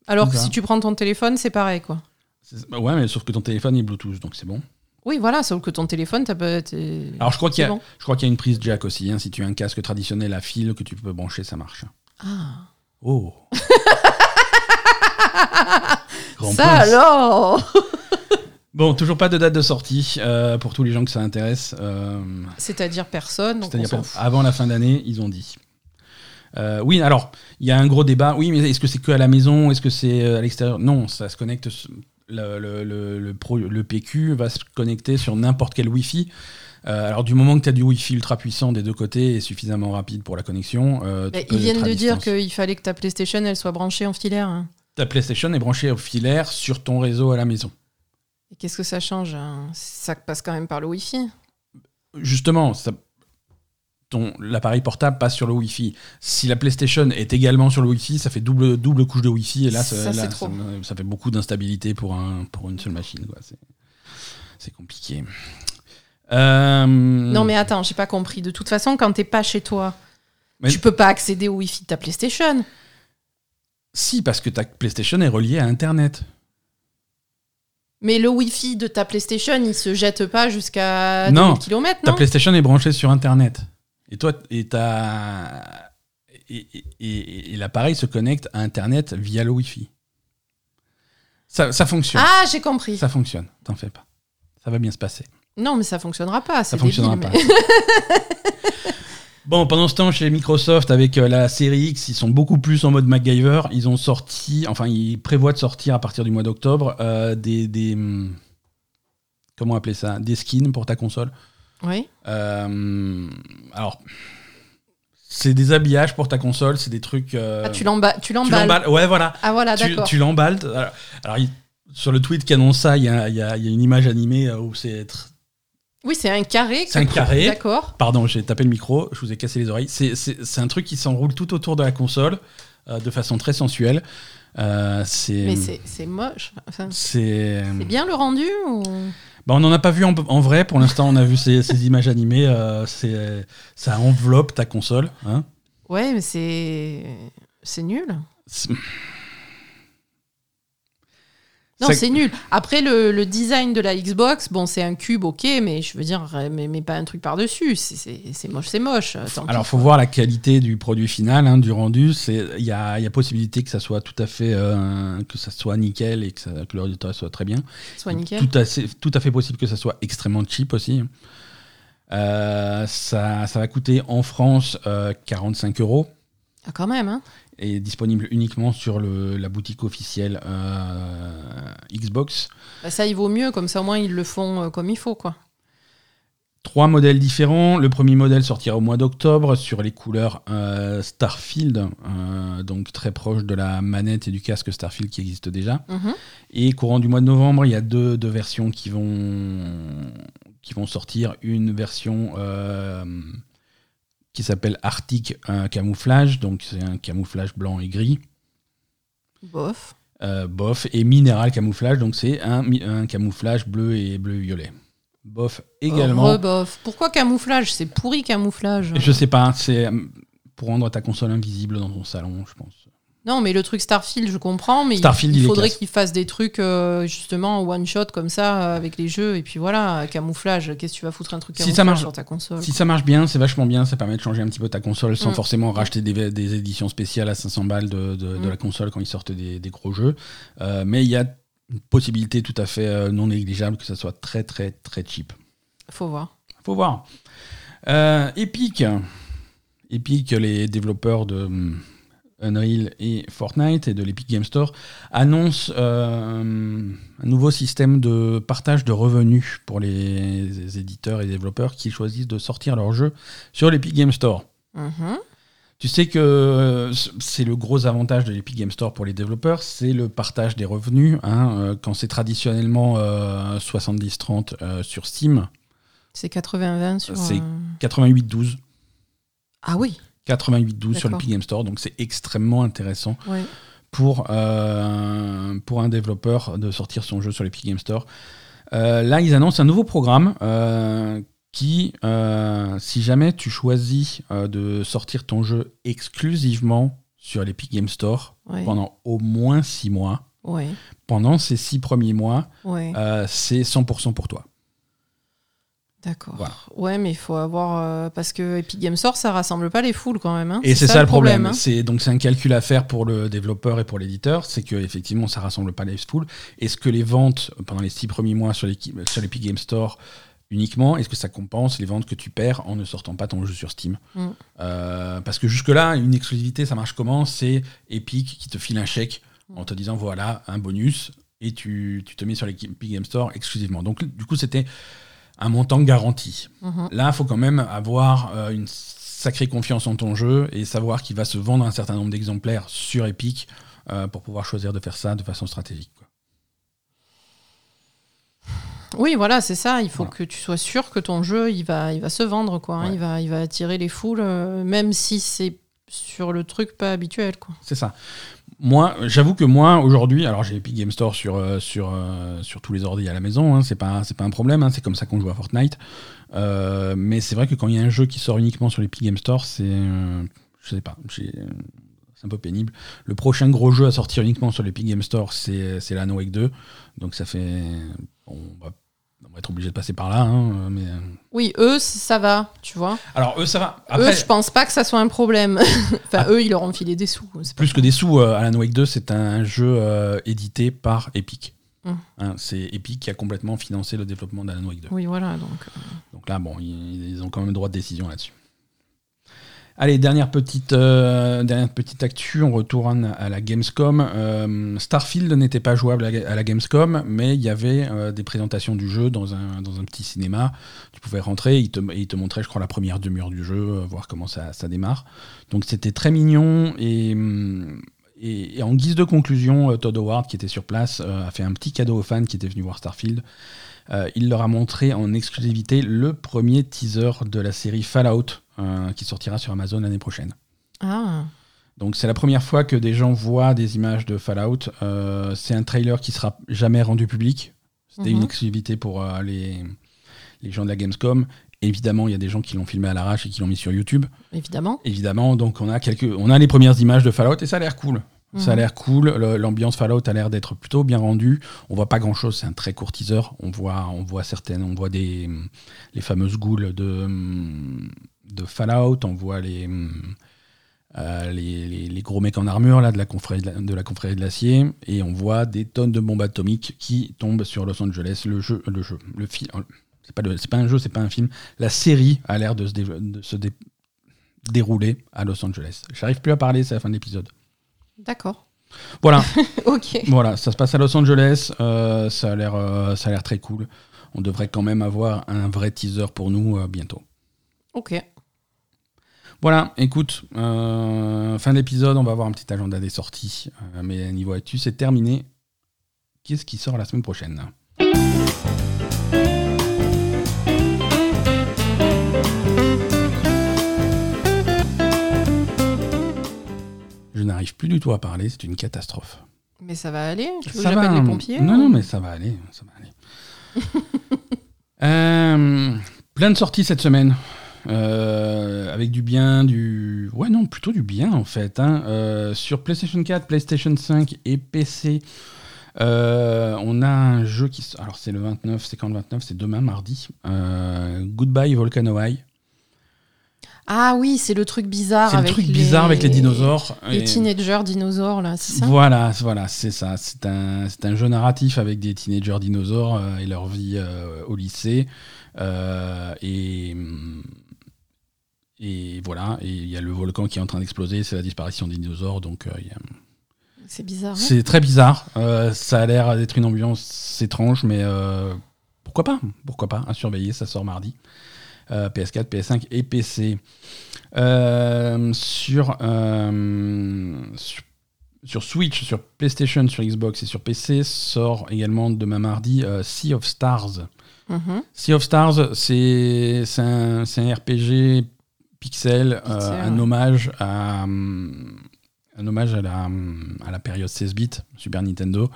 Speaker 2: Alors que si tu prends ton téléphone, c'est pareil, quoi.
Speaker 1: C'est- ouais, mais sauf que ton téléphone est Bluetooth, donc c'est bon.
Speaker 2: Oui, voilà, sauf que ton téléphone, t'as pas. t'es-
Speaker 1: Alors, je crois qu'il y
Speaker 2: c'est
Speaker 1: a,
Speaker 2: bon.
Speaker 1: je crois qu'il y a une prise jack aussi. hein. Si tu as un casque traditionnel à fil que tu peux brancher, ça marche.
Speaker 2: Ah.
Speaker 1: Oh. Grand
Speaker 2: Ça
Speaker 1: prince.
Speaker 2: alors
Speaker 1: Bon, toujours pas de date de sortie euh, pour tous les gens que ça intéresse. euh,
Speaker 2: C'est-à-dire personne, donc on
Speaker 1: C'est-à-dire
Speaker 2: s'en
Speaker 1: pas-
Speaker 2: fout.
Speaker 1: avant la fin d'année, ils ont dit. Euh, oui, alors, il y a un gros débat. Oui, mais est-ce que c'est que à la maison? Est-ce que c'est euh, à l'extérieur? Non, ça se connecte. s- Le, le, le, le pro- le PQ va se connecter sur n'importe quel Wi-Fi. Euh, alors, du moment que tu as du Wi-Fi ultra puissant des deux côtés et suffisamment rapide pour la connexion, euh,
Speaker 2: ils viennent de dire qu'il fallait que ta PlayStation elle soit branchée en filaire. hein.
Speaker 1: Ta PlayStation est branchée au filaire sur ton réseau à la maison.
Speaker 2: Et qu'est-ce que ça change hein? Ça passe quand même par le Wi-Fi.
Speaker 1: Justement, ça- ton- l'appareil portable passe sur le Wi-Fi. Si la PlayStation est également sur le Wi-Fi, ça fait double, double couche de Wi-Fi et là, ça,
Speaker 2: Ça, c'est
Speaker 1: là,
Speaker 2: trop.
Speaker 1: ça- ça fait beaucoup d'instabilité pour, un, pour une seule machine. C'est, compliqué. Euh,
Speaker 2: Non mais attends, j'ai pas compris. De toute façon, quand t'es pas chez toi,
Speaker 1: Mais-
Speaker 2: tu peux pas accéder au Wi-Fi de ta PlayStation.
Speaker 1: Si, parce que ta PlayStation est reliée à Internet.
Speaker 2: Mais le Wi-Fi de ta PlayStation, il se jette pas jusqu'à
Speaker 1: Non,
Speaker 2: 2000 km,
Speaker 1: Ta
Speaker 2: non?
Speaker 1: PlayStation est branchée sur Internet. Et toi, et, ta- et, et- et- et l'appareil se connecte à Internet via le Wi-Fi. Ça, ça fonctionne.
Speaker 2: Ah, j'ai compris.
Speaker 1: Ça fonctionne, t'en fais pas. Ça va bien se passer.
Speaker 2: Non, mais ça fonctionnera pas.
Speaker 1: Ça fonctionnera pas. Bon, pendant ce temps, chez Microsoft, avec euh, la série X, ils sont beaucoup plus en mode MacGyver. Ils ont sorti, enfin, ils prévoient de sortir à partir du mois d'octobre euh, des, des, hum, Comment appeler ça? Des skins pour ta console.
Speaker 2: Oui.
Speaker 1: Euh, alors, c'est des habillages pour ta console, c'est des trucs. euh,
Speaker 2: Ah, tu l'emballes. Tu
Speaker 1: tu
Speaker 2: l'emballes.
Speaker 1: Ouais, voilà.
Speaker 2: Ah voilà,
Speaker 1: tu,
Speaker 2: d'accord.
Speaker 1: tu l'emballes. Alors, alors, il- sur le tweet qui annonce ça, il y a, il y a- il y a une image animée euh, où c'est tr-
Speaker 2: Oui, c'est un carré.
Speaker 1: C'est un carré.
Speaker 2: D'accord.
Speaker 1: Pardon, j'ai tapé le micro, je vous ai cassé les oreilles. C'est- un truc qui s'enroule tout autour de la console euh, de façon très sensuelle. Euh.
Speaker 2: Mais c'est moche. Enfin,
Speaker 1: C'est.
Speaker 2: c'est bien le rendu ou...
Speaker 1: Bah, on n'en a pas vu en, en vrai. Pour l'instant, on a vu ces, ces images animées. euh, ça enveloppe ta console. Hein.
Speaker 2: Ouais, mais c'est c'est nul. Non, c'est nul. Après, le, le design de la Xbox, bon, c'est un cube, ok, mais je veux dire, euh, mais, mais pas un truc par-dessus. C'est- moche, c'est moche. Tant pis.
Speaker 1: Alors, faut voir la qualité du produit final, hein, du rendu. Il y a, il y a possibilité que ça soit tout à fait euh, que ça soit nickel et que, ça- que le résultat soit très bien.
Speaker 2: Soit nickel.
Speaker 1: Tout à, tout à fait possible que ça soit extrêmement cheap aussi. Euh, ça, ça va coûter en France euh, 45 euros
Speaker 2: Ah, quand même, hein.
Speaker 1: et disponible uniquement sur le, la boutique officielle euh, Xbox.
Speaker 2: Bah, ça, il vaut mieux, comme ça, au moins, ils le font euh, comme il faut, quoi.
Speaker 1: Trois modèles différents. Le premier modèle sortira au mois d'octobre sur les couleurs euh, Starfield, euh, donc très proche de la manette et du casque Starfield qui existe déjà.
Speaker 2: Mhm.
Speaker 1: Et courant du mois de novembre, il y a deux, deux versions qui vont, qui vont sortir. Une version qui s'appelle Arctic Camouflage, donc c'est un camouflage blanc et gris.
Speaker 2: Bof.
Speaker 1: Euh, bof. Et Minéral Camouflage, donc c'est un, camouflage bleu et bleu-violet. Bof également.
Speaker 2: Rebof. Pourquoi camouflage? C'est pourri camouflage.
Speaker 1: Je sais pas, c'est euh, pour rendre ta console invisible dans ton salon, je pense.
Speaker 2: Non, mais le truc Starfield, je comprends, mais il-
Speaker 1: Starfield,
Speaker 2: il,
Speaker 1: il est
Speaker 2: faudrait
Speaker 1: classe.
Speaker 2: qu'ils fassent des trucs euh, justement one shot comme ça euh, avec les jeux et puis voilà, camouflage. Qu'est-ce que tu vas foutre un truc
Speaker 1: Si
Speaker 2: camouflage
Speaker 1: ça marche-
Speaker 2: sur ta console
Speaker 1: Si ça marche bien, c'est vachement bien, ça permet de changer un petit peu ta console sans forcément racheter des, des éditions spéciales à 500 balles de, de- de
Speaker 2: Mm.
Speaker 1: la console quand ils sortent des, des gros jeux. Euh, mais il y a une possibilité tout à fait non négligeable que ça soit très très très cheap.
Speaker 2: Faut voir.
Speaker 1: Faut voir. Epic. Epic, les développeurs de Unreal et Fortnite et de l'Epic Game Store annoncent euh, un nouveau système de partage de revenus pour les éditeurs et développeurs qui choisissent de sortir leurs jeux sur l'Epic Game Store.
Speaker 2: Mhm.
Speaker 1: Tu sais que c'est le gros avantage de l'Epic Game Store pour les développeurs, c'est le partage des revenus. hein. Euh, quand c'est traditionnellement euh, 70-30 euh, sur Steam,
Speaker 2: C'est 80-20 sur.
Speaker 1: C'est-
Speaker 2: euh,
Speaker 1: 88-12.
Speaker 2: Ah oui.
Speaker 1: 88-12 sur l'Epic Game Store, donc c'est extrêmement intéressant
Speaker 2: Ouais.
Speaker 1: pour, euh, pour un développeur de sortir son jeu sur l'Epic Game Store. Euh, là, ils annoncent un nouveau programme euh, qui, si jamais tu choisis de sortir ton jeu exclusivement sur l'Epic Game Store
Speaker 2: Ouais.
Speaker 1: pendant au moins 6 mois,
Speaker 2: Ouais.
Speaker 1: pendant ces 6 premiers mois, c'est 100% pour toi.
Speaker 2: D'accord.
Speaker 1: voilà.
Speaker 2: Ouais, mais il faut avoir euh, parce que Epic Game Store, ça rassemble pas les foules quand même. hein.
Speaker 1: Et c'est ça, le problème.
Speaker 2: hein.
Speaker 1: C'est donc c'est un calcul à faire pour le développeur et pour l'éditeur, c'est que effectivement ça rassemble pas les foules. Est-ce que les ventes pendant les six premiers mois sur l'Epic Game Store uniquement, est-ce que ça compense les ventes que tu perds en ne sortant pas ton jeu sur Steam?
Speaker 2: Mm.
Speaker 1: Euh, Parce que jusque là, une exclusivité, ça marche comment? C'est Epic qui te file un chèque en te disant voilà un bonus et tu, tu te mets sur l'Epic Game Store exclusivement. Donc du coup c'était un montant garanti.
Speaker 2: Mhm.
Speaker 1: Là, il faut quand même avoir euh, une sacrée confiance en ton jeu et savoir qu'il va se vendre un certain nombre d'exemplaires sur Epic euh, pour pouvoir choisir de faire ça de façon stratégique. quoi.
Speaker 2: Oui, voilà, c'est ça. Il faut
Speaker 1: Voilà.
Speaker 2: que tu sois sûr que ton jeu, il va, il va se vendre, quoi. hein.
Speaker 1: Ouais.
Speaker 2: Il va, il va attirer les foules, euh, même si c'est sur le truc pas habituel, quoi.
Speaker 1: C'est ça. Moi, j'avoue que moi, aujourd'hui, alors j'ai Epic Game Store sur, euh, sur, euh, sur tous les ordi à la maison, hein, c'est pas, pas un problème, hein, c'est comme ça qu'on joue à Fortnite. Euh, mais c'est vrai que quand il y a un jeu qui sort uniquement sur l'Epic Game Store, c'est. je sais pas, c'est un peu pénible. Le prochain gros jeu à sortir uniquement sur l'Epic Game Store, c'est c'est l'Anno Wake 2. Donc ça fait. on, va, va être obligé de passer par là. hein, mais, euh,
Speaker 2: Oui, eux, ça va, tu vois.
Speaker 1: Alors, eux, ça va. Après,
Speaker 2: Eux, je pense pas que ça soit un problème. enfin, eux, ils leur ont filé des sous.
Speaker 1: Plus que des sous, euh, Alan Wake 2, c'est un jeu euh, édité par Epic.
Speaker 2: Mm.
Speaker 1: Hein, c'est Epic qui a complètement financé le développement d'Alan Wake 2.
Speaker 2: Oui, voilà, donc.
Speaker 1: Donc là, bon, ils, ils ont quand même droit de décision là-dessus. Allez, dernière petite, euh, dernière petite actu, on retourne à la Gamescom. Euh, Starfield n'était pas jouable à, la Gamescom, mais il y avait euh, des présentations du jeu dans un, dans un petit cinéma. Tu pouvais rentrer, il te, et il te montrait, je crois, la première demi-heure du jeu, euh, voir comment ça, ça démarre. Donc c'était très mignon et, hum, et, et en guise de conclusion, Todd Howard, qui était sur place, a fait un petit cadeau aux fans qui étaient venus voir Starfield. Euh, il leur a montré en exclusivité le premier teaser de la série Fallout euh, qui sortira sur Amazon l'année prochaine.
Speaker 2: Ah,
Speaker 1: Donc c'est la première fois que des gens voient des images de Fallout. Euh, c'est un trailer qui sera jamais rendu public. C'était
Speaker 2: Mhm.
Speaker 1: une exclusivité pour les, les gens de la Gamescom. Évidemment, il y a des gens qui l'ont filmé à l'arrache et qui l'ont mis sur YouTube.
Speaker 2: évidemment.
Speaker 1: Évidemment, donc on a quelques, on a les premières images de Fallout et ça a l'air cool. Ça a
Speaker 2: Mhm.
Speaker 1: l'air cool. L'ambiance Fallout a l'air d'être plutôt bien rendue. On voit pas grand chose. C'est un très court teaser. On voit, on voit certaines, on voit des les fameuses ghouls de de Fallout. On voit les euh, les, les- les gros mecs en armure là de la confrérie de la, confrérie de l'acier et on voit des tonnes de bombes atomiques qui tombent sur Los Angeles. Le jeu, le jeu, le film. C'est pas, le- c'est pas un jeu, c'est pas un film. La série a l'air de se, dé- de se dé- dérouler à Los Angeles. J'arrive plus à parler, c'est la fin de l'épisode.
Speaker 2: D'accord.
Speaker 1: Voilà,
Speaker 2: ok.
Speaker 1: voilà, ça se passe à Los Angeles. euh, ça a l'air, euh, ça a l'air très cool. on devrait quand même avoir un vrai teaser pour nous euh, bientôt.
Speaker 2: Ok.
Speaker 1: Voilà, écoute, fin d'épisode, on va avoir un petit agenda des sorties. Mais niveau actu, c'est terminé. Qu'est-ce qui sort la semaine prochaine? N'arrive plus du tout à parler, c'est une catastrophe.
Speaker 2: Mais ça va aller Tu veux que
Speaker 1: Ça
Speaker 2: j'appelle
Speaker 1: va,
Speaker 2: les pompiers
Speaker 1: Non, non, mais ça va aller. Ça va aller. Euh, plein de sorties cette semaine. Euh, avec du bien, du. Ouais, non, plutôt du bien en fait. hein. Euh, sur PlayStation 4, PlayStation 5 et PC, euh, on a un jeu qui. Alors, c'est le 29, c'est quand le 29 C'est demain, mardi. Goodbye Volcano High.
Speaker 2: Ah oui, c'est le truc bizarre
Speaker 1: C'est le
Speaker 2: avec
Speaker 1: truc
Speaker 2: les...
Speaker 1: bizarre avec les dinosaures.
Speaker 2: Les
Speaker 1: Et-
Speaker 2: teenagers dinosaures, là, c'est ça?
Speaker 1: Voilà, voilà, c'est ça. C'est un, c'est un jeu narratif avec des teenagers dinosaures euh, et leur vie euh, au lycée. Euh, et, hum, et voilà, et il y a le volcan qui est en train d'exploser, c'est la disparition des dinosaures, donc il y a-
Speaker 2: C'est bizarre. hein?
Speaker 1: C'est très bizarre. Euh, ça a l'air d'être une ambiance étrange, mais euh, pourquoi pas? Pourquoi pas? À surveiller, ça sort mardi. Euh, PS4, PS5 et PC. Euh, sur, euh, sur, sur Switch, sur PlayStation, sur Xbox et sur PC sort également demain mardi euh, Sea of Stars.
Speaker 2: Mhm.
Speaker 1: Sea of Stars, c'est un, RPG pixel, euh,
Speaker 2: Pixel,
Speaker 1: un
Speaker 2: ouais.
Speaker 1: hommage à un hommage à la, à la période 16 bits Super Nintendo,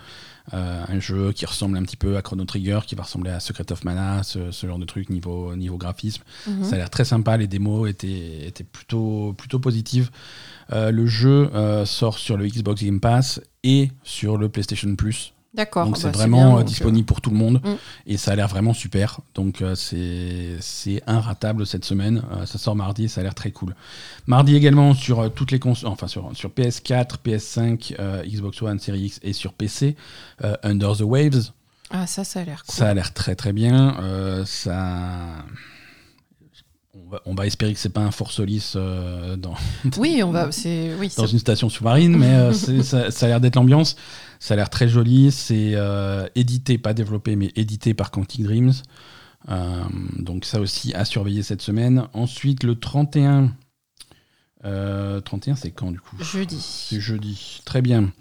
Speaker 1: Euh, un jeu qui ressemble un petit peu à Chrono Trigger, qui va ressembler à Secret of Mana, ce, ce genre de truc niveau niveau graphisme.
Speaker 2: Mhm.
Speaker 1: Ça a l'air très sympa, les démos étaient, étaient plutôt, plutôt positives. Euh, le jeu euh, sort sur le Xbox Game Pass et sur le PlayStation Plus.
Speaker 2: D'accord.
Speaker 1: Donc
Speaker 2: bah,
Speaker 1: c'est vraiment euh,
Speaker 2: donc,
Speaker 1: disponible pour tout le monde
Speaker 2: Mm.
Speaker 1: et ça a l'air vraiment super. Donc euh, c'est c'est inratable cette semaine. Euh, ça sort mardi et ça a l'air très cool. Mardi également sur euh, toutes les consoles, enfin sur, sur PS4, PS5, euh, Xbox One, Series X et sur PC, euh, Under the Waves.
Speaker 2: euh, Ah, ça, ça a l'air cool.
Speaker 1: Ça a l'air très très bien. Euh, ça. On va, on va espérer que c'est pas un Force Solis euh, dans,
Speaker 2: Oui, on va. C'est oui.
Speaker 1: dans une station sous-marine, mais euh, ça, ça a l'air d'être l'ambiance. Ça a l'air très joli. C'est euh, édité, pas développé, mais édité par Quantic Dreams. Donc ça aussi à surveiller cette semaine. Ensuite, le 31. euh, 31, c'est quand du coup?
Speaker 2: Jeudi.
Speaker 1: C'est jeudi. Très bien.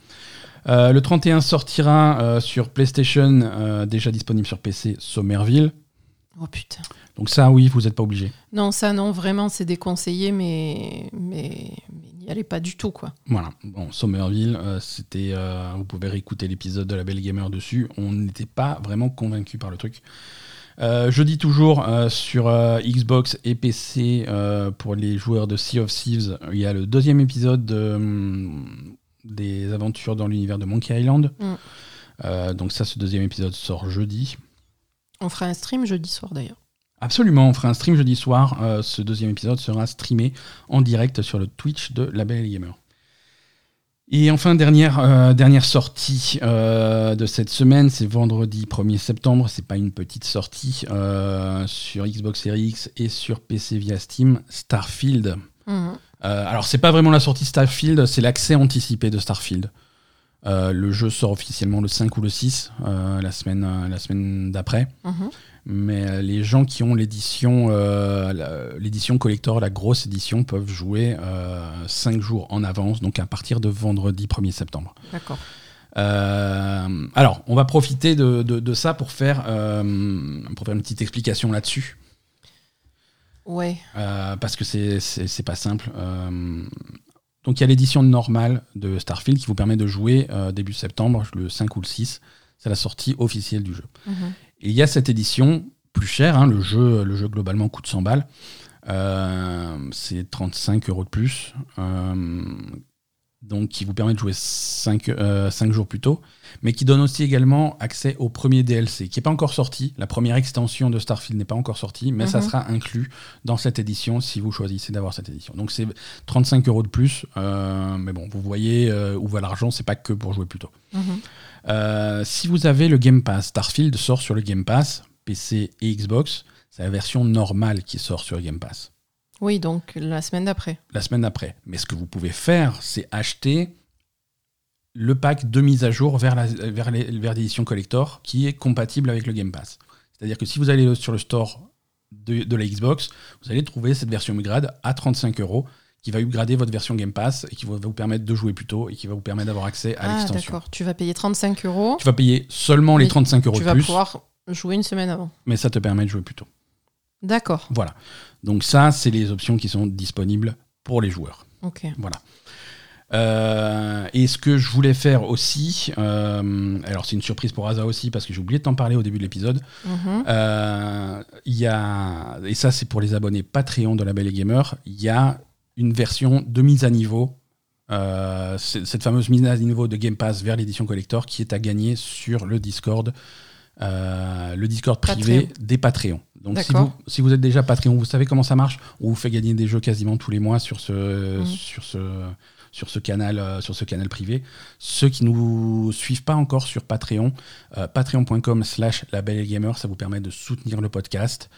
Speaker 1: Le 31 sortira sur PlayStation, déjà disponible sur PC, Somerville.
Speaker 2: Oh putain.
Speaker 1: Donc ça, oui, vous n'êtes pas obligé.
Speaker 2: Non, ça, non, vraiment, c'est déconseillé, mais mais n'y allez pas du tout, quoi.
Speaker 1: Voilà. Bon, Somerville, euh, c'était. euh, vous pouvez réécouter l'épisode de la Belle Gamer dessus. On n'était pas vraiment convaincu par le truc. Euh, je dis toujours euh, sur Xbox et PC pour les joueurs de Sea of Thieves, il y a le deuxième épisode de, hum, des aventures dans l'univers de Monkey Island.
Speaker 2: Mm.
Speaker 1: Donc ça, ce deuxième épisode sort jeudi.
Speaker 2: On fera un stream jeudi soir, d'ailleurs.
Speaker 1: Absolument, on fera un stream jeudi soir. Euh, ce deuxième épisode sera streamé en direct sur le Twitch de La Belle Gamer. Et enfin, dernière, euh, dernière sortie euh, de cette semaine, c'est vendredi 1er septembre. C'est pas une petite sortie euh, sur Xbox Series X et sur PC via Steam, Starfield.
Speaker 2: Mhm.
Speaker 1: Alors, c'est pas vraiment la sortie Starfield, c'est l'accès anticipé de Starfield. Euh, le jeu sort officiellement le 5 ou le 6, euh, la semaine, euh, la semaine d'après.
Speaker 2: Mhm.
Speaker 1: Mais les gens qui ont l'édition l'édition collector, la grosse édition, peuvent jouer 5 jours en avance, donc à partir de vendredi 1er septembre.
Speaker 2: D'accord.
Speaker 1: Alors, on va profiter de, de- de ça pour faire, pour faire une petite explication là-dessus.
Speaker 2: Ouais.
Speaker 1: Parce que c'est- c'est c'est pas simple. Donc il y a l'édition normale de Starfield qui vous permet de jouer euh, début septembre, le 5 ou le 6. C'est la sortie officielle du jeu.
Speaker 2: Mhm.
Speaker 1: Et il y a cette édition plus chère, hein, le, jeu, le jeu globalement coûte 100 balles. Euh, c'est 35 euros de plus. Euh, donc qui vous permet de jouer 5, jours plus tôt, mais qui donne aussi également accès au premier DLC, qui n'est pas encore sorti. La première extension de Starfield n'est pas encore sortie, mais ça
Speaker 2: Mhm.
Speaker 1: sera inclus dans cette édition si vous choisissez d'avoir cette édition. Donc c'est 35 euros de plus, euh, mais bon, vous voyez euh, où va l'argent, c'est pas que pour jouer plus tôt.
Speaker 2: Mhm.
Speaker 1: Euh, si vous avez le Game Pass, Starfield sort sur le Game Pass, PC et Xbox. C'est la version normale qui sort sur le Game Pass
Speaker 2: Oui, donc la semaine d'après.
Speaker 1: la semaine d'après. Mais ce que vous pouvez faire, c'est acheter le pack de mise à jour vers la- vers l'édition collector qui est compatible avec le Game Pass. C'est-à-dire que si vous allez sur le store de, de la Xbox, vous allez trouver cette version upgrade à 35 euros qui va upgrader votre version Game Pass et qui va vous permettre de jouer plus tôt et qui va vous permettre d'avoir accès à
Speaker 2: Ah,
Speaker 1: l'extension.
Speaker 2: d'accord. Tu vas payer 35 euros.
Speaker 1: Tu vas payer seulement les
Speaker 2: Mais
Speaker 1: 35 euros
Speaker 2: Tu
Speaker 1: de
Speaker 2: vas pouvoir jouer une semaine avant.
Speaker 1: mais ça te permet de jouer plus tôt.
Speaker 2: D'accord.
Speaker 1: Voilà. Donc ça, c'est les options qui sont disponibles pour les joueurs.
Speaker 2: Ok.
Speaker 1: Voilà. Euh, et ce que je voulais faire aussi, euh, alors c'est une surprise pour Asa aussi parce que j'ai oublié de t'en parler au début de l'épisode.
Speaker 2: Mhm.
Speaker 1: Euh, Il y a, et ça c'est pour les abonnés Patreon de la Belle et Gamer, il y a une version de mise à niveau, cette fameuse mise à niveau de Game Pass vers l'édition collector qui est à gagner sur le Discord, le Discord privé
Speaker 2: Patreon.
Speaker 1: des Patreons. Donc si vous, si vous êtes déjà Patreon, vous savez comment ça marche. On vous fait gagner des jeux quasiment tous les mois sur ce,
Speaker 2: Mhm.
Speaker 1: sur ce, sur ce canal, euh, sur ce canal privé. Ceux qui nous suivent pas encore sur Patreon, euh, patreon.com slash la Belle et Gamer, ça vous permet de soutenir le podcast.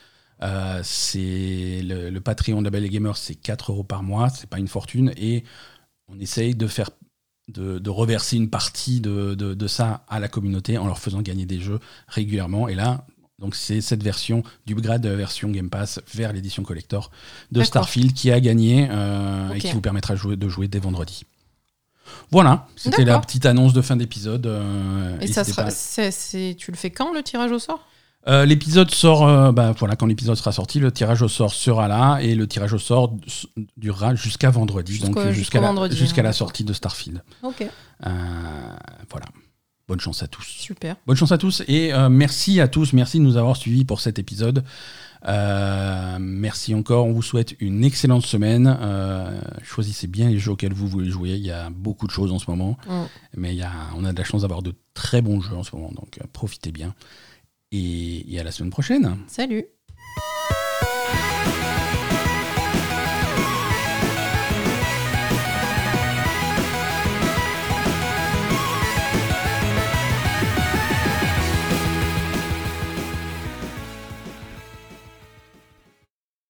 Speaker 1: Euh, c'est le, le Patreon de la Belle et Gamer, c'est 4 euros par mois, c'est pas une fortune, et on essaye de faire de, de reverser une partie de, de- de ça à la communauté en leur faisant gagner des jeux régulièrement. Et là, donc c'est cette version du grade de la version Game Pass vers l'édition collector de. Starfield qui a gagné euh, et qui vous permettra de jouer, de jouer dès vendredi. Voilà, c'était la petite annonce de fin d'épisode. euh,
Speaker 2: Et ça sera,
Speaker 1: pas-
Speaker 2: tu le fais quand le tirage au sort?
Speaker 1: Euh, l'épisode sort, euh, bah, voilà, quand l'épisode sera sorti, le tirage au sort sera là et le tirage au sort durera jusqu'à vendredi, donc euh, jusqu'à la,
Speaker 2: vendredi,
Speaker 1: jusqu'à la
Speaker 2: d'accord.
Speaker 1: sortie de Starfield.
Speaker 2: Ok,
Speaker 1: Euh, voilà. Bonne chance à tous.
Speaker 2: super.
Speaker 1: Bonne chance à tous et euh, merci à tous, merci de nous avoir suivis pour cet épisode. Euh, merci encore, on vous souhaite une excellente semaine. Euh, choisissez bien les jeux auxquels vous voulez jouer, il y a beaucoup de choses en ce moment,
Speaker 2: Mm.
Speaker 1: mais il y a, on a de la chance d'avoir de très bons jeux en ce moment, donc profitez bien. Et, et à la semaine prochaine.
Speaker 2: Salut